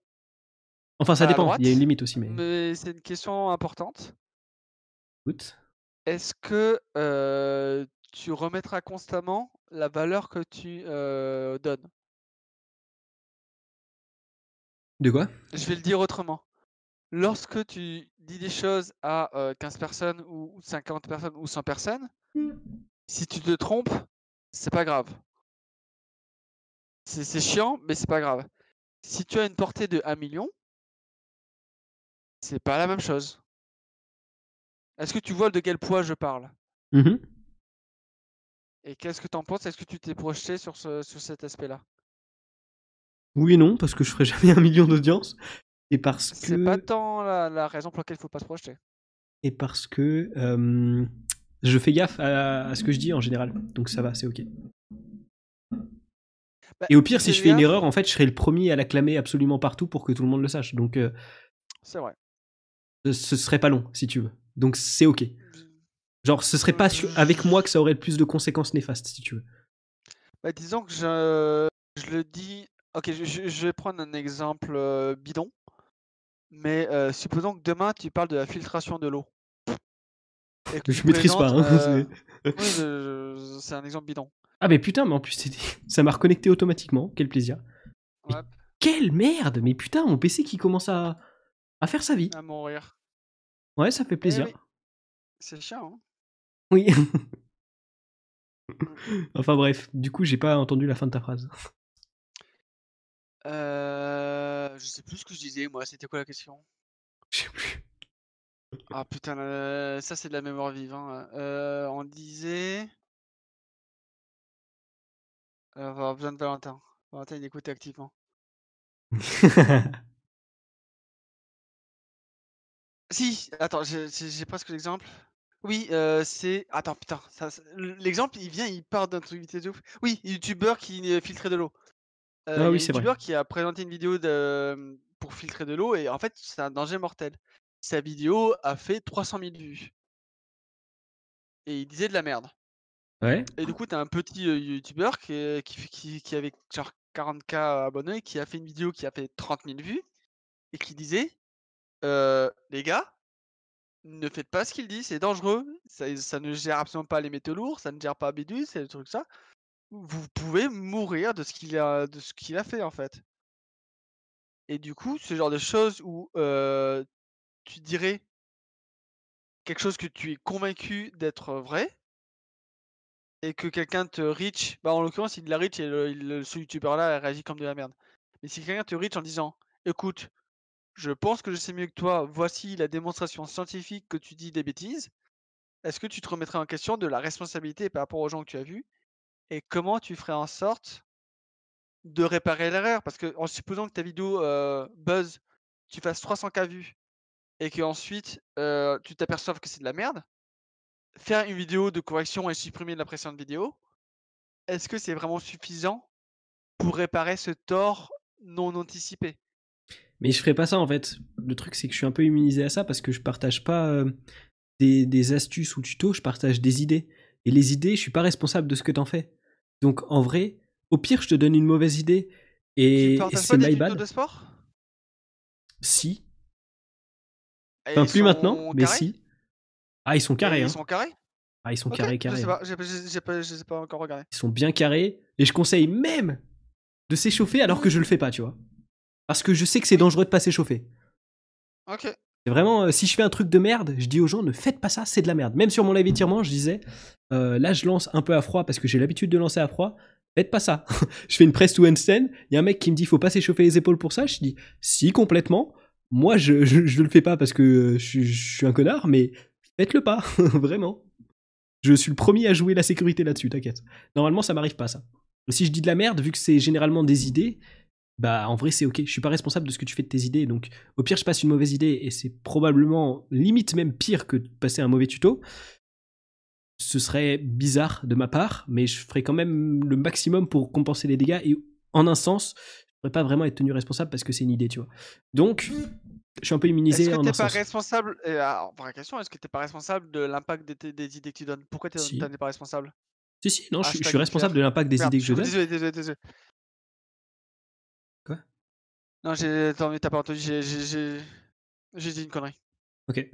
Enfin, ça dépend. Il y a une limite aussi, mais. Mais c'est une question importante. Écoute. Est-ce que euh, tu remettras constamment la valeur que tu euh, donnes? De quoi? Je vais le dire autrement. Lorsque tu dis des choses à 15 personnes ou 50 personnes ou 100 personnes, si tu te trompes, c'est pas grave. C'est chiant, mais c'est pas grave. Si tu as une portée de 1 million, c'est pas la même chose. Est-ce que tu vois de quel poids je parle? Mmh Et qu'est-ce que tu en penses? Est-ce que tu t'es projeté sur, ce, sur cet aspect-là? Oui et non, parce que je ferai *laughs* jamais un million d'audience. Et parce que. C'est pas tant la, raison pour laquelle il faut pas se projeter. Et parce que je fais gaffe à, ce que je dis en général. Donc ça va, c'est ok. Bah, et au pire, si je fais une erreur, en fait, je serai le premier à l'acclamer absolument partout pour que tout le monde le sache. Donc. c'est vrai. Ce serait pas long, si tu veux. Donc c'est ok. Genre, ce serait pas avec moi que ça aurait le plus de conséquences néfastes, si tu veux. Bah, disons que je, je le dis Ok, je, vais prendre un exemple bidon. Mais supposons que demain tu parles de la filtration de l'eau. Je maîtrise pas. Hein, *laughs* oui, c'est un exemple bidon. Ah mais putain, mais en plus *laughs* ça m'a reconnecté automatiquement. Quel plaisir. quelle merde Mais putain, mon PC qui commence à, à faire sa vie. À mourir. Ouais, ça fait plaisir. Eh c'est chiant. Hein oui. *laughs* enfin bref, du coup j'ai pas entendu la fin de ta phrase. Euh, je sais plus ce que je disais, moi. C'était quoi la question? Je sais plus. Ah putain, ça c'est de la mémoire vive. Hein. Euh, on disait. Euh, on va avoir besoin de Valentin. Valentin, il écoute activement. *laughs* si, attends, j'ai presque l'exemple. Oui, c'est. Attends, putain. L'exemple, il vient, il part d'un truc de ouf. Oui, youtubeur qui filtrait de l'eau. Ah oui, c'est vrai. qui a présenté une vidéo de, pour filtrer de l'eau et en fait, c'est un danger mortel. Sa vidéo a fait 300 000 vues. Et il disait de la merde. Ouais. Et du coup, tu as un petit youtubeur qui, qui, qui, avait genre 40k abonnés, qui a fait une vidéo qui a fait 30 000 vues et qui disait Les gars, ne faites pas ce qu'il dit, c'est dangereux, ça, ça, ne gère absolument pas les métaux lourds, ça ne gère pas Bidouille, c'est le truc ça. Vous pouvez mourir de ce qu'il a, de ce qu'il a fait en fait. Et du coup, ce genre de choses où tu dirais quelque chose que tu es convaincu d'être vrai? Et que quelqu'un te reach, bah en l'occurrence il la reach et le, ce youtubeur là réagit comme de la merde. Mais si quelqu'un te reach en disant écoute, je pense que je sais mieux que toi, voici la démonstration scientifique que tu dis des bêtises, est-ce que tu te remettrais en question de la responsabilité par rapport aux gens que tu as vus? Et comment tu ferais en sorte de réparer l'erreur? Parce que en supposant que ta vidéo buzz, tu fasses 300k vues et qu'ensuite euh, tu t'aperçoives que c'est de la merde, faire une vidéo de correction et supprimer la précédente vidéo, est-ce que c'est vraiment suffisant pour réparer ce tort non anticipé? Mais je ferai pas ça en fait. Le truc c'est que je suis un peu immunisé à ça parce que je partage pas des, astuces ou tutos, je partage des idées. Et les idées, je suis pas responsable de ce que t'en fais. Donc en vrai, au pire, je te donne une mauvaise idée et, c'est my bad. de sport? Si. Enfin, plus maintenant, mais si. Ah, ils sont carrés. Ils hein. sont carrés? Ah, ils sont carrés, carrés. Je sais pas, sais pas, encore regardé. Ils sont bien carrés. Et je conseille même de s'échauffer alors que je le fais pas, tu vois. Parce que je sais que c'est dangereux de pas s'échauffer. Ok. C'est vraiment, euh, si je fais un truc de merde, je dis aux gens ne faites pas ça, c'est de la merde. Même sur mon live étirement, je disais, euh, là je lance un peu à froid parce que j'ai l'habitude de lancer à froid. Faites pas ça. *laughs* je fais une presse to handstand. Il y a un mec qui me dit faut pas s'échauffer les épaules pour ça. Je dis si complètement. Moi je, je, le fais pas parce que je suis un connard, mais faites-le pas, *laughs* vraiment. Je suis le premier à jouer la sécurité là-dessus, t'inquiète. Normalement, ça m'arrive pas, ça. Si je dis de la merde, vu que c'est généralement des idées, bah en vrai, c'est ok. Je suis pas responsable de ce que tu fais de tes idées. Donc, au pire, je passe une mauvaise idée et c'est probablement limite même pire que de passer un mauvais tuto. Ce serait bizarre de ma part, mais je ferai quand même le maximum pour compenser les dégâts et en un sens, pas vraiment être tenu responsable parce que c'est une idée, tu vois. Donc, je suis un peu immunisé est-ce que t'es pas responsable et, alors, vraie question est-ce que t'es pas responsable de l'impact des, des, idées que tu donnes? Pourquoi tu n'es pas responsable? Si si non je, suis responsable de l'impact des idées que je donne. désolé désolé désolé. Quoi? Non j'ai t'as pas entendu j'ai j'ai dit une connerie. Ok.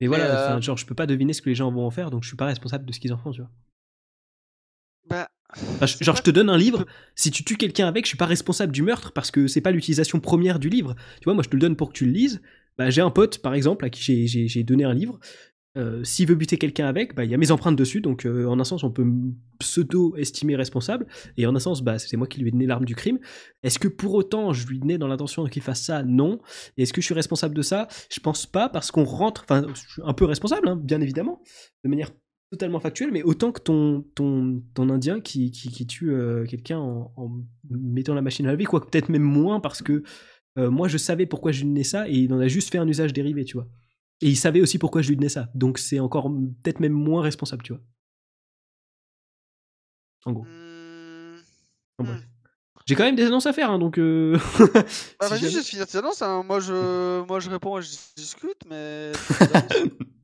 Mais voilà euh genre je peux pas deviner ce que les gens vont en faire donc je suis pas responsable de ce qu'ils en font tu vois. Bah genre, je te donne un livre, si tu tues quelqu'un avec, je suis pas responsable du meurtre parce que c'est pas l'utilisation première du livre. Tu vois, moi je te le donne pour que tu le lises. Bah, j'ai un pote, par exemple, à qui j'ai donné un livre. Euh, s'il veut buter quelqu'un avec, bah, il y a mes empreintes dessus, donc euh, en un sens, on peut pseudo-estimer responsable, et en un sens, bah, c'est moi qui lui ai donné l'arme du crime. Est-ce que pour autant, je lui donnais dans l'intention qu'il fasse ça? Non. Est-ce que je suis responsable de ça? Je pense pas, parce qu'on rentre, enfin, je suis un peu responsable, hein, bien évidemment, de manière totalement factuel, mais autant que ton, ton, ton Indien qui, qui, tue euh, quelqu'un en, mettant la machine à laver, quoi peut-être même moins parce que euh, moi je savais pourquoi je lui donnais ça et il en a juste fait un usage dérivé, tu vois. Et il savait aussi pourquoi je lui donnais ça, donc c'est encore peut-être même moins responsable, tu vois. En gros. Mmh. Mmh. J'ai quand même des annonces à faire, hein, donc. Euh... bah, *laughs* vas-y, je finir tes annonces. Hein. Moi, je, moi, je réponds, je discute, mais. *laughs*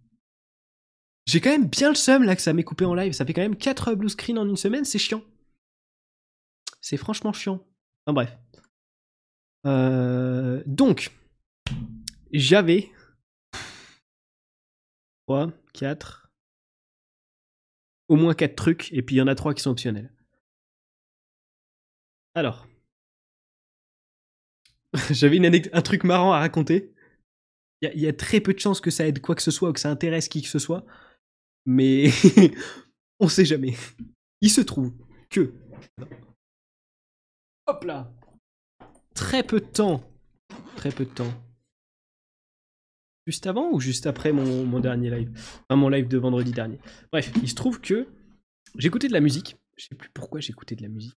J'ai quand même bien le seum là que ça m'ait coupé en live. Ça fait quand même 4 blue screen en une semaine, c'est chiant. C'est franchement chiant. Enfin bref. Euh, donc, j'avais 3, 4, au moins 4 trucs, et puis il y en a 3 qui sont optionnels. Alors, *laughs* j'avais un truc marrant à raconter. Il y, a très peu de chances que ça aide quoi que ce soit ou que ça intéresse qui que ce soit mais *laughs* on sait jamais. Il se trouve que. Hop là Très peu de temps. Très peu de temps. Juste avant ou juste après mon, dernier live? Enfin, mon live de vendredi dernier. Bref, il se trouve que j'écoutais de la musique. Je sais plus pourquoi j'écoutais de la musique.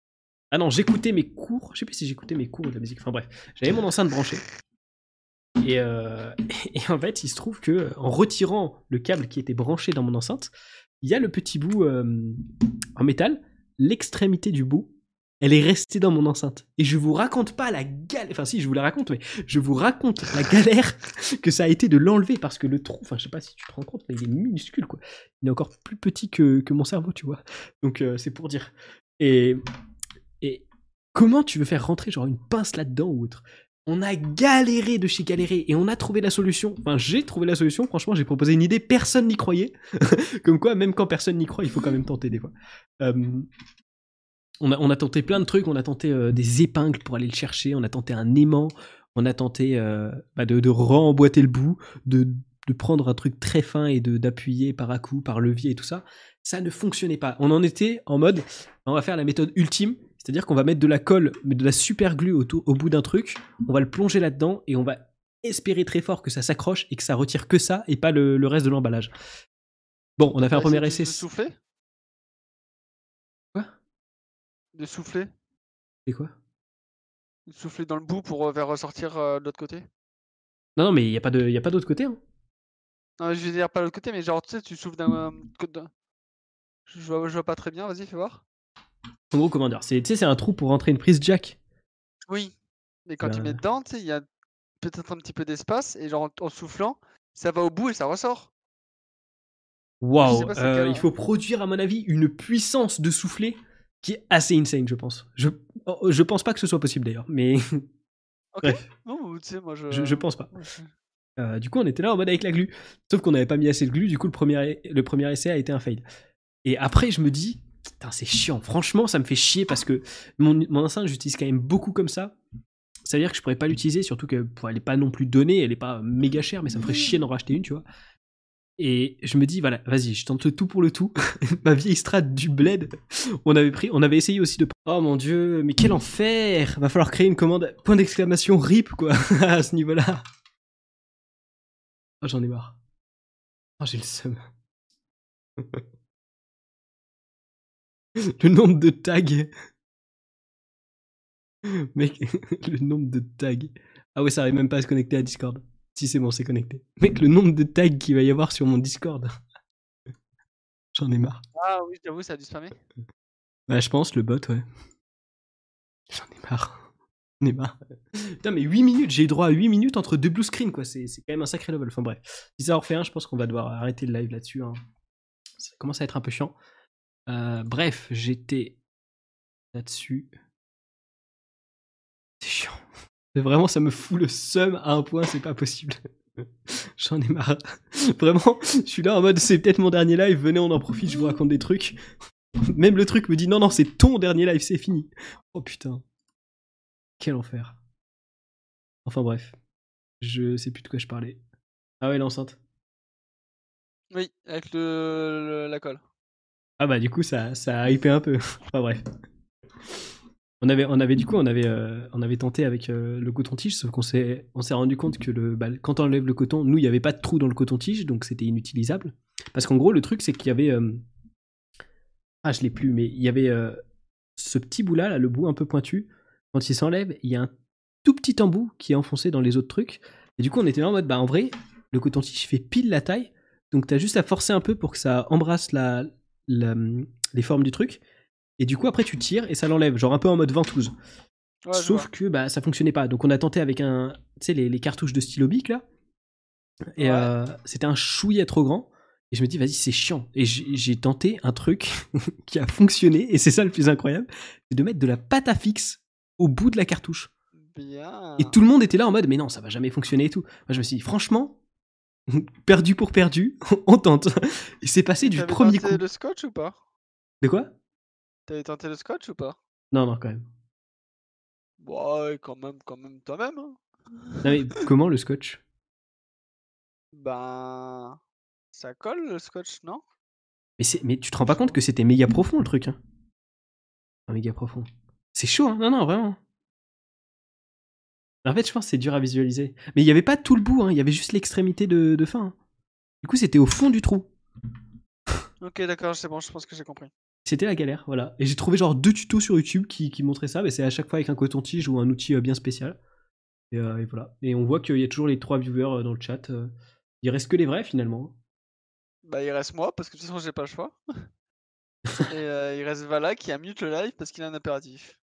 Ah non, j'écoutais mes cours. Je sais plus si j'écoutais mes cours de la musique. Enfin bref, j'avais mon enceinte branchée. Euh, *laughs* et, en fait, il se trouve que en retirant le câble qui était branché dans mon enceinte, il y a le petit bout euh, en métal, l'extrémité du bout elle est restée dans mon enceinte. Et je vous raconte pas la galère, enfin si, je vous la raconte, mais je vous raconte la *laughs* galère que ça a été de l'enlever parce que le trou, enfin je sais pas si tu te rends compte, mais il est minuscule quoi. Il est encore plus petit que, mon cerveau, tu vois. Donc euh, c'est pour dire. Et, et comment tu veux faire rentrer genre une pince là-dedans ou autre? On a galéré de chez galéré et on a trouvé la solution. Enfin, j'ai trouvé la solution. Franchement, j'ai proposé une idée, personne n'y croyait. *laughs* Comme quoi, même quand personne n'y croit, il faut quand même tenter des fois. Euh, on, a, tenté plein de trucs. On a tenté euh, des épingles pour aller le chercher. On a tenté un aimant. On a tenté euh, bah, de, de remboîter le bout, de, prendre un truc très fin et d'appuyer par à coup, par levier et tout ça. Ça ne fonctionnait pas. On en était en mode, on va faire la méthode ultime c'est-à-dire qu'on va mettre de la colle, mais de la super glue au, au bout d'un truc, on va le plonger là-dedans et on va espérer très fort que ça s'accroche et que ça retire que ça et pas le, reste de l'emballage. Bon, on a fait un premier essai. De souffler? Quoi? De souffler? Et quoi? De souffler dans le bout pour euh, faire ressortir euh, de l'autre côté? Non, non, mais il n'y a pas d'autre côté. Hein. Non, je veux dire pas l'autre côté, mais genre, tu sais, tu souffles d'un. Euh, je vois, je vois pas très bien, vas-y, fais voir. En gros, Tu sais, c'est un trou pour rentrer une prise jack. Oui, mais quand tu mets dedans, tu sais, il y a peut-être un petit peu d'espace et genre en, soufflant, ça va au bout et ça ressort. Waouh euh, Il faut produire, à mon avis, une puissance de souffler qui est assez insane, je pense. Je, oh, je pense pas que ce soit possible d'ailleurs, mais. Ok. *laughs* Non, tu sais, moi je... je. pense pas. Euh, du coup, on était là en mode avec la glu. Sauf qu'on n'avait pas mis assez de glu, du coup, le premier, le premier essai a été un fail. Et après, je me dis, c'est chiant. Franchement, ça me fait chier parce que mon, mon enceinte, j'utilise quand même beaucoup comme ça. Ça veut dire que je pourrais pas l'utiliser, surtout qu'elle n'est pas non plus donnée, elle est pas méga chère, mais ça me ferait chier d'en racheter une, tu vois. Et je me dis, voilà, vas-y, je tente tout pour le tout. *laughs* Ma vieille strat du bled, on avait pris, on avait essayé aussi de. Oh mon dieu, mais quel enfer Va falloir créer une commande, point d'exclamation RIP, quoi, *laughs* à ce niveau-là. Oh, j'en ai marre. Oh, j'ai le seum. *laughs* *laughs* le nombre de tags. Mec, *laughs* le nombre de tags. Ah ouais, ça arrive même pas à se connecter à Discord. Si c'est bon, c'est connecté. Mec, le nombre de tags qu'il va y avoir sur mon Discord. *laughs* J'en ai marre. Ah oui, j'avoue, ça a dû spammer. Bah, je pense, le bot, ouais. J'en ai marre. J'en ai marre. Putain, mais 8 minutes, j'ai eu droit à 8 minutes entre deux blue screens, quoi. C'est quand même un sacré level. Enfin bref. Si ça en refait un, je pense qu'on va devoir arrêter le live là-dessus. Hein. Ça commence à être un peu chiant. Euh, bref, j'étais là-dessus. *laughs* C'est chiant. Vraiment, ça me fout le seum à un point, c'est pas possible. *laughs* J'en ai marre. *laughs* Vraiment, je suis là en mode c'est peut-être mon dernier live, venez, on en profite, je vous raconte des trucs. Même le truc me dit non, non, c'est ton dernier live, c'est fini. Oh putain. Quel enfer. Enfin bref. Je sais plus de quoi je parlais. Ah ouais, l'enceinte. Oui, avec le la colle. Ah bah du coup ça, ça a hypé un peu. *laughs* enfin bref. On avait, on avait du coup on avait, euh, on avait tenté avec euh, le coton-tige, sauf qu'on s'est, on s'est rendu compte que le, bah, quand on enlève le coton, nous il n'y avait pas de trou dans le coton-tige, donc c'était inutilisable. Parce qu'en gros le truc c'est qu'il y avait, euh, ah je l'ai plus, mais il y avait ce petit bout là, le bout un peu pointu. Quand il s'enlève, il y a un tout petit embout qui est enfoncé dans les autres trucs. Et du coup on était là en mode bah en vrai le coton-tige fait pile la taille, donc t'as juste à forcer un peu pour que ça embrasse la, les formes du truc. Et du coup, après, tu tires et ça l'enlève, genre un peu en mode ventouse. Sauf que bah, ça fonctionnait pas. Donc, on a tenté avec un, tu sais, les, cartouches de stylo bic là. Et euh, c'était un chouillet trop grand. Et je me dis, vas-y, c'est chiant. Et j'ai tenté un truc *laughs* qui a fonctionné, et c'est ça le plus incroyable, c'est de mettre de la pâte à fixe au bout de la cartouche. Et tout le monde était là en mode, mais non, ça va jamais fonctionner et tout. Moi, je me suis dit, franchement, *laughs* perdu pour perdu, *laughs* on tente. Il s'est passé du premier tenté le scotch ou pas? De quoi? T'avais tenté le scotch ou pas? Non, non, quand même. Ouais, quand même, quand même, toi-même. Hein. Non, mais *laughs* comment le scotch? Ben. Ça colle le scotch, non? Mais, mais tu te rends pas compte que c'était méga profond le truc hein? Méga profond. C'est chaud, hein? Non, non, vraiment. En fait, je pense que c'est dur à visualiser. Mais il n'y avait pas tout le bout, hein. il y avait juste l'extrémité de, fin. Hein. Du coup, c'était au fond du trou. Ok, d'accord, c'est bon, je pense que j'ai compris. C'était la galère, voilà. Et j'ai trouvé genre deux tutos sur YouTube qui, montraient ça, mais c'est à chaque fois avec un coton-tige ou un outil euh, bien spécial. Euh, et, voilà. Et on voit qu'il y a toujours les trois viewers euh, dans le chat. Il reste que les vrais finalement. Bah, il reste moi, parce que de toute façon, j'ai pas le choix. *laughs* et il reste Vala qui a mute le live parce qu'il a un impératif.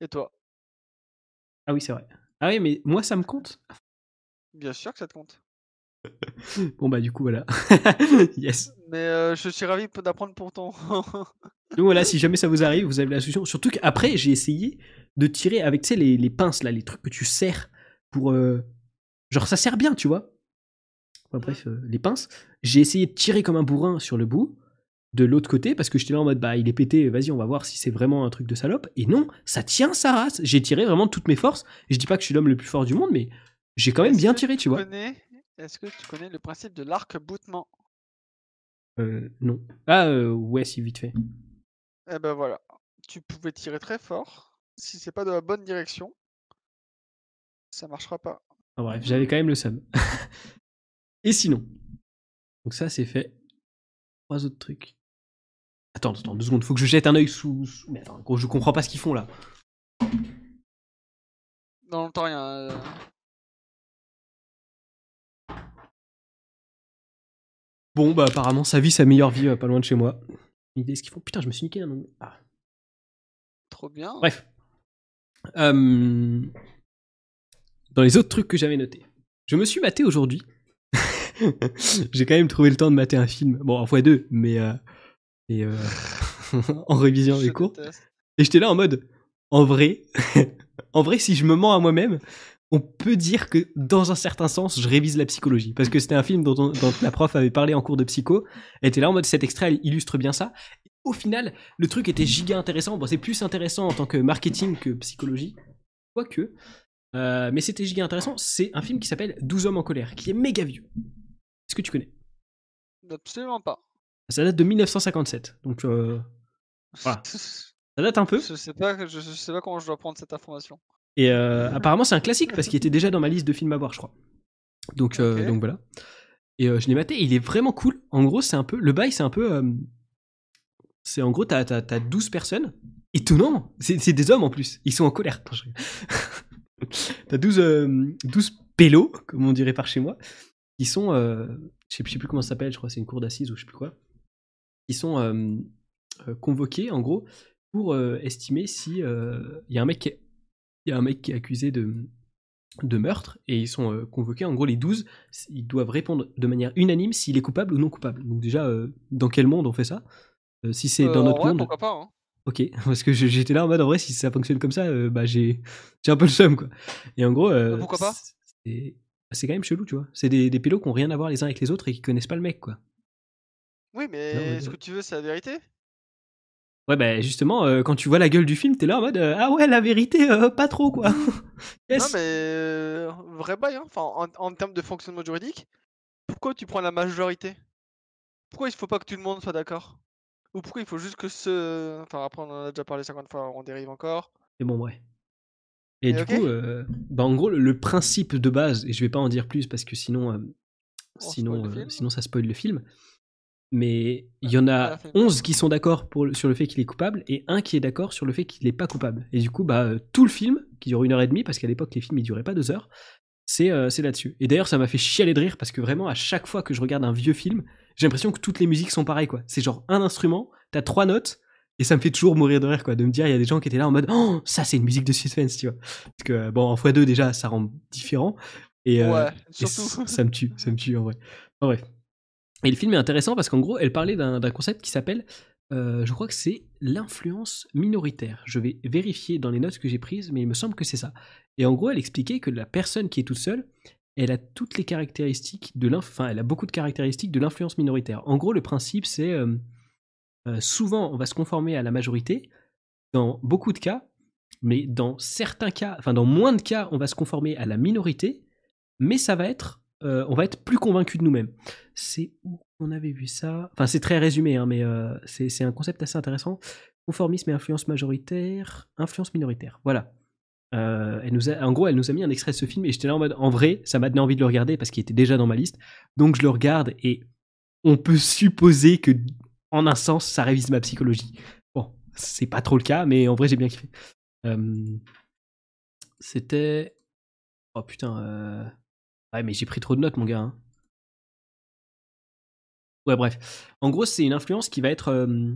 Et toi? Ah oui, c'est vrai. Ah oui, mais moi, ça me compte Bien sûr que ça te compte. *laughs* Bon, bah, du coup, voilà. *laughs* yes. Mais euh, je suis ravi d'apprendre pour ton. *laughs* Donc voilà, si jamais ça vous arrive, vous avez la solution. Surtout qu'après, j'ai essayé de tirer avec, tu sais, les, les pinces, là, les trucs que tu serres pour... euh, Genre, ça sert bien, tu vois. Enfin, bref, euh, les pinces. J'ai essayé de tirer comme un bourrin sur le bout, de l'autre côté, parce que j'étais là en mode, bah, il est pété, vas-y, on va voir si c'est vraiment un truc de salope. Et non, ça tient sa race. J'ai tiré vraiment de toutes mes forces. Et je dis pas que je suis l'homme le plus fort du monde, mais j'ai quand même bien tiré, tu vois. Est-ce que tu connais le principe de l'arc-boutement? Euh, non. Ah, euh, ouais, si, vite fait. Eh ben voilà. Tu pouvais tirer très fort. Si c'est pas dans la bonne direction, ça marchera pas. Enfin, bref, j'avais quand même le seum. *laughs* Et sinon Donc ça, c'est fait. Trois autres trucs. Attends, attends, deux secondes, faut que je jette un œil sous... sous- Mais attends, gros, je comprends pas ce qu'ils font là. Dans le temps, rien. euh, Bon, bah apparemment, sa vie, sa meilleure vie, euh, pas loin de chez moi. Une idée, ce qu'ils font. Putain, je me suis niqué un nom. Ah. Trop bien. Bref. Euh, Dans les autres trucs que j'avais notés. Je me suis maté aujourd'hui. *laughs* J'ai quand même trouvé le temps de mater un film. Bon, en fois deux, mais... Et euh, *laughs* en révision Je des cours. Et j'étais là en mode, en vrai, *laughs* en vrai, si je me mens à moi-même, on peut dire que dans un certain sens, je révise la psychologie. Parce que c'était un film dont, on- dont la prof avait parlé en cours de psycho. Elle était là en mode, cet extrait illustre bien ça. Au final, le truc était giga intéressant. Bon, c'est plus intéressant en tant que marketing que psychologie. Quoique. Euh, mais c'était giga intéressant. C'est un film qui s'appelle 12 hommes en colère, qui est méga vieux. Est-ce que tu connais? Absolument pas. Ça date de 1957. Donc, euh, Voilà. ça date un peu. Je sais pas, je, sais pas comment je dois prendre cette information. Et euh, apparemment, c'est un classique parce qu'il était déjà dans ma liste de films à voir, je crois. Donc, euh, donc voilà. Et euh, je l'ai maté, et il est vraiment cool. En gros, c'est un peu. Le bail, c'est un peu. c'est en gros, t'as, t'as 12 personnes. Étonnant c'est, des hommes en plus. Ils sont en colère. *laughs* T'as 12, euh, 12 pélos, comme on dirait par chez moi, qui sont. je, sais, plus comment ça s'appelle, je crois c'est une cour d'assises ou je sais plus quoi. Qui sont euh, euh, convoqués, en gros, pour euh, estimer si il y a un mec qui est il y a un mec qui est accusé de, de meurtre et ils sont euh, convoqués. En gros, les 12, ils doivent répondre de manière unanime s'il est coupable ou non coupable. Donc, déjà, euh, dans quel monde on fait ça? Euh, Si c'est Euh, dans notre vrai, monde, pourquoi pas hein. ok. *laughs* Parce que j'étais là en mode, en vrai, si ça fonctionne comme ça, euh, bah, j'ai un peu le seum, quoi. Et en gros, euh, Bah, pourquoi pas? c'est quand même chelou, tu vois. C'est des, des pélos qui ont rien à voir les uns avec les autres et qui connaissent pas le mec, quoi. Oui, mais Non, mais- ce que tu veux, c'est la vérité? Ouais, bah, justement, euh, quand tu vois la gueule du film, t'es là en mode, euh, ah ouais, la vérité, euh, pas trop, quoi. *laughs* yes. Non, mais vrai bail, hein. Enfin, en, en termes de fonctionnement juridique, pourquoi tu prends la majorité? Pourquoi il faut pas que tout le monde soit d'accord? Ou pourquoi il faut juste que ceux. Enfin, après, on en a déjà parlé 50 fois, on dérive encore. Mais bon, ouais. Et du coup, bah en gros, le, le principe de base, et je vais pas en dire plus parce que sinon, On sinon, sinon ça spoil le film. Mais il y en a la fin. 11 qui sont d'accord sur le fait qu'il est coupable et un qui est d'accord sur le fait qu'il n'est pas coupable. Et du coup, bah, euh, tout le film, qui dure une heure et demie, parce qu'à l'époque, les films, ils duraient pas deux heures, c'est euh, c'est là-dessus. Et d'ailleurs, ça m'a fait chialer de rire parce que vraiment, à chaque fois que je regarde un vieux film, j'ai l'impression que toutes les musiques sont pareilles, quoi. C'est genre un instrument, t'as trois notes, et ça me fait toujours mourir de rire, quoi, de me dire, il y a des gens qui étaient là en mode, oh, ça, c'est une musique de suspense, tu vois. Parce que, bon, en x2, déjà, ça rend différent. Et, euh, ouais, surtout. c- ça me tue, ça me tue en vrai. En bref. Et le film est intéressant parce qu'en gros, elle parlait d'un concept qui s'appelle, euh, je crois que c'est l'influence minoritaire. Je vais vérifier dans les notes que j'ai prises, mais il me semble que c'est ça. Et en gros, elle expliquait que la personne qui est toute seule, elle a toutes les caractéristiques de l'inf... Enfin, elle a beaucoup de caractéristiques de l'influence minoritaire. En gros, le principe, c'est euh, euh, souvent, on va se conformer à la majorité, dans beaucoup de cas, mais dans certains cas, enfin dans moins de cas, on va se conformer à la minorité, mais ça va être, euh, on va être plus convaincu de nous-mêmes. C'est où on avait vu ça Enfin, c'est très résumé, hein, mais euh, c'est un concept assez intéressant. Conformisme et influence majoritaire, influence minoritaire. Voilà. Euh, elle nous a, en gros, elle nous a mis un extrait de ce film et j'étais là en mode, en vrai, ça m'a donné envie de le regarder parce qu'il était déjà dans ma liste. Donc je le regarde et on peut supposer que, en un sens, ça révise ma psychologie. Bon, c'est pas trop le cas, mais en vrai, j'ai bien kiffé. C'était. Oh putain. Ouais, mais j'ai pris trop de notes, mon gars. hein. Ouais, bref. En gros, c'est une influence qui va être. euh,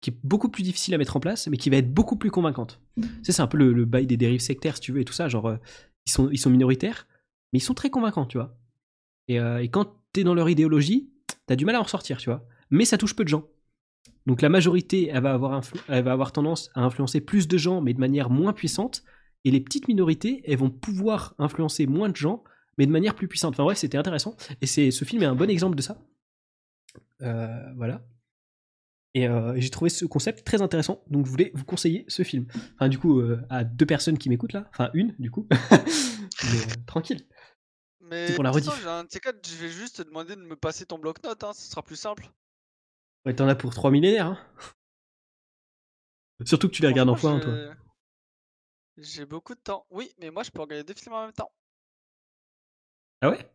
qui est beaucoup plus difficile à mettre en place, mais qui va être beaucoup plus convaincante. c'est un peu le, bail des dérives sectaires, si tu veux, et tout ça. Genre, euh, ils, sont, ils sont minoritaires, mais ils sont très convaincants, tu vois. Et, euh, et quand t'es dans leur idéologie, t'as du mal à en sortir, tu vois. Mais ça touche peu de gens. Donc la majorité, elle va, avoir elle va avoir tendance à influencer plus de gens, mais de manière moins puissante. Et les petites minorités, elles vont pouvoir influencer moins de gens, mais de manière plus puissante. Enfin ouais, c'était intéressant. Et c'est, ce film est un bon exemple de ça. Euh, voilà. Euh, et j'ai trouvé ce concept très intéressant, donc je voulais vous conseiller ce film. Enfin, du coup, euh, à deux personnes qui m'écoutent là, enfin une, du coup. *laughs* Mais tranquille. Mais pour la rediff. je vais juste te demander de me passer ton bloc-notes, hein, ce sera plus simple. Ouais, t'en as pour trois millénaires. Hein. Surtout que tu les regardes en fois, toi. J'ai beaucoup de temps. Oui, mais moi je peux regarder deux films en même temps. Ah ouais?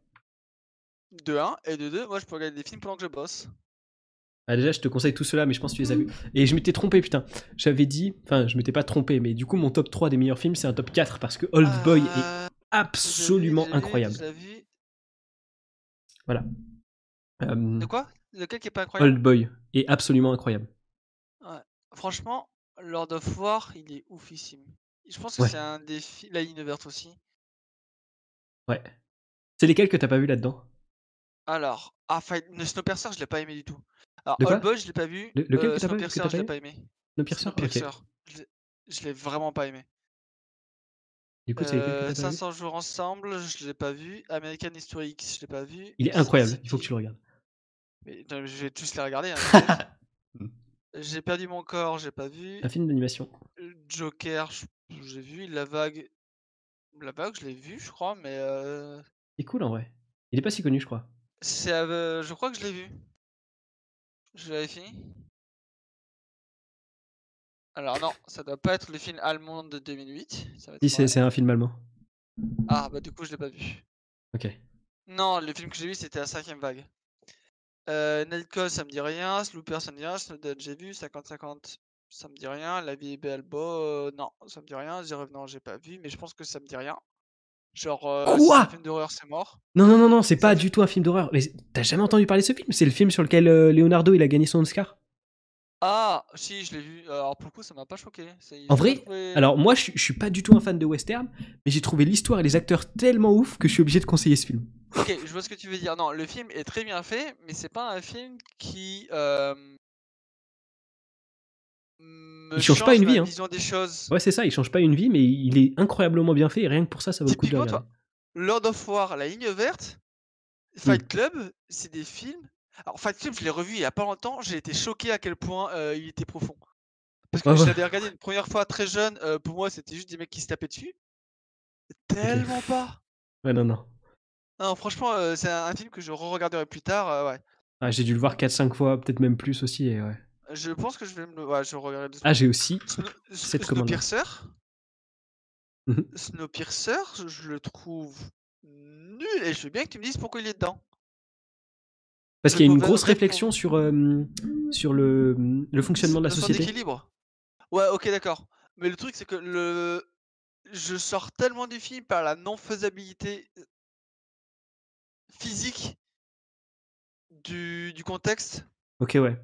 De 1 et de 2, moi je peux regarder des films pendant que je bosse. Ah déjà, je te conseille tout cela, mais je pense que tu les as vus. Et je m'étais trompé, putain. J'avais dit, enfin, je m'étais pas trompé, mais du coup, mon top 3 des meilleurs films, c'est un top 4 parce que Old Boy est euh, absolument incroyable. Voilà. de quoi? Lequel qui est pas incroyable? Old Boy est absolument incroyable. Ouais. Franchement, Lord of War, il est oufissime. Je pense que c'est un défi. La ligne verte aussi. Ouais. C'est lesquels que t'as pas vu là-dedans? Alors, ah, Fight... Snowpiercer, je l'ai pas aimé du tout. Alors, Old Boy, je l'ai pas vu. lequel que t'as pas vu je l'ai pas aimé? Snowpiercer, Snowpiercer. Je l'ai vraiment pas aimé. Du coup, c'est euh, 500 jours ensemble, je l'ai pas vu. American History X, je l'ai pas vu. Il est incroyable, il faut que tu le regardes. Mais, je vais tous les regarder. Hein, *laughs* j'ai perdu mon corps, j'ai pas vu. Un film d'animation. Joker, j'ai vu. La vague, la vague, je l'ai vu, je crois, mais. Euh... Il est cool en vrai. Il est pas si connu, je crois. C'est, euh, je crois que je l'ai vu. Je vérifie. Alors non, ça doit pas être le film allemand de 2008. Si, c'est un film allemand. Ah, bah du coup, je l'ai pas vu. Ok. Non, le film que j'ai vu, c'était la cinquième vague. Euh, Nightcall, ça me dit rien. Slooper, ça me dit rien. Snowden, j'ai vu. 50-50, ça me dit rien. La vie est belle, beau. non, ça me dit rien. The Revenant, j'ai pas vu, mais je pense que ça me dit rien. Genre, euh, Quoi? un film d'horreur, c'est mort. Non, non, non, non, c'est pas du tout un film d'horreur. Mais t'as jamais entendu parler de ce film? C'est le film sur lequel euh, Leonardo il a gagné son Oscar? Ah, si, je l'ai vu. Alors, pour le coup, ça m'a pas choqué. En vrai, alors moi, je, je suis pas du tout un fan de western, mais j'ai trouvé l'histoire et les acteurs tellement ouf que je suis obligé de conseiller ce film. Ok, je vois ce que tu veux dire. Non, le film est très bien fait, mais c'est pas un film qui. Euh, il change pas une vie. Hein. Vision des choses. Ouais, c'est ça, il change pas une vie, mais il est incroyablement bien fait et rien que pour ça, ça vaut le coup de le regarder. Lord of War, La Ligne Verte, Fight. Club, c'est des films. Alors, Fight Club, je l'ai revu il y a pas longtemps, j'ai été choqué à quel point euh, il était profond. Parce que je l'avais regardé une première fois très jeune, euh, pour moi, c'était juste des mecs qui se tapaient dessus. Tellement pas. Ouais, non, non. Non, franchement, euh, c'est un, film que je re-regarderai plus tard, ouais. Ah, j'ai dû le voir 4-5 fois, peut-être même plus aussi, et ouais. Je pense que je vais me le. Ouais, je regarderai. Ah, j'ai aussi cette commande. Snowpiercer? Mmh Snowpiercer, je le trouve nul, et je veux bien que tu me dises pourquoi il est dedans. Parce qu'il y a une grosse réflexion sur, sur le, le fonctionnement de la société. d'équilibre. Ouais, ok, d'accord. Mais le truc, c'est que le. Je sors tellement du film par la non-faisabilité physique du, du contexte. Ok, ouais.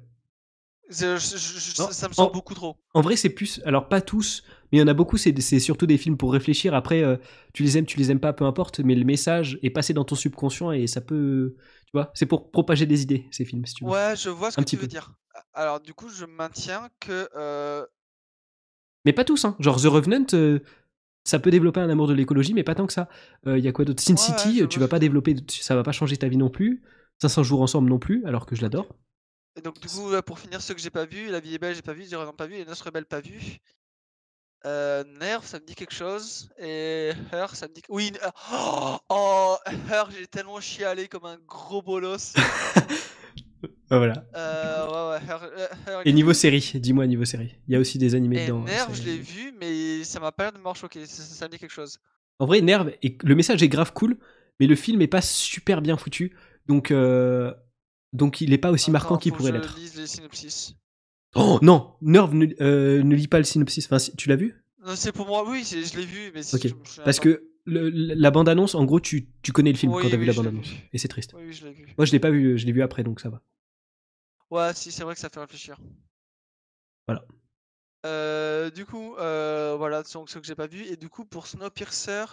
Ça me semble beaucoup trop. En vrai, c'est plus. Alors, pas tous, mais il y en a beaucoup, c'est surtout des films pour réfléchir. Après, euh, tu les aimes, tu les aimes pas, peu importe, mais le message est passé dans ton subconscient et ça peut. Tu vois, c'est pour propager des idées, ces films, si tu veux. Ouais, je vois ce que tu veux dire. Alors, du coup, je maintiens que. Euh mais pas tous, hein. Genre, The Revenant, euh, ça peut développer un amour de l'écologie, mais pas tant que ça. Il euh, y a quoi d'autre? Sin City, tu vas pas développer, ça va pas changer ta vie non plus. 500 jours ensemble non plus, alors que je l'adore. Et donc du coup, pour finir, ceux que j'ai pas vu, La vie est belle, j'ai pas vu, Zero pas vu, et Notre Rebelle pas vu. Euh, Nerve, ça me dit quelque chose. Et Her, ça me dit. Oui, oh, oh Her, j'ai tellement chialé comme un gros bolos. *laughs* Voilà. Euh, et niveau série, dis-moi niveau série. Il y a aussi des animés dedans. Nerve, je l'ai vu, mais ça m'a pas l'air de m'avoir choqué. Ça, me dit quelque chose. En vrai, Nerve, et le message est grave cool, mais le film est pas super bien foutu. Donc, euh, donc il est pas aussi marquant qu'il pourrait l'être. Oh non, Nerve ne, euh, ne lit pas le synopsis. Enfin, tu l'as vu? C'est pour moi, oui, je l'ai vu, mais Parce que la bande-annonce, en gros, tu, tu, connais le film quand t'as vu la bande-annonce. Et c'est triste. Oui, je vu. Moi, je l'ai pas vu, je l'ai vu après, donc ça va. Ouais, si, c'est vrai que ça fait réfléchir. Voilà. du coup, voilà, donc ce que j'ai pas vu. Et du coup, pour Snowpiercer,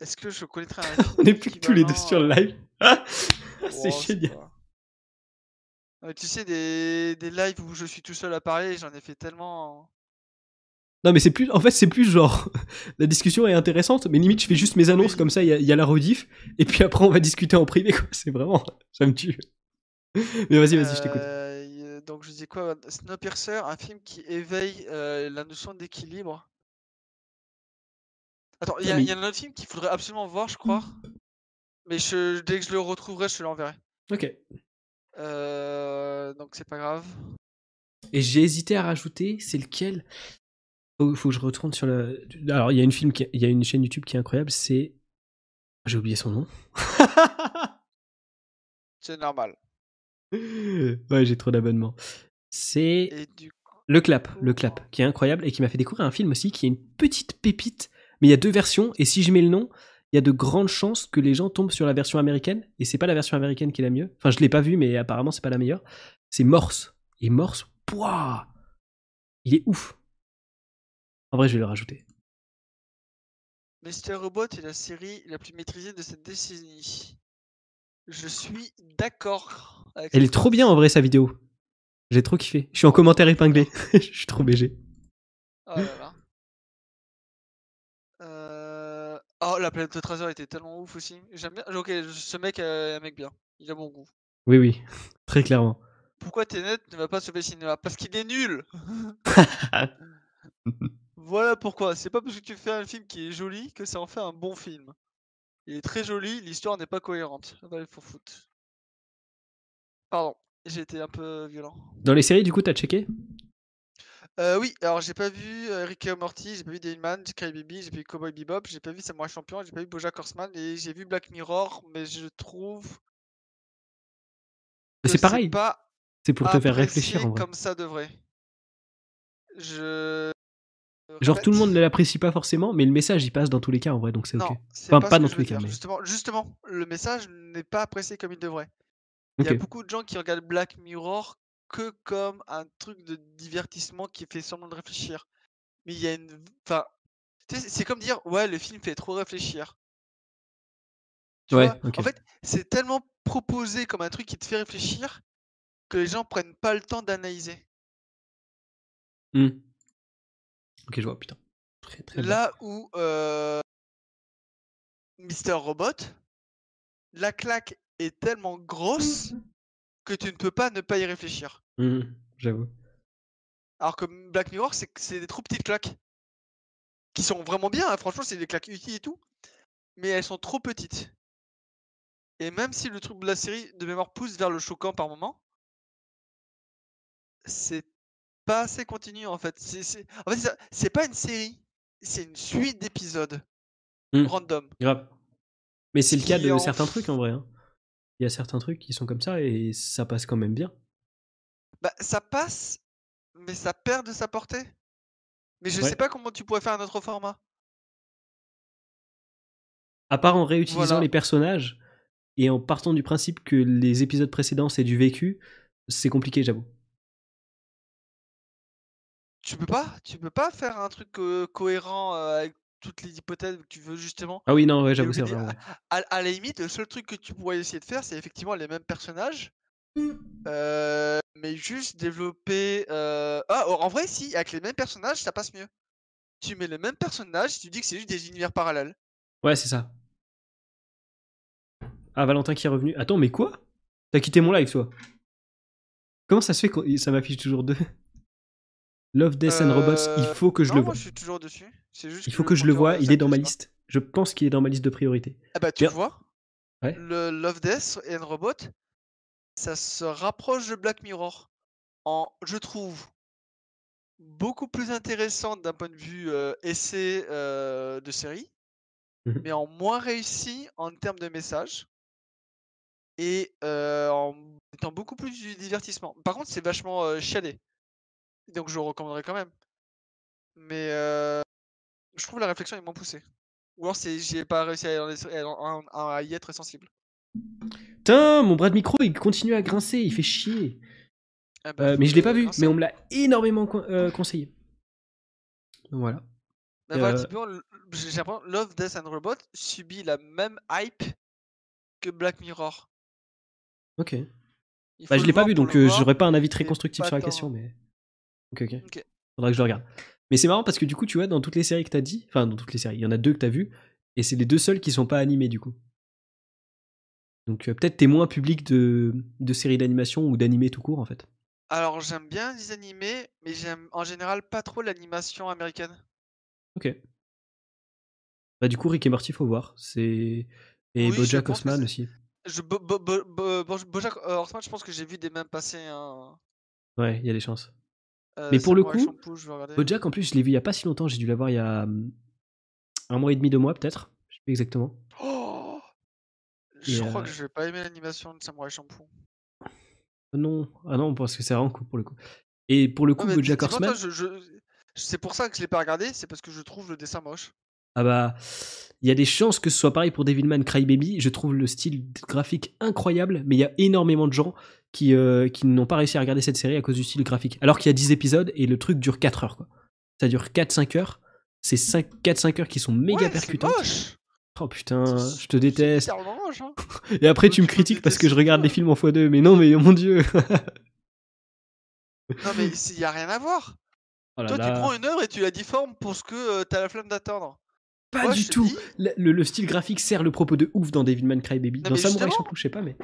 est-ce que je connaîtrais un *laughs* On est plus que tous les deux sur le live? *laughs* c'est oh, génial. Tu sais, des, des lives où je suis tout seul à parler, j'en ai fait tellement. Non, mais c'est plus. En fait, c'est plus genre. *laughs* la discussion est intéressante, mais limite, je fais juste mes annonces, comme ça, il y, a la rediff, et puis après, on va discuter en privé, quoi. C'est vraiment. *laughs* Ça me tue. mais vas-y, vas-y, je t'écoute. Euh, donc, je dis quoi? Snowpiercer, un film qui éveille euh, la notion d'équilibre. Attends, il y, a un autre film qu'il faudrait absolument voir, je crois. Mais je, dès que je le retrouverai, je te l'enverrai. Ok. Euh, donc, c'est pas grave. Et j'ai hésité à rajouter, c'est lequel? Faut, faut que je retourne sur le. Alors, il y a une film, il y a une chaîne YouTube qui est incroyable. C'est, j'ai oublié son nom. *laughs* c'est normal. *laughs* Ouais, j'ai trop d'abonnements. C'est le clap, le clap, qui est incroyable et qui m'a fait découvrir un film aussi qui est une petite pépite. Mais il y a deux versions et si je mets le nom, il y a de grandes chances que les gens tombent sur la version américaine et c'est pas la version américaine qui est la mieux. Enfin, je l'ai pas vu, mais apparemment c'est pas la meilleure. C'est Morse. Et Morse, pouah, il est ouf. En vrai, je vais le rajouter. Mr. Robot est la série la plus maîtrisée de cette décennie. Je suis d'accord. Elle est trop bien en vrai sa vidéo. J'ai trop kiffé. Je suis en commentaire épinglé. *laughs* je suis trop BG. Oh là là. Euh, oh, la planète de Trésor était tellement ouf aussi. J'aime bien. Ok, ce mec est un mec bien. Il a bon goût. Oui, oui. *laughs* Très clairement. Pourquoi Tenet ne va pas sauver le cinéma? Parce qu'il est nul *laughs* *laughs* Voilà pourquoi. C'est pas parce que tu fais un film qui est joli que ça en fait un bon film. Il est très joli, l'histoire n'est pas cohérente. il faut foutre. Pardon, j'ai été un peu violent. Dans les séries, du coup, t'as checké? Euh, oui, alors j'ai pas vu euh, Rick et Morty, j'ai pas vu Dayman, j'ai Cry Baby, j'ai pas vu Cowboy Bebop, j'ai pas vu Samurai Champion, j'ai pas vu Bojack Horseman et j'ai vu Black Mirror, mais je trouve. C'est pareil. C'est pour te faire réfléchir en vrai. Comme ça devrait. Je. Genre tout le monde ne l'apprécie pas forcément, mais le message il passe dans tous les cas en vrai, donc c'est ok. Enfin, pas, dans tous les cas. Justement, justement, le message n'est pas apprécié comme il devrait. Il y a beaucoup de gens qui regardent Black Mirror que comme un truc de divertissement qui fait semblant de réfléchir. Mais il y a une. Enfin, c'est comme dire, ouais, le film fait trop réfléchir. ouais, En fait, c'est tellement proposé comme un truc qui te fait réfléchir que les gens prennent pas le temps d'analyser. Mmh. Ok, je vois, putain. Là où euh, Mister Robot, la claque est tellement grosse que tu ne peux pas ne pas y réfléchir. Mmh, j'avoue. Alors que Black Mirror, c'est des trop petites claques. Qui sont vraiment bien, hein, franchement, c'est des claques utiles et tout. Mais elles sont trop petites. Et même si le truc de la série de mémoire pousse vers le choquant par moment, c'est pas assez continu en fait. C'est, En fait, c'est pas une série, c'est une suite d'épisodes mmh. random. Grave. Mais c'est le cas de certains trucs en vrai. Hein. Il y a certains trucs qui sont comme ça et ça passe quand même bien. Bah, ça passe, mais ça perd de sa portée. Mais je sais pas comment tu pourrais faire un autre format. À part en réutilisant les personnages et en partant du principe que les épisodes précédents c'est du vécu, c'est compliqué, j'avoue. Tu peux pas tu peux pas faire un truc, cohérent, avec toutes les hypothèses que tu veux justement Ah oui, non, ouais, j'avoue, c'est vrai, à la limite, le seul truc que tu pourrais essayer de faire, c'est effectivement les mêmes personnages, mais juste développer, ah, en vrai si, avec les mêmes personnages, ça passe mieux. Tu mets les mêmes personnages, tu dis que c'est juste des univers parallèles. Ouais, c'est ça. Ah, Valentin qui est revenu. Attends, mais quoi? T'as quitté mon live, toi? Comment ça se fait que ça m'affiche toujours deux? Love, Death and Robots, il euh, faut que je le vois. je suis toujours dessus. il faut que, je le vois, il est dans ma liste. Je pense qu'il est dans ma liste de priorité. Ah bah tu vois, le Love, Death and Robot, ça se rapproche de Black Mirror. En, je trouve, beaucoup plus intéressant d'un point de vue euh, essai euh, de série, mmh mais en moins réussi en termes de message et en étant beaucoup plus du divertissement. Par contre, c'est vachement chialé donc je le recommanderais quand même. Mais je trouve la réflexion est moins poussée. Ou alors c'est j'ai pas réussi à, y être sensible. Putain, mon bras de micro il continue à grincer, il fait chier. Ah bah, Euh, mais je l'ai pas vu, mais on me l'a énormément con- euh, conseillé. Donc voilà. Bah que Love, Death and Robot subit la même hype que Black Mirror. Ok. Bah, je l'ai pas vu, donc j'aurais pas un avis très constructif sur la question, mais. Ok, ok. Faudra que je le regarde. Mais c'est marrant parce que du coup, tu vois, dans toutes les séries que t'as dit, enfin, dans toutes les séries, il y en a deux que t'as vues, et c'est les deux seuls qui sont pas animés du coup. Donc euh, peut-être t'es moins public de, de séries d'animation ou d'animés tout court en fait. Alors j'aime bien les animés, mais j'aime en général pas trop l'animation américaine. Ok. Bah du coup, Rick et Morty, faut voir. C'est. Et Oui, Bojack Horseman aussi. Je, Bo- Bo- Bo- Bo- Bo- Bojack euh, Horseman, je pense que j'ai vu des mêmes passer un. Ouais, il y a des chances. Euh, Mais pour le coup. Bojack, en plus, je l'ai vu il y a pas si longtemps, j'ai dû l'avoir il y a hum, un mois et demi, deux mois peut-être. Je sais plus exactement. Oh je crois euh, que je vais pas aimer l'animation de Samurai Champloo. Ah Non, ah non, parce que c'est vraiment cool pour le coup. Et pour le coup, Ouais, Bojack Horseman, je, je- c'est pour ça que je l'ai pas regardé, c'est parce que je trouve le dessin moche. Ah bah, il y a des chances que ce soit pareil pour Devilman Crybaby. Je trouve le style graphique incroyable, mais il y a énormément de gens qui, euh, qui n'ont pas réussi à regarder cette série à cause du style graphique. Alors qu'il y a 10 épisodes et le truc dure 4 heures, quoi. Ça dure 4-5 heures. C'est 4-5 heures qui sont méga ouais, percutantes. moche Oh putain, je te déteste. moche, hein. *laughs* Et après, tu me critiques parce que je regarde les films en x2. Mais non, mais mon dieu. Non mais il y a rien à voir. *laughs* Oh là Toi, tu prends une œuvre et tu la difformes pour ce que euh, t'as la flemme d'attendre. Pas Moi, du tout. dis- Le, le- le style graphique sert le propos de ouf dans Devilman Crybaby. Non, Dans Samurai. Champloo, je sais pas, mais.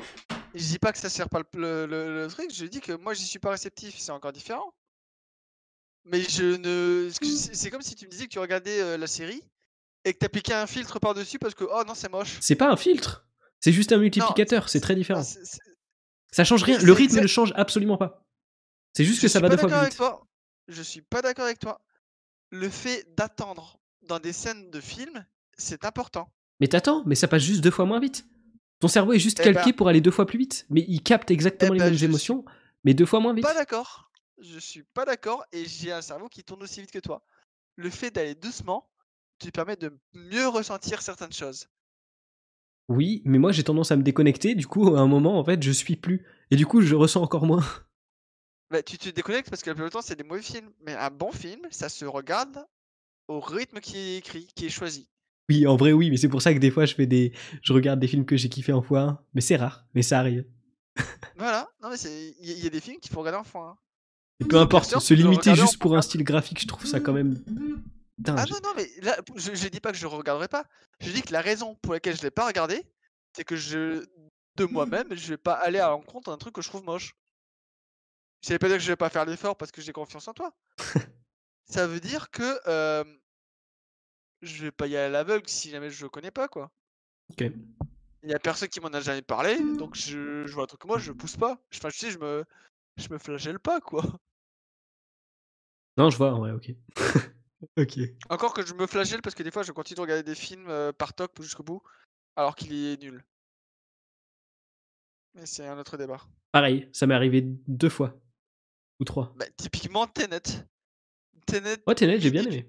Je dis pas que ça sert pas le, le- le- le truc, je dis que moi j'y suis pas réceptif, c'est encore différent. Mais je ne. c'est comme si tu me disais que tu regardais euh, la série et que t'appliquais un filtre par-dessus parce que oh non, c'est moche. C'est pas un filtre. C'est juste un multiplicateur. C'est très différent. Ça change rien. Le rythme exact- ne change absolument pas. C'est juste je que ça va deux fois plus vite. toi. Je suis pas d'accord avec toi. Le fait d'attendre dans des scènes de film, c'est important. Mais t'attends, mais ça passe juste deux fois moins vite. Ton cerveau est juste Eh calqué ben- pour aller deux fois plus vite. Mais il capte exactement Eh les ben, mêmes suis émotions, mais deux fois moins vite. Pas d'accord. Je suis pas d'accord et j'ai un cerveau qui tourne aussi vite que toi. Le fait d'aller doucement te permet de mieux ressentir certaines choses. Oui, mais moi j'ai tendance à me déconnecter. Du coup, à un moment, en fait, je suis plus. Et du coup, je ressens encore moins. Bah, tu te déconnectes parce que la plupart du temps, c'est des mauvais films. Mais un bon film, ça se regarde au rythme qui est écrit, qui est choisi. Oui, en vrai, oui, mais c'est pour ça que des fois, je fais des, je regarde des films que j'ai kiffé en fois. Mais c'est rare, mais ça arrive. Voilà. Non, mais c'est- il y, a- il y a des films qu'il faut regarder en fois. hein. Et peu importe, sûr, se limiter juste pour un style graphique, je trouve ça quand même. Ah j'ai- non, non, mais là, je, je dis pas que je regarderai pas. Je dis que la raison pour laquelle je l'ai pas regardé, c'est que je, de moi-même, je vais pas aller à l'encontre d'un truc que je trouve moche. Ça veut pas dire que je vais pas faire l'effort parce que j'ai confiance en toi. *laughs* Ça veut dire que euh, je vais pas y aller à l'aveugle si jamais je connais pas, quoi. Ok. Il y a personne qui m'en a jamais parlé, donc je, je vois un truc que moi, je pousse pas. Enfin, tu sais, je me, je me flagelle pas, quoi. Non, je vois, ouais, ok. *laughs* ok. Encore que je me flagelle parce que des fois, je continue de regarder des films euh, par toc jusqu'au bout, alors qu'il est nul. Mais c'est un autre débat. Pareil, ça m'est arrivé deux fois. Ou trois. Bah, typiquement, Tenet. Tenet. Ouais, Tenet, j'ai bien aimé.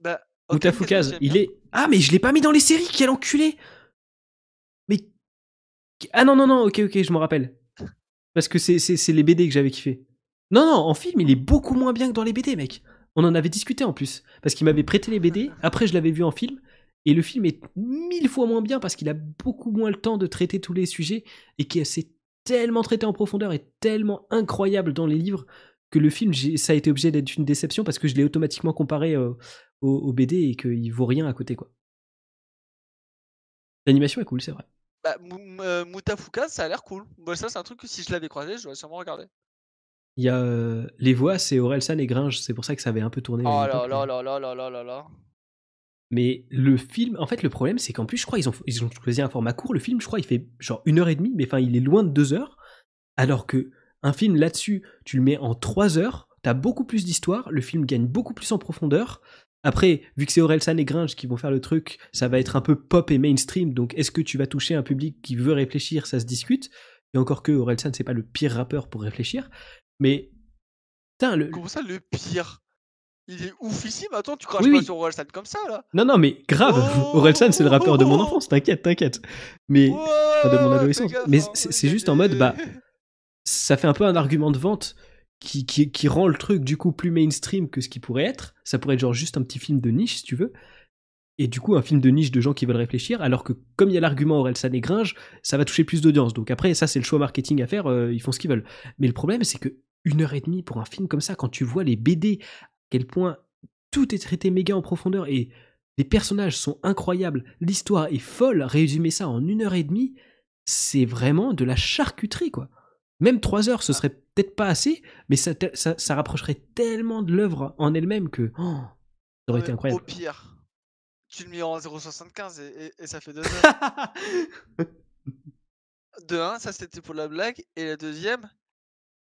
Bah, Tenet, il est. Ah, mais je l'ai pas mis dans les séries, quel enculé Mais. Ah non, non, non, ok, ok, je me rappelle. Parce que c'est- c'est c'est les BD que j'avais kiffé. Non, non, en film, il est beaucoup moins bien que dans les BD, mec. On en avait discuté en plus. Parce qu'il m'avait prêté les BD, après je l'avais vu en film, et le film est mille fois moins bien parce qu'il a beaucoup moins le temps de traiter tous les sujets, et que c'est tellement traité en profondeur et tellement incroyable dans les livres que le film, ça a été obligé d'être une déception parce que je l'ai automatiquement comparé euh, au, au BD et qu'il vaut rien à côté, quoi. L'animation est cool, c'est vrai. Bah, euh, Moutafoukaz, ça a l'air cool. Bah, ça, c'est un truc que si je l'avais croisé, j'aurais sûrement regardé. Il y a euh, les voix, c'est Orelsan et Gringe, c'est pour ça que ça avait un peu tourné. Oh là là là là là là là. Mais le film, en fait, le problème, c'est qu'en plus, je crois ils ont, ils ont choisi un format court. Le film, je crois, il fait genre une heure et demie, mais enfin, il est loin de deux heures. Alors que un film là-dessus, tu le mets en trois heures, t'as beaucoup plus d'histoire, le film gagne beaucoup plus en profondeur. Après, vu que c'est Orelsan et Gringe qui vont faire le truc, ça va être un peu pop et mainstream. Donc, est-ce que tu vas toucher un public qui veut réfléchir Ça se discute. Et encore que Orelsan, c'est pas le pire rappeur pour réfléchir. Mais, putain, le, Comment ça, le pire? Il est oufissime. Attends, tu craches Oui, pas oui. sur Orelsan comme ça, là. Non, non, mais grave, Oh Orelsan, c'est le rappeur de mon *laughs* enfance, t'inquiète, t'inquiète. Mais de mon adolescence. Mais c'est- juste en mode, bah, ça fait un peu un argument de vente qui, rend le truc du coup plus mainstream que ce qui pourrait être. Ça pourrait être genre juste un petit film de niche si tu veux. Et du coup, un film de niche de gens qui veulent réfléchir, alors que comme il y a l'argument Orelsan et Gringe, ça va toucher plus d'audience. Donc après, ça c'est le choix marketing à faire, euh, ils font ce qu'ils veulent. Mais le problème, c'est que une heure et demie pour un film comme ça, quand tu vois les BD, à quel point tout est traité méga en profondeur et les personnages sont incroyables, l'histoire est folle, résumer ça en une heure et demie, c'est vraiment de la charcuterie, quoi. Même trois heures, ce serait peut-être pas assez, mais ça, ça, rapprocherait tellement de l'œuvre en elle-même que oh, ça aurait été incroyable. Au pire, tu le mets en 0,75 et, et, ça fait deux heures. *laughs* de un, ça c'était pour la blague, et la deuxième,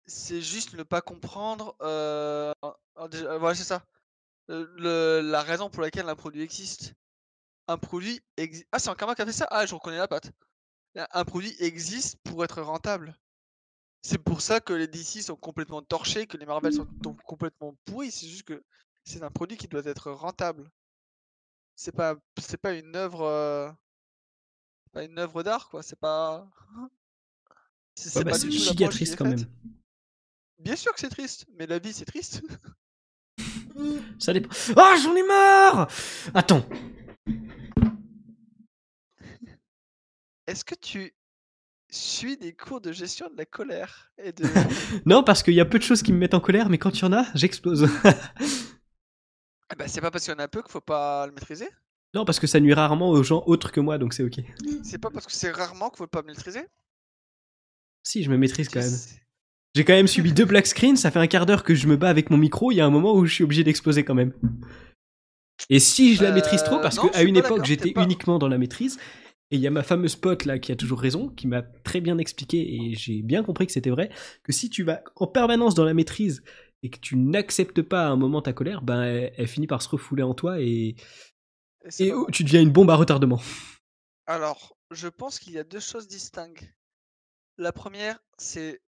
c'est juste ne pas comprendre. Euh, voilà, c'est ça. Le, la raison pour laquelle un produit existe. Un produit existe. Ah, c'est un karma qui a fait ça? Ah, je reconnais la patte. Un produit existe pour être rentable. C'est pour ça que les DC sont complètement torchés, que les Marvel sont complètement pourris. C'est juste que c'est un produit qui doit être rentable. C'est pas, c'est pas une œuvre, euh, pas une œuvre d'art quoi. C'est pas. *laughs* C'est bah, pas du triste quand même. Bien sûr que c'est triste, mais la vie c'est triste. Ça dépend. Ah, j'en ai marre Attends. Est-ce que tu suis des cours de gestion de la colère et de... *laughs* Non, parce qu'il y a peu de choses qui me mettent en colère, mais quand il y en a, j'explose. Eh *laughs* ben, c'est pas parce qu'il y en a peu qu'il faut pas le maîtriser? Non, parce que ça nuit rarement aux gens autres que moi, donc c'est ok. C'est pas parce que c'est rarement qu'il faut pas maîtriser? Si, je me maîtrise quand même. J'ai quand même subi deux black screens, ça fait un quart d'heure que je me bats avec mon micro, il y a un moment où je suis obligé d'exploser quand même. Et si je la maîtrise trop, parce euh, qu'à une époque j'étais uniquement dans la maîtrise, et il y a ma fameuse pote là qui a toujours raison, qui m'a très bien expliqué et j'ai bien compris que c'était vrai, que si tu vas en permanence dans la maîtrise et que tu n'acceptes pas à un moment ta colère, ben elle, finit par se refouler en toi et, et, tu deviens une bombe à retardement. Alors, je pense qu'il y a deux choses distinctes. La première, c'est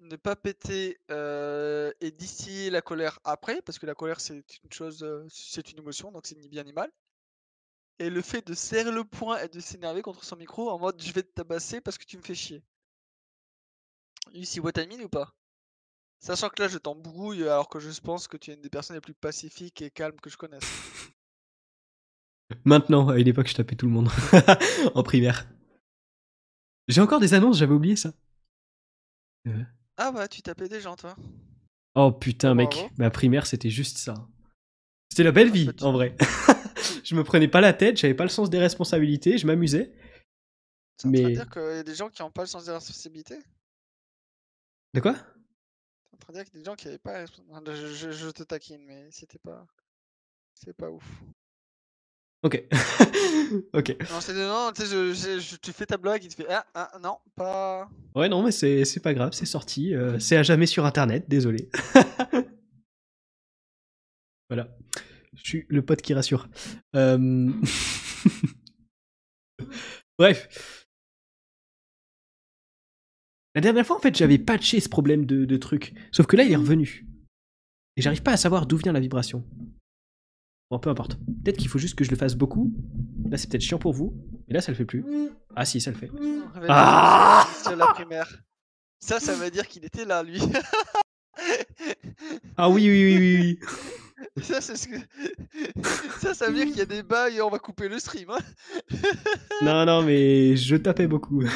ne pas péter euh, et distiller la colère après, parce que la colère c'est une chose, euh, c'est une émotion, donc c'est ni bien ni mal. Et le fait de serrer le poing et de s'énerver contre son micro en mode je vais te tabasser parce que tu me fais chier. You see what I mean ou pas? Sachant que là je t'embrouille alors que je pense que tu es une des personnes les plus pacifiques et calmes que je connaisse. *laughs* Maintenant, à une époque je tapais tout le monde *laughs* en primaire. J'ai encore des annonces, j'avais oublié ça. Euh. Ah bah tu tapais des gens toi. Oh putain mec, ma primaire c'était juste ça. C'était la belle ah, vie en vrai. *laughs* je me prenais pas la tête, j'avais pas le sens des responsabilités, je m'amusais. Ça mais... dire qu'il y a des gens qui ont pas le sens des responsabilités? De quoi? En train de dire qu'il y a des gens qui avaient pas. Je, je, te taquine, mais c'était pas. C'est pas ouf. Ok. *laughs* ok. Non, c'est non, tu sais, tu fais ta blague, il te fait ah, ah non, pas. Ouais, non, mais c'est pas grave, c'est sorti. Euh, c'est à jamais sur internet, désolé. *laughs* voilà. Je suis le pote qui rassure. Euh, *laughs* Bref. La dernière fois, en fait, j'avais patché ce problème de, de truc. Sauf que là, il est revenu. Et j'arrive pas à savoir d'où vient la vibration. Bon, peu importe. Peut-être qu'il faut juste que je le fasse beaucoup. Là, c'est peut-être chiant pour vous. Mais là, ça le fait plus. Ah si, ça le fait. Ah la primaire. Ça, ça veut dire qu'il était là, lui. ah oui, oui, oui, oui. *laughs* *laughs* Ça, c'est ce que... *laughs* ça, ça veut dire qu'il y a des *laughs* bails et on va couper le stream. Hein. non, non, mais je tapais beaucoup. non,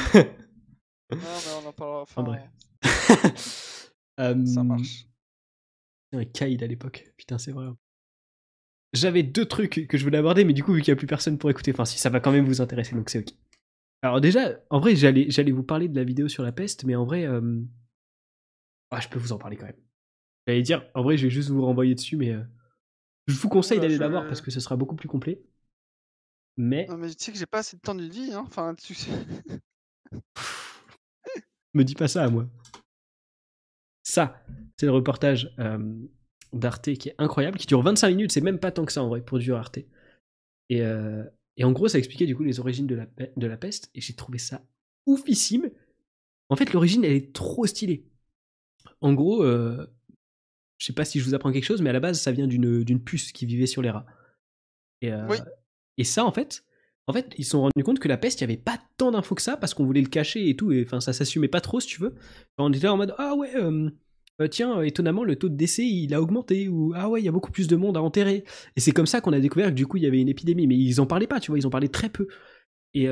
mais on en parlera. Enfin, vrai. Ça marche. Ouais, Kaïd à l'époque. Putain, c'est vrai j'avais deux trucs que je voulais aborder, mais du coup, vu qu'il n'y a plus personne pour écouter, enfin, si ça va quand même vous intéresser, donc c'est ok. Alors, déjà, en vrai, j'allais, j'allais vous parler de la vidéo sur la peste, mais en vrai, euh... ah, je peux vous en parler quand même. J'allais dire, en vrai, je vais juste vous renvoyer dessus, mais euh, je vous conseille d'aller la voir parce que ce sera beaucoup plus complet. Mais. Non, mais tu sais que j'ai pas assez de temps de vie, hein. Enfin, tu sais. *laughs* Me dis pas ça à moi. Ça, c'est le reportage euh, d'Arte qui est incroyable, qui dure 25 minutes, c'est même pas tant que ça en vrai pour du Arte. Et, euh, et en gros, ça expliquait du coup les origines de la, de la peste, et j'ai trouvé ça oufissime. En fait, l'origine, elle est trop stylée. En gros, euh, je sais pas si je vous apprends quelque chose, mais à la base, ça vient d'une puce qui vivait sur les rats. Et, euh, et ça, en fait, en fait, ils se sont rendus compte que la peste, il n'y avait pas tant d'infos que ça parce qu'on voulait le cacher et tout. Et enfin, ça s'assumait pas trop, si tu veux. on était en mode Ah ouais, euh, tiens, étonnamment, le taux de décès, il a augmenté. Ou Ah ouais, il y a beaucoup plus de monde à enterrer. Et c'est comme ça qu'on a découvert que du coup, il y avait une épidémie. Mais ils en parlaient pas, tu vois, ils en parlaient très peu. Et,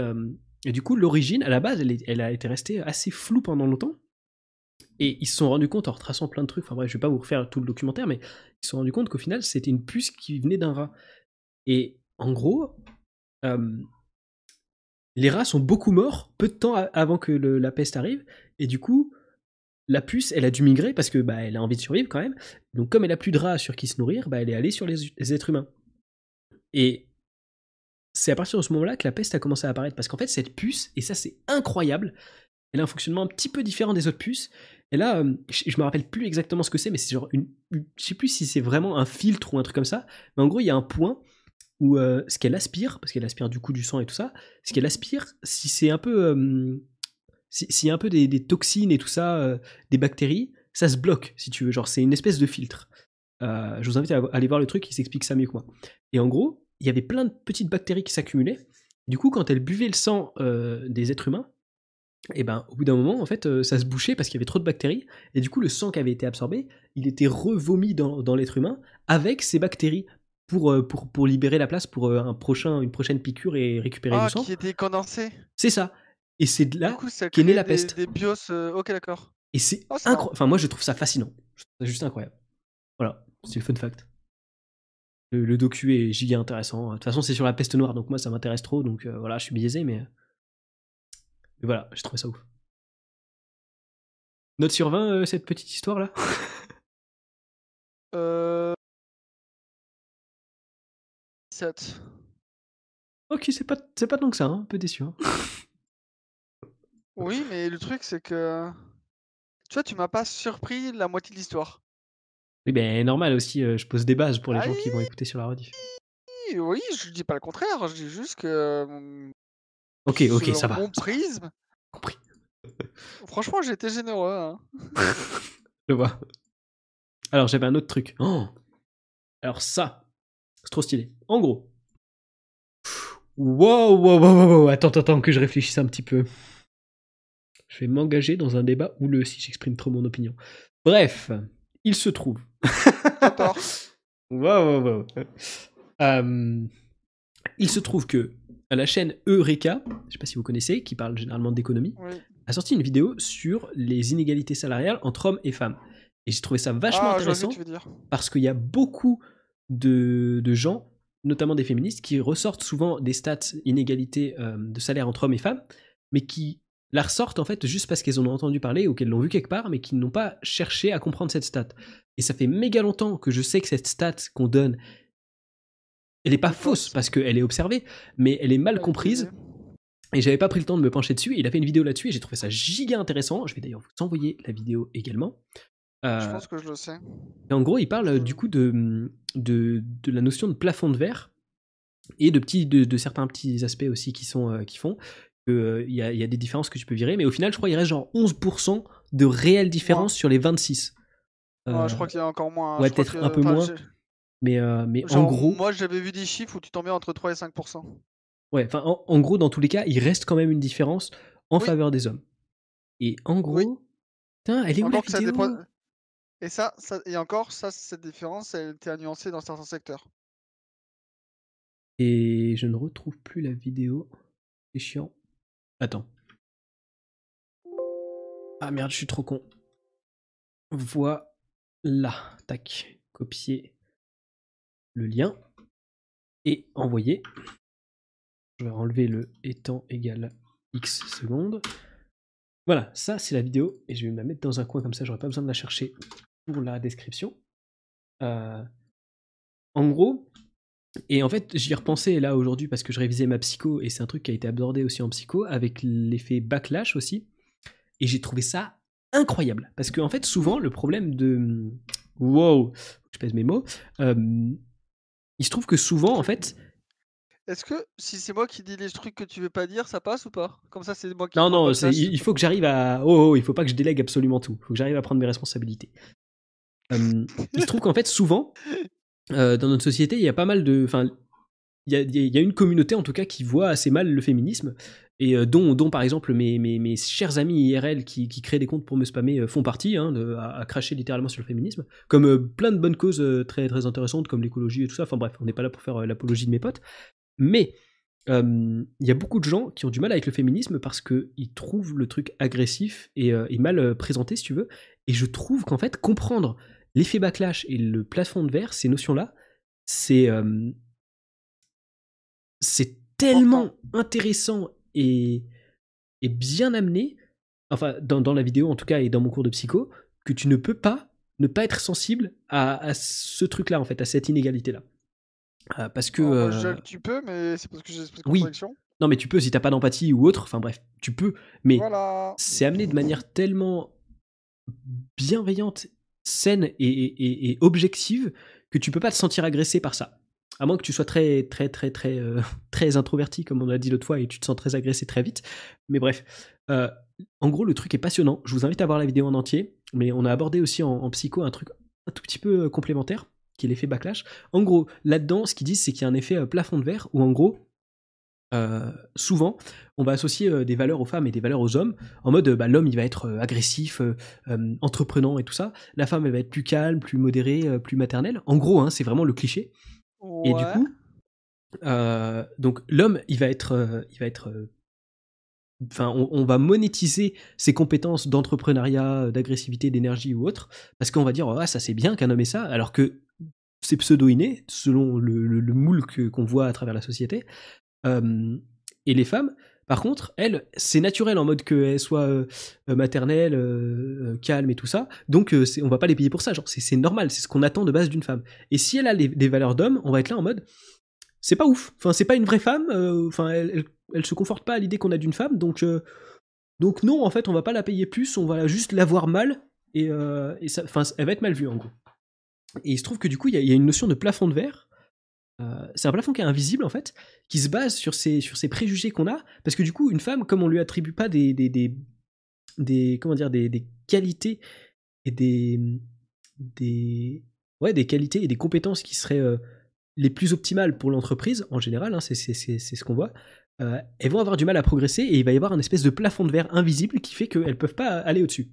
et du coup, l'origine, à la base, elle, elle, a été restée assez floue pendant longtemps. Et ils se sont rendus compte en retraçant plein de trucs. Enfin bref, je vais pas vous refaire tout le documentaire, mais ils se sont rendus compte qu'au final, c'était une puce qui venait d'un rat. Et en gros, les rats sont beaucoup morts peu de temps avant que la peste arrive, et du coup, la puce, elle a dû migrer parce que bah, elle a envie de survivre quand même. Donc, comme elle a plus de rats sur qui se nourrir, bah, elle est allée sur les, êtres humains. Et c'est à partir de ce moment-là que la peste a commencé à apparaître parce qu'en fait, cette puce, et ça c'est incroyable, elle a un fonctionnement un petit peu différent des autres puces. Et là, je, me rappelle plus exactement ce que c'est, mais c'est genre une, je sais plus si c'est vraiment un filtre ou un truc comme ça. Mais en gros, il y a un point où euh, ce qu'elle aspire, parce qu'elle aspire du coup du sang et tout ça, ce qu'elle aspire, si c'est un peu, s'il y a un peu des, toxines et tout ça, euh, des bactéries, ça se bloque si tu veux. Genre c'est une espèce de filtre. Euh, je vous invite à aller voir le truc, il s'explique ça mieux que moi. Et en gros, il y avait plein de petites bactéries qui s'accumulaient. Du coup, quand elle buvait le sang des êtres humains, et ben au bout d'un moment, en fait, ça se bouchait parce qu'il y avait trop de bactéries. Et du coup, le sang qui avait été absorbé, il était revomi dans, dans l'être humain avec ces bactéries pour, euh, pour, pour libérer la place pour euh, un prochain, une prochaine piqûre et récupérer ah, du sang. qui était condensé C'est ça. Et c'est de là qu'est née la peste. Des bios, euh, ok d'accord. Et c'est oh, incroyable. Enfin, moi, je trouve ça fascinant. C'est juste incroyable. Voilà, c'est le fun fact. Le, docu est giga intéressant. De toute façon, c'est sur la peste noire, donc moi, ça m'intéresse trop. Donc voilà, je suis biaisé, mais... mais voilà, j'ai trouvé ça ouf. Note sur 20, cette petite histoire-là Euh... Ok, c'est pas, c'est pas tant que ça, hein, un peu déçu. Hein. Oui, mais le truc, c'est que. Tu vois, tu m'as pas surpris la moitié de l'histoire. Oui, ben normal aussi, euh, je pose des bases pour les gens qui vont écouter sur la rediff. Oui, je dis pas le contraire, je dis juste que. Ok, ok, ça va. Mon prisme. Compris. *laughs* Franchement, j'ai été généreux. Hein. *laughs* je vois. Alors, j'avais un autre truc. Oh Alors, ça, c'est trop stylé. En gros. Wow, wow, wow, wow, attends, attends, que je réfléchisse un petit peu. Je vais m'engager dans un débat houleux si j'exprime trop mon opinion. Bref, il se trouve. Wow, wow, wow. Euh, il se trouve que la chaîne Eureka, je sais pas si vous connaissez, qui parle généralement d'économie, a sorti une vidéo sur les inégalités salariales entre hommes et femmes. Et j'ai trouvé ça vachement ah, intéressant parce qu'il y a beaucoup de, gens, notamment des féministes, qui ressortent souvent des stats inégalités euh, de salaire entre hommes et femmes, mais qui la ressortent en fait juste parce qu'elles en ont entendu parler ou qu'elles l'ont vu quelque part, mais qui n'ont pas cherché à comprendre cette stat. Et ça fait méga longtemps que je sais que cette stat qu'on donne, elle n'est pas fausse parce qu'elle est observée, mais elle est mal comprise. Et j'avais pas pris le temps de me pencher dessus. il a fait une vidéo là-dessus et j'ai trouvé ça giga intéressant. Je vais d'ailleurs vous envoyer la vidéo également. je euh, pense que je le sais. Et en gros, il parle du coup de, de, la notion de plafond de verre et de, petits, de, certains petits aspects aussi qui, sont, euh, qui font qu'il euh, y, a, y, a, des différences que tu peux virer, mais au final, je crois qu'il reste genre 11% de réelles différences sur les 26. je crois qu'il y a encore moins. Ouais, peut-être un peu moins. Mais, mais en gros. Moi, j'avais vu des chiffres où tu tombais entre 3 et 5%. Ouais, enfin, en, gros, dans tous les cas, il reste quand même une différence en faveur des hommes. Et en gros. Putain, elle est où la vidéo? et ça, et encore, ça, cette différence, elle était à nuancer dans certains secteurs. Et je ne retrouve plus la vidéo. C'est chiant. Attends. Ah merde, je suis trop con. Voilà. Tac. Copier le lien. Et envoyer. Je vais enlever le étant égal x secondes. Voilà, ça c'est la vidéo et je vais me la mettre dans un coin comme ça, j'aurai pas besoin de la chercher pour la description. Euh, en gros, et en fait, j'y repensais là aujourd'hui parce que je révisais ma psycho et c'est un truc qui a été abordé aussi en psycho avec l'effet backlash aussi. Et j'ai trouvé ça incroyable parce qu'en en fait, souvent, le problème de. Wow, je pèse mes mots. Euh, il se trouve que souvent, en fait, est-ce que si c'est moi qui dis les trucs que tu veux pas dire, ça passe ou pas? Comme ça, c'est moi qui. Non, non, il faut que j'arrive à. Oh, oh, il faut pas que je délègue absolument tout. Il faut que j'arrive à prendre mes responsabilités il se trouve qu'en fait, souvent, euh, dans notre société, il y a pas mal de. Enfin, il y, a, une communauté en tout cas qui voit assez mal le féminisme et euh, dont, dont, par exemple mes, mes, mes, chers amis IRL qui, qui, créent des comptes pour me spammer euh, font partie, hein, de, à, cracher littéralement sur le féminisme, comme euh, plein de bonnes causes très, très intéressantes comme l'écologie et tout ça. Enfin bref, on n'est pas là pour faire l'apologie de mes potes, mais il y a beaucoup de gens qui ont du mal avec le féminisme parce qu'ils trouvent le truc agressif et, et, mal présenté, si tu veux. Et je trouve qu'en fait, comprendre l'effet backlash et le plafond de verre, ces notions-là, c'est c'est tellement intéressant et, et, bien amené, enfin dans, la vidéo en tout cas et dans mon cours de psycho, que tu ne peux pas ne pas être sensible à, ce truc-là en fait, à cette inégalité-là. Euh, parce que... Euh, tu peux, mais c'est parce que j'ai cette oui. Non mais tu peux si t'as pas d'empathie ou autre, enfin bref, tu peux, mais c'est amené de manière tellement bienveillante, saine et, et, et, objective que tu peux pas te sentir agressé par ça à moins que tu sois très très très très euh, *laughs* très introverti comme on l'a dit l'autre fois et tu te sens très agressé très vite. Mais bref, euh, en gros le truc est passionnant. Je vous invite à voir la vidéo en entier. Mais on a abordé aussi en, psycho un truc un tout petit peu euh, complémentaire qui est l'effet backlash. En gros, là-dedans, ce qu'ils disent, c'est qu'il y a un effet plafond de verre où en gros souvent, on va associer des valeurs aux femmes et des valeurs aux hommes, en mode bah, l'homme il va être agressif, entreprenant et tout ça, la femme elle va être plus calme, plus modérée, plus maternelle. En gros, hein, c'est vraiment le cliché. Et du coup, euh, donc l'homme, il va être, euh, il va être, euh, enfin, on, va monétiser ses compétences d'entrepreneuriat, d'agressivité, d'énergie ou autre, parce qu'on va dire ah ça c'est bien qu'un homme ait ça, alors que c'est pseudo-inné selon le, moule qu'on voit à travers la société. et les femmes, par contre, elles, c'est naturel en mode qu'elles soient maternelles, calmes et tout ça. Donc, on va pas les payer pour ça. C'est normal, c'est ce qu'on attend de base d'une femme. Et si elle a des valeurs d'homme, on va être là en mode, c'est pas ouf. Enfin, c'est pas une vraie femme. Enfin, elle, elle, se conforte pas à l'idée qu'on a d'une femme. Donc, non, en fait, on va pas la payer plus. On va juste la voir mal et, elle va être mal vue en gros. Et il se trouve que du coup, il y, a une notion de plafond de verre euh, c'est un plafond qui est invisible en fait, qui se base sur ces, sur préjugés qu'on a, parce que du coup, une femme, comme on lui attribue pas des, des, des, comment dire, des, des, qualités et des, des, ouais, des qualités et des compétences qui seraient euh, les plus optimales pour l'entreprise, en général, hein, c'est ce qu'on voit, euh, elles vont avoir du mal à progresser et il va y avoir un espèce de plafond de verre invisible qui fait qu'elles peuvent pas aller au-dessus.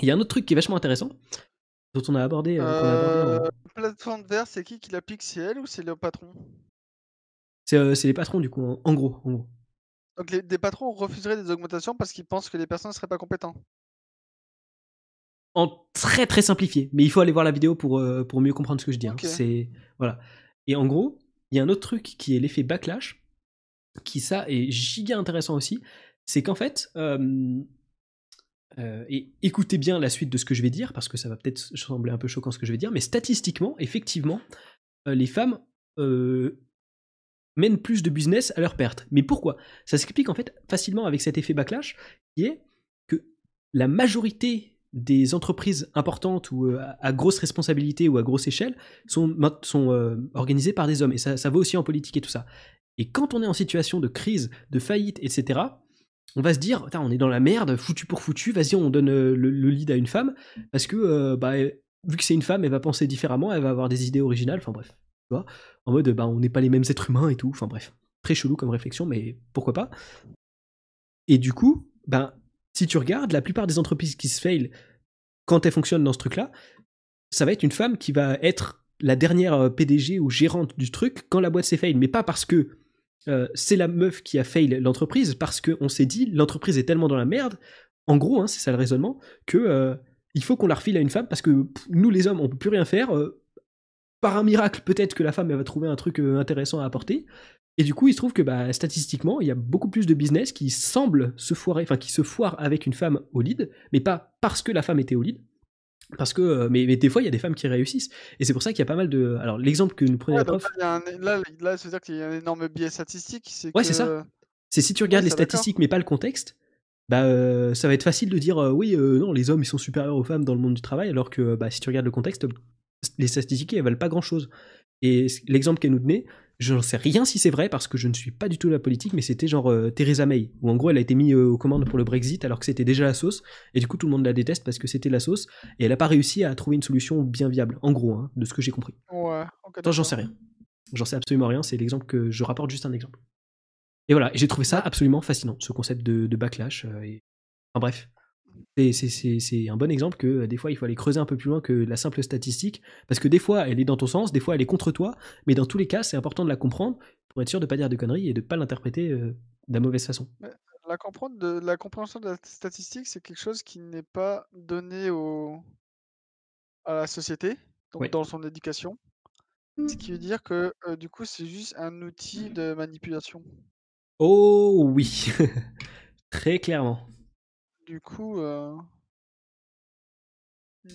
Il y a un autre truc qui est vachement intéressant, dont on a abordé. Euh, plateforme vert, c'est qui qui l'applique C'est elle ou c'est le patron? C'est, les patrons, du coup, en, gros. En gros. Donc les, des patrons refuseraient des augmentations parce qu'ils pensent que les personnes ne seraient pas compétentes En très très simplifié, mais il faut aller voir la vidéo pour, pour mieux comprendre ce que je dis. Hein. C'est, voilà. Et en gros, il y a un autre truc qui est l'effet backlash, qui ça est giga intéressant aussi, c'est qu'en fait, euh, et écoutez bien la suite de ce que je vais dire, parce que ça va peut-être sembler un peu choquant ce que je vais dire, mais statistiquement, effectivement, euh, les femmes euh, mènent plus de business à leur perte. Mais pourquoi? Ça s'explique en fait facilement avec cet effet backlash, qui est que la majorité des entreprises importantes ou à grosse responsabilité ou à grosse échelle sont, sont organisées par des hommes. Et ça, ça vaut aussi en politique et tout ça. Et quand on est en situation de crise, de faillite, etc., on va se dire, on est dans la merde, foutu pour foutu, vas-y, on donne euh, le, lead à une femme, parce que, euh, bah, vu que c'est une femme, elle va penser différemment, elle va avoir des idées originales, enfin bref, tu vois, en mode, bah, on n'est pas les mêmes êtres humains et tout, enfin bref, très chelou comme réflexion, mais pourquoi pas. Et du coup, ben, si tu regardes, la plupart des entreprises qui se fail, quand elles fonctionnent dans ce truc-là, ça va être une femme qui va être la dernière euh, PDG ou gérante du truc quand la boîte s'est fail, mais pas parce que euh, c'est la meuf qui a fail l'entreprise parce qu'on s'est dit l'entreprise est tellement dans la merde, en gros, hein, c'est ça le raisonnement, que euh, il faut qu'on la refile à une femme parce que nous les hommes on peut plus rien faire. Euh, par un miracle, peut-être que la femme elle va trouver un truc intéressant à apporter. Et du coup, il se trouve que bah, statistiquement, il y a beaucoup plus de business qui semblent se foirer, enfin qui se foirent avec une femme au lead, mais pas parce que la femme était au lead, parce que, euh, mais, mais, des fois, il y a des femmes qui réussissent. Et c'est pour ça qu'il y a pas mal de. Alors, l'exemple que nous prenait la prof. là, là, cest dire qu'il y a un énorme biais statistique. Ouais, c'est ça. C'est si tu regardes les statistiques, mais pas le contexte, bah, euh, ça va être facile de dire euh, oui, non, les hommes, ils sont supérieurs aux femmes dans le monde du travail, alors que bah, si tu regardes le contexte, les statistiques, elles valent pas grand chose. Et l'exemple qu'elle nous donnait, je n'en sais rien si c'est vrai parce que je ne suis pas du tout la politique, mais c'était genre euh, Theresa May, où en gros elle a été mise euh, aux commandes pour le Brexit alors que c'était déjà la sauce, et du coup tout le monde la déteste parce que c'était la sauce, et elle n'a pas réussi à trouver une solution bien viable, en gros, hein, de ce que j'ai compris. Ouais, Attends, j'en sais rien. J'en sais absolument rien. C'est l'exemple que je rapporte juste un exemple. Et voilà, j'ai trouvé ça absolument fascinant, ce concept de, backlash. et... Enfin bref, c'est un bon exemple que des fois il faut aller creuser un peu plus loin que la simple statistique, parce que des fois elle est dans ton sens, des fois elle est contre toi, mais dans tous les cas c'est important de la comprendre pour être sûr de pas dire de conneries et de pas l'interpréter de la mauvaise façon. La, comprendre de, la compréhension de la statistique, c'est quelque chose qui n'est pas donné au, à la société, donc dans son éducation. Ce qui veut dire que du coup, c'est juste un outil de manipulation. Oh oui, *laughs* très clairement. Du coup.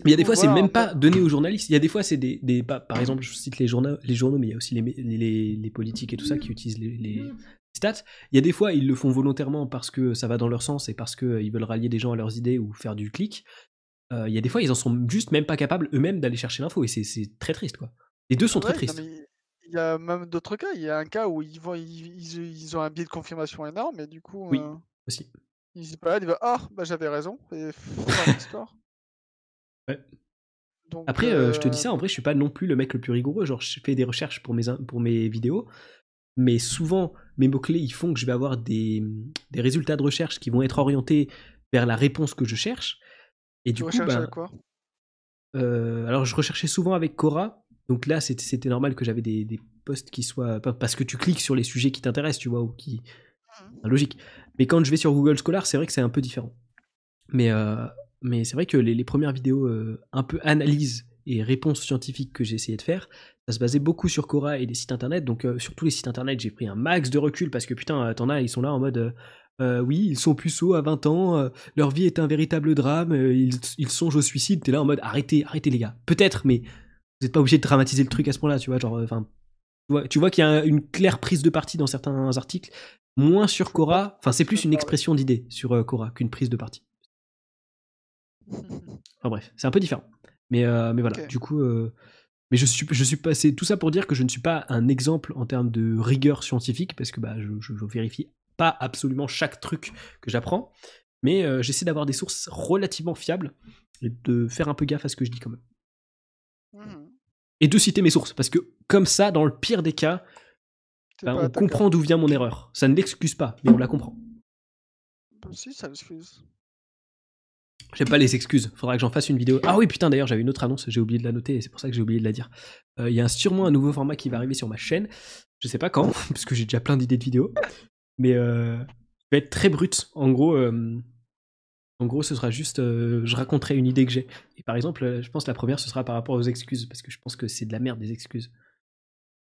il y a des fois, c'est même pas donné aux journalistes. Il y a des fois, c'est des, des par exemple, je cite les journaux, les journaux, mais il y a aussi les, les, les politiques et tout ça qui utilisent les, stats. Il y a des fois, ils le font volontairement parce que ça va dans leur sens et parce qu'ils veulent rallier des gens à leurs idées ou faire du clic. il y a des fois, ils en sont juste même pas capables eux-mêmes d'aller chercher l'info et c'est très triste, quoi. Les deux sont très tristes. il y a même d'autres cas. Il y a un cas où ils, vont, ils, ils, ont un biais de confirmation énorme, et du coup. Oui, aussi. Ils se baladent, ils vont Ah, bah j'avais raison, et *laughs* histoire. Ouais. Après, je te dis ça, en vrai, je suis pas non plus le mec le plus rigoureux. Genre, je fais des recherches pour mes, pour mes vidéos, mais souvent, mes mots-clés, ils font que je vais avoir des, des, résultats de recherche qui vont être orientés vers la réponse que je cherche. Et du tu coup, bah, quoi? alors, je recherchais souvent avec Cora, donc là, c'était normal que j'avais des, des, posts qui soient. Parce que tu cliques sur les sujets qui t'intéressent, tu vois, ou qui. Mmh. Logique. Mais quand je vais sur Google Scholar, c'est vrai que c'est un peu différent. Mais, euh, mais c'est vrai que les, premières vidéos euh, un peu analyse et réponses scientifiques que j'ai essayé de faire, ça se basait beaucoup sur Cora et des sites internet. Donc euh, sur tous les sites internet, j'ai pris un max de recul parce que putain, t'en as, ils sont là en mode. oui, ils sont puceaux à 20 ans, leur vie est un véritable drame, ils, ils, songent au suicide. T'es là en mode arrêtez, arrêtez les gars. Peut-être, mais vous n'êtes pas obligé de dramatiser le truc à ce point-là, tu vois. Genre, enfin, tu vois, qu'il y a une claire prise de parti dans certains articles, moins sur Cora. Enfin, c'est plus une expression d'idée sur euh, Cora qu'une prise de parti. *laughs* Enfin bref, c'est un peu différent. Mais, euh, mais voilà, du coup. Euh, mais je suis, je suis pas. C'est tout ça pour dire que je ne suis pas un exemple en termes de rigueur scientifique, parce que bah, je, je, vérifie pas absolument chaque truc que j'apprends. Mais j'essaie d'avoir des sources relativement fiables et de faire un peu gaffe à ce que je dis quand même. Mmh. Et de citer mes sources, parce que comme ça, dans le pire des cas, ben, on comprend d'où vient mon erreur. Ça ne l'excuse pas, mais on la comprend. Bah, si, ça l'excuse. J'aime pas les excuses, faudra que j'en fasse une vidéo. Ah oui, putain, d'ailleurs, j'avais une autre annonce, j'ai oublié de la noter, et c'est pour ça que j'ai oublié de la dire. Euh, il y a sûrement un nouveau format qui va arriver sur ma chaîne. Je sais pas quand, *laughs* parce que j'ai déjà plein d'idées de vidéos. Mais euh, va être très brut. En gros, euh, en gros, ce sera juste, euh, je raconterai une idée que j'ai. Et par exemple, euh, je pense que la première, ce sera par rapport aux excuses, parce que je pense que c'est de la merde des excuses.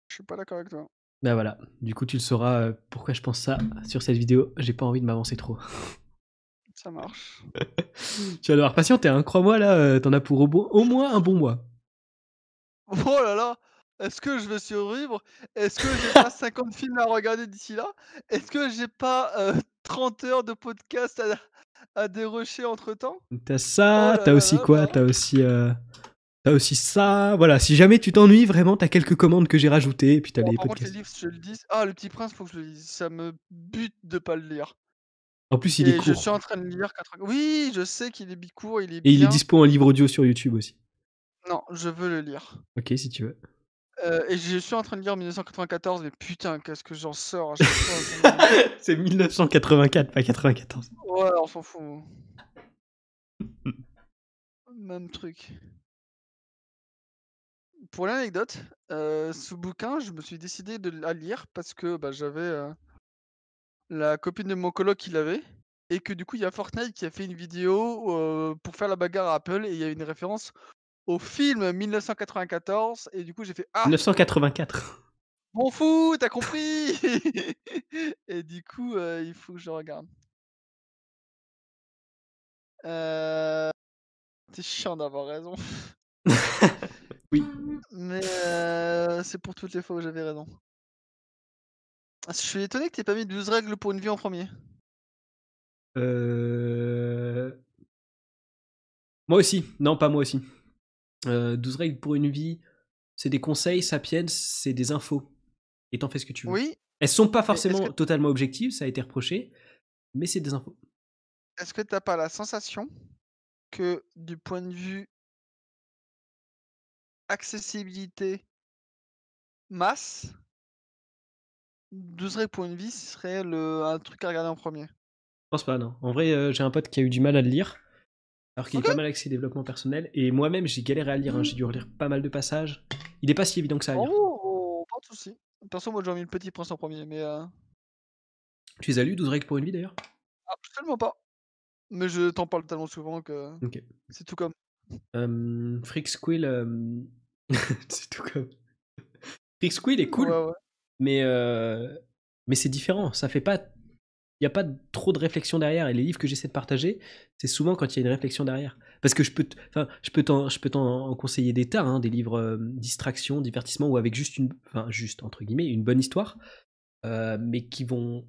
Je suis pas d'accord avec toi. Bah voilà, du coup, tu le sauras euh, pourquoi je pense ça sur cette vidéo. J'ai pas envie de m'avancer trop. *laughs* Ça marche. *laughs* tu vas devoir patienter, hein. crois-moi, là, t'en as pour au, moins un bon mois. Oh là là Est-ce que je vais survivre? Est-ce que j'ai pas *laughs* 50 films à regarder d'ici là? Est-ce que j'ai pas 30 heures de podcast à, à dérocher entre temps. T'as ça, oh t'as aussi quoi? T'as aussi, euh, t'as aussi ça. Voilà, si jamais tu t'ennuies, vraiment, t'as quelques commandes que j'ai rajoutées. Et puis t'as les podcasts. les livres, je le dis. Ah, le petit prince, faut que je le lise. Ça me bute de pas le lire. En plus, il est court. Je suis en train de lire. Oui, je sais qu'il est. Il est Et il est dispo en livre audio sur YouTube aussi. Non, je veux le lire. Ok, si tu veux. Euh, et je suis en train de lire 1994, mais putain, qu'est-ce que j'en sors *laughs* C'est 1984, pas 94. Ouais, on s'en fout. Même truc. Pour l'anecdote, euh, ce bouquin, je me suis décidé de la lire parce que bah, j'avais euh, la copine de mon coloc qui l'avait. Et que du coup, il y a Fortnite qui a fait une vidéo pour faire la bagarre à Apple et il y a une référence au film 1994 et du coup j'ai fait ah 1984. M'en fou, t'as compris *laughs* Et du coup euh, il faut que je regarde. Euh... C'est chiant d'avoir raison. *laughs* oui. Mais euh, c'est pour toutes les fois où j'avais raison. Je suis étonné que t'aies pas mis 12 règles pour une vie en premier. Euh... Moi aussi. Non, pas moi aussi. 12 euh, règles pour une vie, c'est des conseils, sapiens, c'est des infos. Et t'en fais ce que tu veux. Oui. Elles sont pas forcément totalement objectives, ça a été reproché, mais c'est des infos. Est-ce que t'as pas la sensation que du point de vue accessibilité masse, 12 règles pour une vie, ce serait le, un truc à regarder en premier? Je pense pas, non. En vrai, euh, j'ai un pote qui a eu du mal à le lire, alors qu'il est pas mal axé développement personnel. Et moi-même, j'ai galéré à lire. hein. J'ai dû relire pas mal de passages. Il est pas si évident que ça à lire. Oh, pas de soucis. Perso, moi j'aurais mis le petit prince en premier, mais euh, Tu les as lus, 12 règles pour une vie d'ailleurs? Absolument pas. Mais je t'en parle tellement souvent que Ok. c'est tout comme. Euh, Freak Squill, euh, *laughs* c'est tout comme. Freak Squill est cool, Ouais, ouais. mais, euh, mais c'est différent. Ça fait pas. Il n'y a pas trop de réflexion derrière. Et les livres que j'essaie de partager, c'est souvent quand il y a une réflexion derrière. Parce que je peux, t'en, je peux t'en en conseiller des tas, hein, des livres euh, distraction, divertissement, ou avec juste une, enfin, juste entre guillemets, une bonne histoire, euh, mais qui vont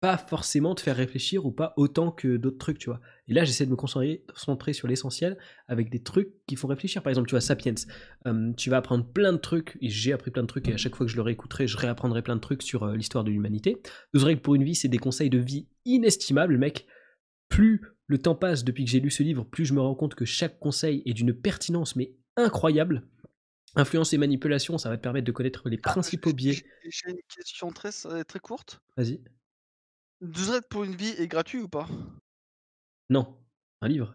pas forcément te faire réfléchir ou pas autant que d'autres trucs, tu vois. Et là, j'essaie de me concentrer, concentrer sur l'essentiel avec des trucs qui font réfléchir. Par exemple, tu vois, Sapiens, Euh, tu vas apprendre plein de trucs, et j'ai appris plein de trucs, et à chaque fois que je le réécouterai, je réapprendrai plein de trucs sur euh, l'histoire de l'humanité. 12 règles pour une vie, c'est des conseils de vie inestimables, mec. Plus le temps passe depuis que j'ai lu ce livre, plus je me rends compte que chaque conseil est d'une pertinence, mais incroyable. Influence et manipulation, ça va te permettre de connaître les Ah, principaux biais. j'ai- J'ai une question très, très courte. Vas-y. 12 règles pour une vie est gratuit ou pas? Non, un livre.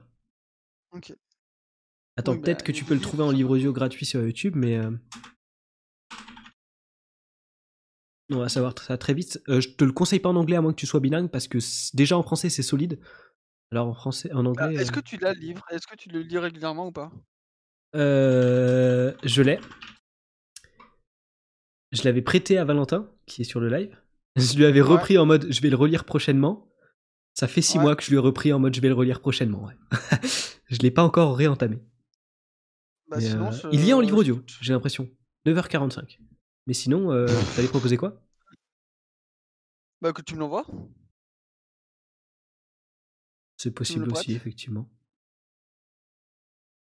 Ok. Attends, Oui, peut-être bah, que tu peux le trouver en livre audio gratuit sur YouTube, mais. euh, On va savoir ça très vite. Euh, je te le conseille pas en anglais à moins que tu sois bilingue parce que déjà en français c'est solide. Alors en français, en Ah, anglais. Est-ce euh, que tu l'as le livre? Est-ce que tu le lis régulièrement ou pas? Euh, je l'ai. Je l'avais prêté à Valentin qui est sur le live. Je lui avais Ouais. repris en mode je vais le relire prochainement. Ça fait six Ouais. mois que je lui ai repris en mode je vais le relire prochainement. Ouais. *laughs* je l'ai pas encore réentamé. Bah, sinon, euh, il y est en livre audio, j'ai l'impression. 9h45. Mais sinon, euh, *laughs* t'allais proposer quoi? Bah, que tu me l'envoies. C'est possible le aussi, effectivement.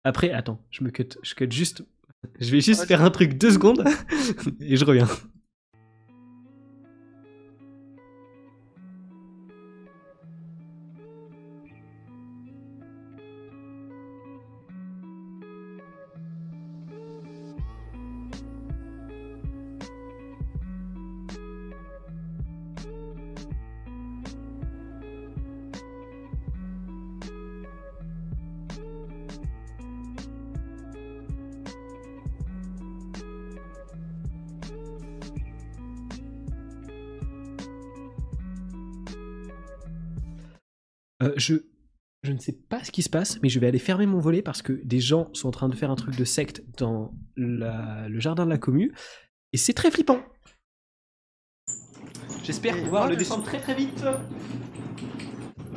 Après, attends, je me cut, je cut juste. *laughs* Je vais juste faire un truc deux secondes et je reviens. Pas ce qui se passe, mais je vais aller fermer mon volet parce que des gens sont en train de faire un truc de secte dans la- le jardin de la commu et c'est très flippant. J'espère pouvoir le descendre très très vite.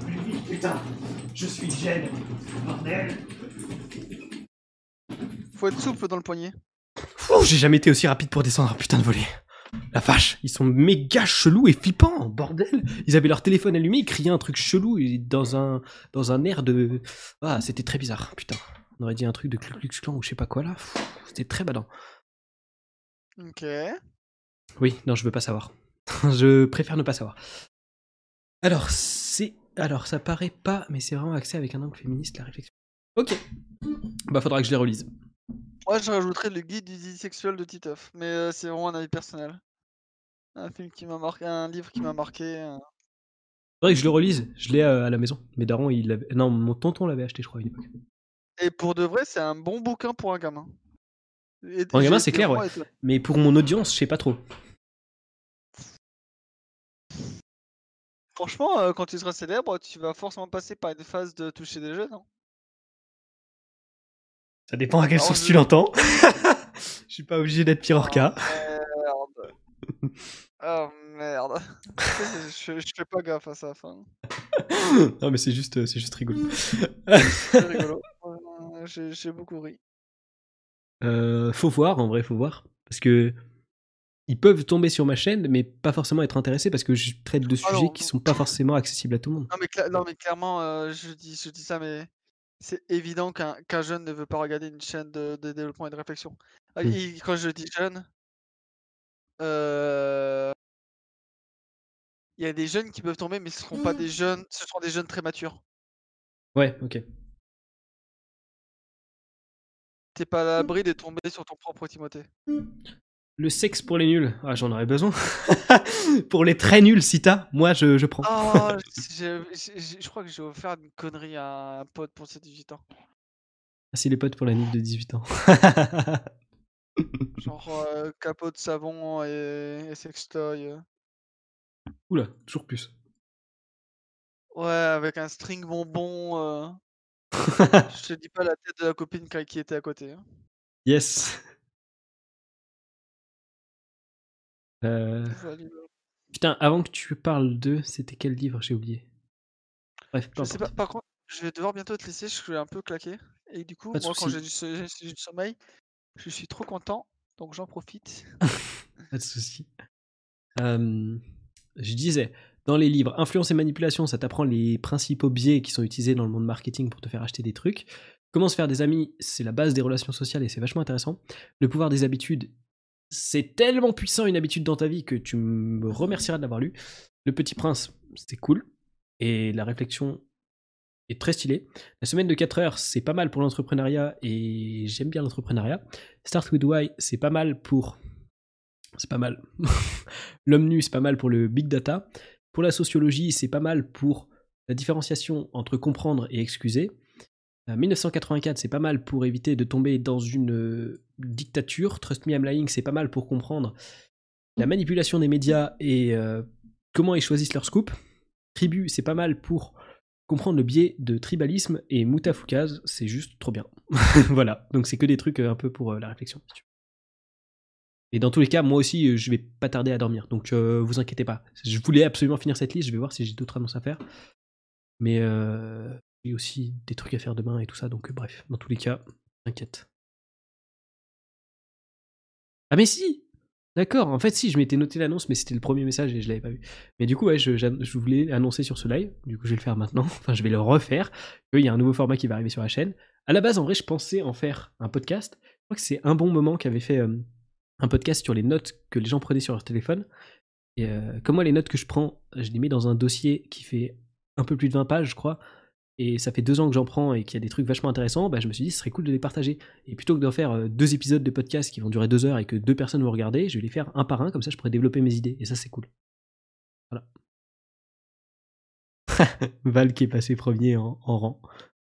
Plus vite, putain. Je suis gêne. Bordel. Faut être souple dans le poignet. J'ai jamais été aussi rapide pour descendre un putain de volet. La vache, ils sont méga chelous et flippants, bordel. Ils avaient leur téléphone allumé, ils criaient un truc chelou et dans un dans un air de ah, c'était très bizarre. Putain, on aurait dit un truc de Klux Klan ou je sais pas quoi là. C'était très badant. Ok. Oui, non, je veux pas savoir. *laughs* je préfère ne pas savoir. Alors, c'est alors ça paraît pas mais c'est vraiment axé avec un angle féministe la réflexion. OK. Bah faudra que je les relise. Moi, je rajouterais le guide du dit sexuel de Titeuf, mais euh, c'est vraiment un avis personnel. Un film qui m'a marqué, un livre qui m'a marqué. euh. Faudrait que je le relise. Je l'ai à la maison. Mes darons, il l'avait- non, mon tonton l'avait acheté je crois à une époque. Et pour de vrai, c'est un bon bouquin pour un gamin. Et- Pour un gamin, c'est clair, vraiment ouais. Mais pour mon audience, je sais pas trop. Franchement, euh, quand tu seras célèbre, tu vas forcément passer par une phase de toucher des jeunes. hein. Ça dépend à quelle Alors, source je- tu l'entends. *laughs* Je suis pas obligé d'être Pirorca. Merde. Oh merde. *laughs* je, je fais pas gaffe à ça. Enfin, *laughs* non, mais c'est juste, euh, c'est juste rigolo. c'est rigolo. Euh, J'ai beaucoup ri. Euh, faut voir, en vrai, faut voir. Parce que ils peuvent tomber sur ma chaîne, mais pas forcément être intéressés parce que je traite de sujets non, qui non. sont pas forcément accessibles à tout le monde. Non mais, cla- non, mais clairement, euh, je, dis, je dis ça, mais c'est évident qu'un qu'un jeune ne veut pas regarder une chaîne de, de développement et de réflexion. Ah, Mm. et quand je dis jeune, euh, il y a des jeunes qui peuvent tomber, mais ce seront pas des jeunes, ce seront des jeunes très matures. Ouais, ok. T'es pas à l'abri de tomber sur ton propre Timothée. Le sexe pour les nuls. Ah, j'en aurais besoin. *laughs* pour les très nuls, si t'as, moi je, je prends. Oh, *laughs* je, je- je crois que j'ai offert une connerie à un pote pour ses 18 ans. Ah, c'est les potes pour la nulle de 18 ans. *laughs* Genre euh, capot de savon et, et sextoy. euh. Oula, toujours plus. Ouais, avec un string bonbon. euh. Je te dis pas la tête de la copine qui qui était à côté. hein. yes. Euh. Putain, avant que tu parles de, c'était quel livre? J'ai oublié. Bref, peu Je sais pas, par contre, je vais devoir bientôt te laisser, je suis un peu claqué. Et du coup, Pas moi, quand j'ai du, sommeil, je suis trop content, donc j'en profite. *laughs* Pas de soucis. Euh, je disais, dans les livres Influence et manipulation, ça t'apprend les principaux biais qui sont utilisés dans le monde marketing pour te faire acheter des trucs. Comment se faire des amis, c'est la base des relations sociales et c'est vachement intéressant. Le pouvoir des habitudes, c'est tellement puissant une habitude dans ta vie que tu me remercieras de l'avoir lu. Le Petit Prince, c'était cool. Et la réflexion est très stylée. La semaine de 4 heures, c'est pas mal pour l'entrepreneuriat et j'aime bien l'entrepreneuriat. Start with Why, c'est pas mal pour. C'est pas mal. *laughs* L'homme nu, c'est pas mal pour le big data. Pour la sociologie, c'est pas mal pour la différenciation entre comprendre et excuser. Euh, 1984, c'est pas mal pour éviter de tomber dans une euh, dictature. Trust Me I'm Lying, c'est pas mal pour comprendre la manipulation des médias et euh, comment ils choisissent leur scoop. Tribu, c'est pas mal pour comprendre le biais de tribalisme. Et Moutafoukaz, c'est juste trop bien. *laughs* voilà, donc c'est que des trucs euh, un peu pour euh, la réflexion. Et dans tous les cas, moi aussi, euh, je vais pas tarder à dormir. Donc euh, vous inquiétez pas. Je voulais absolument finir cette liste. Je vais voir si j'ai d'autres annonces à faire. Mais euh, j'ai aussi des trucs à faire demain et tout ça. Donc euh, bref, dans tous les cas, t'inquiète. Ah mais si D'accord, en fait si, je m'étais noté l'annonce, mais c'était le premier message et je l'avais pas vu. Mais du coup, ouais, je, voulais annoncer sur ce live, du coup je vais le faire maintenant, *laughs* enfin je vais le refaire, qu'il y a un nouveau format qui va arriver sur la chaîne. À la base, en vrai, je pensais en faire un podcast. Je crois que c'est un bon moment qu'avait fait euh, un podcast sur les notes que les gens prenaient sur leur téléphone. Et euh, comme moi, les notes que je prends, je les mets dans un dossier qui fait un peu plus de 20 pages, je crois. Et ça fait deux ans que j'en prends et qu'il y a des trucs vachement intéressants, bah, je me suis dit ce serait cool de les partager. Et plutôt que d'en faire euh, deux épisodes de podcast qui vont durer deux heures et que deux personnes vont regarder, je vais les faire un par un, comme ça je pourrais développer mes idées. Et ça c'est cool. Voilà. *laughs* Val qui est passé premier en, en rang.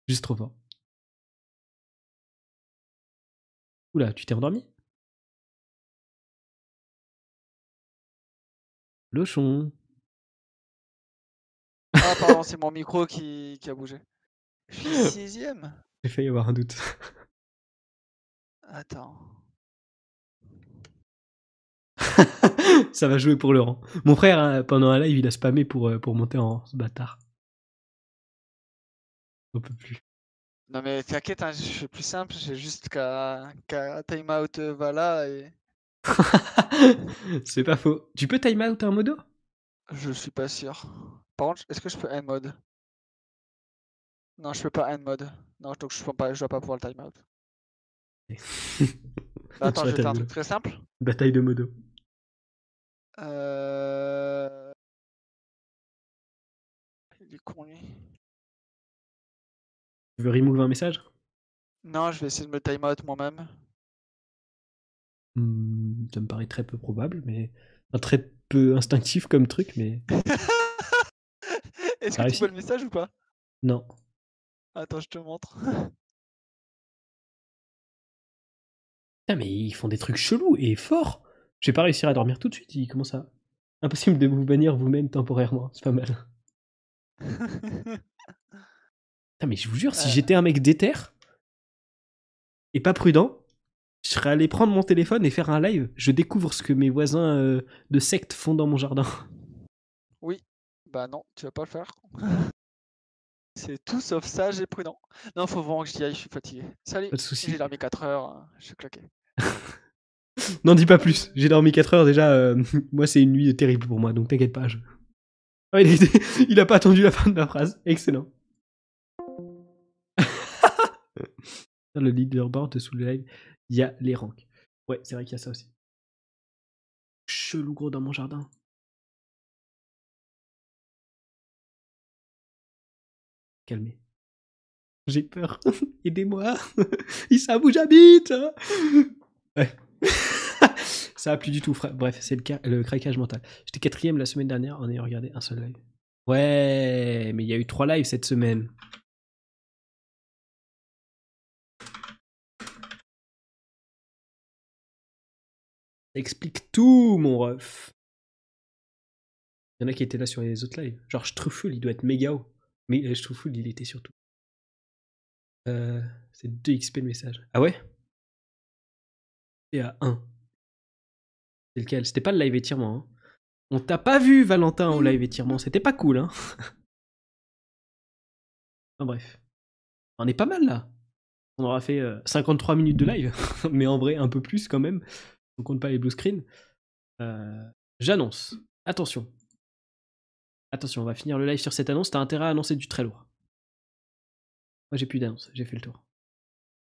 Juste trop fort. Oula, tu t'es endormi? Lochon. Ah, pardon, c'est mon micro qui, qui a bougé. Je suis *laughs* sixième? J'ai failli avoir un doute. Attends. *laughs* ça va jouer pour le rang. Mon frère, hein, pendant un live, il a spammé pour, euh, pour monter en rang, ce bâtard. On peut plus. Non mais t'inquiète, hein, je fais plus simple, j'ai juste qu'à qu'à time out euh, Vala et *laughs* c'est pas faux. Tu peux time out un modo? Je suis pas sûr. Par contre, est-ce que je peux end mode? Non, je peux pas end mode. Non, donc je peux pas, je dois pas pouvoir le time out. *laughs* Bah, attends, je vais faire un truc très simple. Bataille de modo. Euh... Il est con lui. Tu veux remove un message? Non, je vais essayer de me time out moi-même. Hmm, Ça me paraît très peu probable, mais un très peu instinctif comme truc, mais *laughs* Est-ce que tu réussi vois le message ou pas? Non. Attends, je te montre. Putain, *laughs* mais ils font des trucs chelous et forts. Je vais pas réussir à dormir tout de suite. Il commence à. Impossible de vous bannir vous-même temporairement. C'est pas mal. *laughs* Putain, mais je vous jure, si Euh. j'étais un mec déter et pas prudent, je serais allé prendre mon téléphone et faire un live. Je découvre ce que mes voisins euh, de secte font dans mon jardin. Bah non, tu vas pas le faire. *laughs* C'est tout sauf sage et prudent. Non, faut vraiment que j'y aille, je suis fatigué. Salut, Pas de soucis. j'ai dormi 4 heures, hein, je suis claqué. *laughs* N'en dis pas plus. J'ai dormi 4 heures déjà. euh, *laughs* moi, c'est une nuit terrible pour moi, donc t'inquiète pas. je- Ah, il, a, il a pas attendu la fin de la phrase. Excellent. Dans le leaderboard sous le live, il y a les ranks. Ouais, c'est vrai qu'il y a ça aussi. Chelou gros dans mon jardin. Calmez. J'ai peur. *laughs* Aidez-moi. *laughs* Il savent où j'habite. Ouais. *laughs* Ça a plus du tout. Bref, c'est le, craquage mental. J'étais quatrième la semaine dernière en ayant regardé un seul live. Ouais, mais il y a eu trois lives cette semaine. Ça explique tout, mon ref. Il y en a qui étaient là sur les autres lives. Genre Strufful, il doit être méga haut. Mais euh, Strufful, il était surtout. Euh, c'est 2 XP le message. Ah ouais? Et à 1. C'est lequel? C'était pas le live étirement. Hein. On t'a pas vu, Valentin, au live étirement. C'était pas cool, hein. *laughs* enfin bref. On est pas mal là. On aura fait 53 euh, minutes de live. *laughs* Mais en vrai, un peu plus quand même. On compte pas les blue screens. Euh, j'annonce. Attention. Attention, on va finir le live sur cette annonce. T'as intérêt à annoncer du très lourd. Moi, j'ai plus d'annonce. J'ai fait le tour.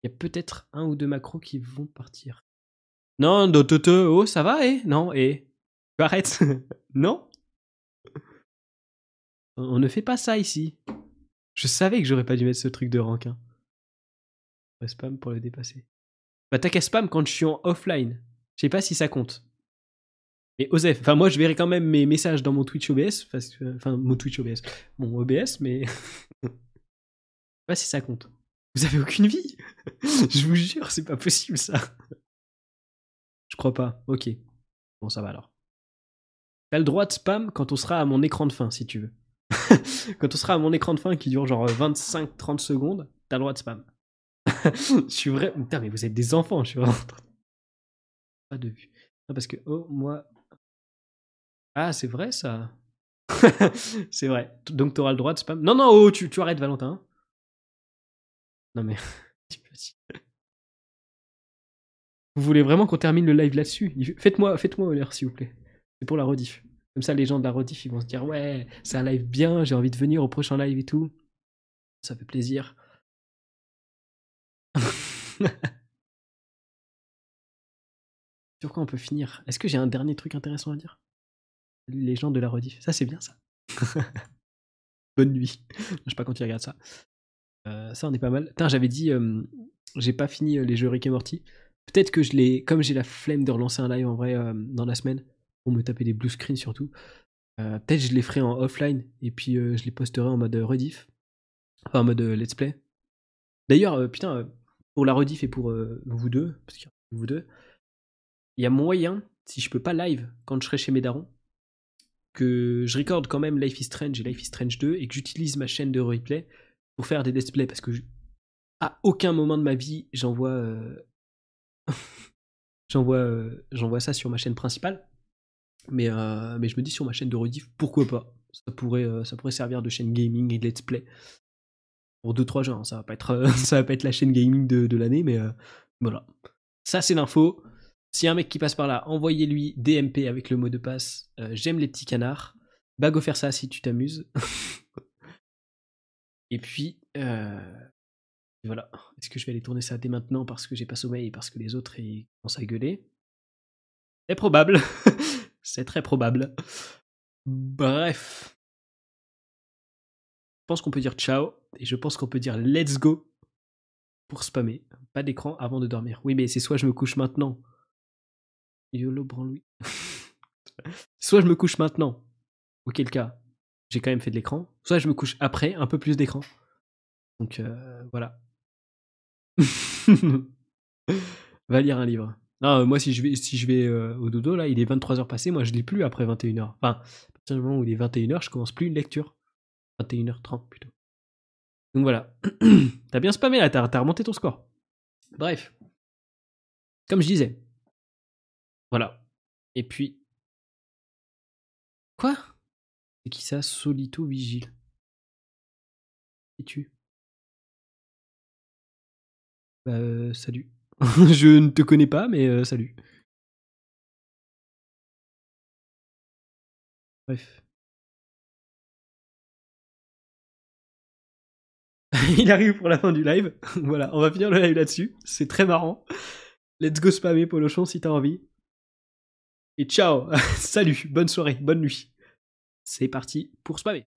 Il y a peut-être un ou deux macros qui vont partir. Non, oh, ça va, eh? Non, eh? Tu arrêtes? *laughs* Non? On ne fait pas ça ici. Je savais que j'aurais pas dû mettre ce truc de rankin. Spam pour le dépasser. Bah t'as qu'à spam quand je suis en offline. Je sais pas si ça compte. Et Osef, enfin moi je verrai quand même mes messages dans mon Twitch OBS, parce que, enfin mon Twitch OBS, mon OBS, mais je sais pas si ça compte. Vous avez aucune vie *laughs* Je vous jure, c'est pas possible ça. Je crois pas. Ok. Bon, ça va alors. T'as le droit de spam quand on sera à mon écran de fin, si tu veux. *laughs* quand on sera à mon écran de fin qui dure genre 25-30 secondes, t'as le droit de spam. *laughs* je suis vrai. Putain, mais vous êtes des enfants, je suis vraiment. Pas de vue. Non, parce que, oh, moi. Ah, c'est vrai ça *laughs* C'est vrai. Donc t'auras le droit de spam. Non, non, oh, tu, tu arrêtes, Valentin. Non, mais. *laughs* Vous voulez vraiment qu'on termine le live là-dessus? Faites-moi faites -moi l'heure, s'il vous plaît. C'est pour la rediff. Comme ça, les gens de la rediff, ils vont se dire Ouais, c'est un live bien, j'ai envie de venir au prochain live et tout. Ça fait plaisir. *laughs* Sur quoi on peut finir? Est-ce que j'ai un dernier truc intéressant à dire? Les gens de la rediff. Ça, c'est bien ça. *laughs* Bonne nuit. Je sais pas quand ils regardent ça. Euh, ça, on est pas mal. j'avais dit, j'ai pas fini euh, les jeux Rick et Morty. Peut-être que je l'ai, comme j'ai la flemme de relancer un live en vrai euh, dans la semaine, pour me taper des blue screens surtout, euh, peut-être je les ferai en offline et puis euh, je les posterai en mode rediff, enfin en mode let's play. D'ailleurs, putain, pour la rediff et pour vous deux, parce qu'il y a vous deux, il y a moyen, si je peux pas live quand je serai chez mes darons, que je recorde quand même Life is Strange et Life is Strange 2 et que j'utilise ma chaîne de replay pour faire des let's play parce que à aucun moment de ma vie j'envoie *laughs* j'envoie, euh, j'envoie ça sur ma chaîne principale. Mais, euh, mais je me dis sur ma chaîne de rediff, pourquoi pas? Ça pourrait, euh, ça pourrait servir de chaîne gaming et de let's play. Pour 2-3 jeux, hein. ça, va pas être, *laughs* ça va pas être la chaîne gaming de, de l'année, mais voilà. Ça, c'est l'info. S'il y un mec qui passe par là, envoyez-lui DMP avec le mot de passe. J'aime les petits canards. Bago faire ça si tu t'amuses. *laughs* et puis, voilà. Est-ce que je vais aller tourner ça dès maintenant parce que j'ai pas sommeil et parce que les autres commencent à gueuler? C'est probable. *laughs* C'est très probable. Bref. Je pense qu'on peut dire ciao et je pense qu'on peut dire let's go pour spammer. Pas d'écran avant de dormir. Oui, mais c'est soit je me couche maintenant. YOLO branlouille. *laughs* soit je me couche maintenant. Auquel cas, j'ai quand même fait de l'écran. Soit je me couche après, un peu plus d'écran. Donc euh, voilà. *laughs* Va lire un livre. Non, moi, si je vais, si je vais euh, au dodo, là, il est 23h passé, moi, je lis plus après 21h. Enfin, à partir du moment où il est 21h, je commence plus une lecture. 21h30 plutôt. Donc voilà. *clears throat* t'as bien spammé là, t'as remonté ton score. Bref. Comme je disais. Voilà. Et puis. Quoi? C'est qui ça? Solito Vigile. Et tu? Bah, salut. *laughs* Je ne te connais pas, mais salut. Bref. *laughs* Il arrive pour la fin du live. *laughs* voilà, on va finir le live là-dessus. C'est très marrant. Let's go spammer Polochon si t'as envie. Et ciao *laughs* Salut Bonne soirée, bonne nuit. C'est parti pour spammer.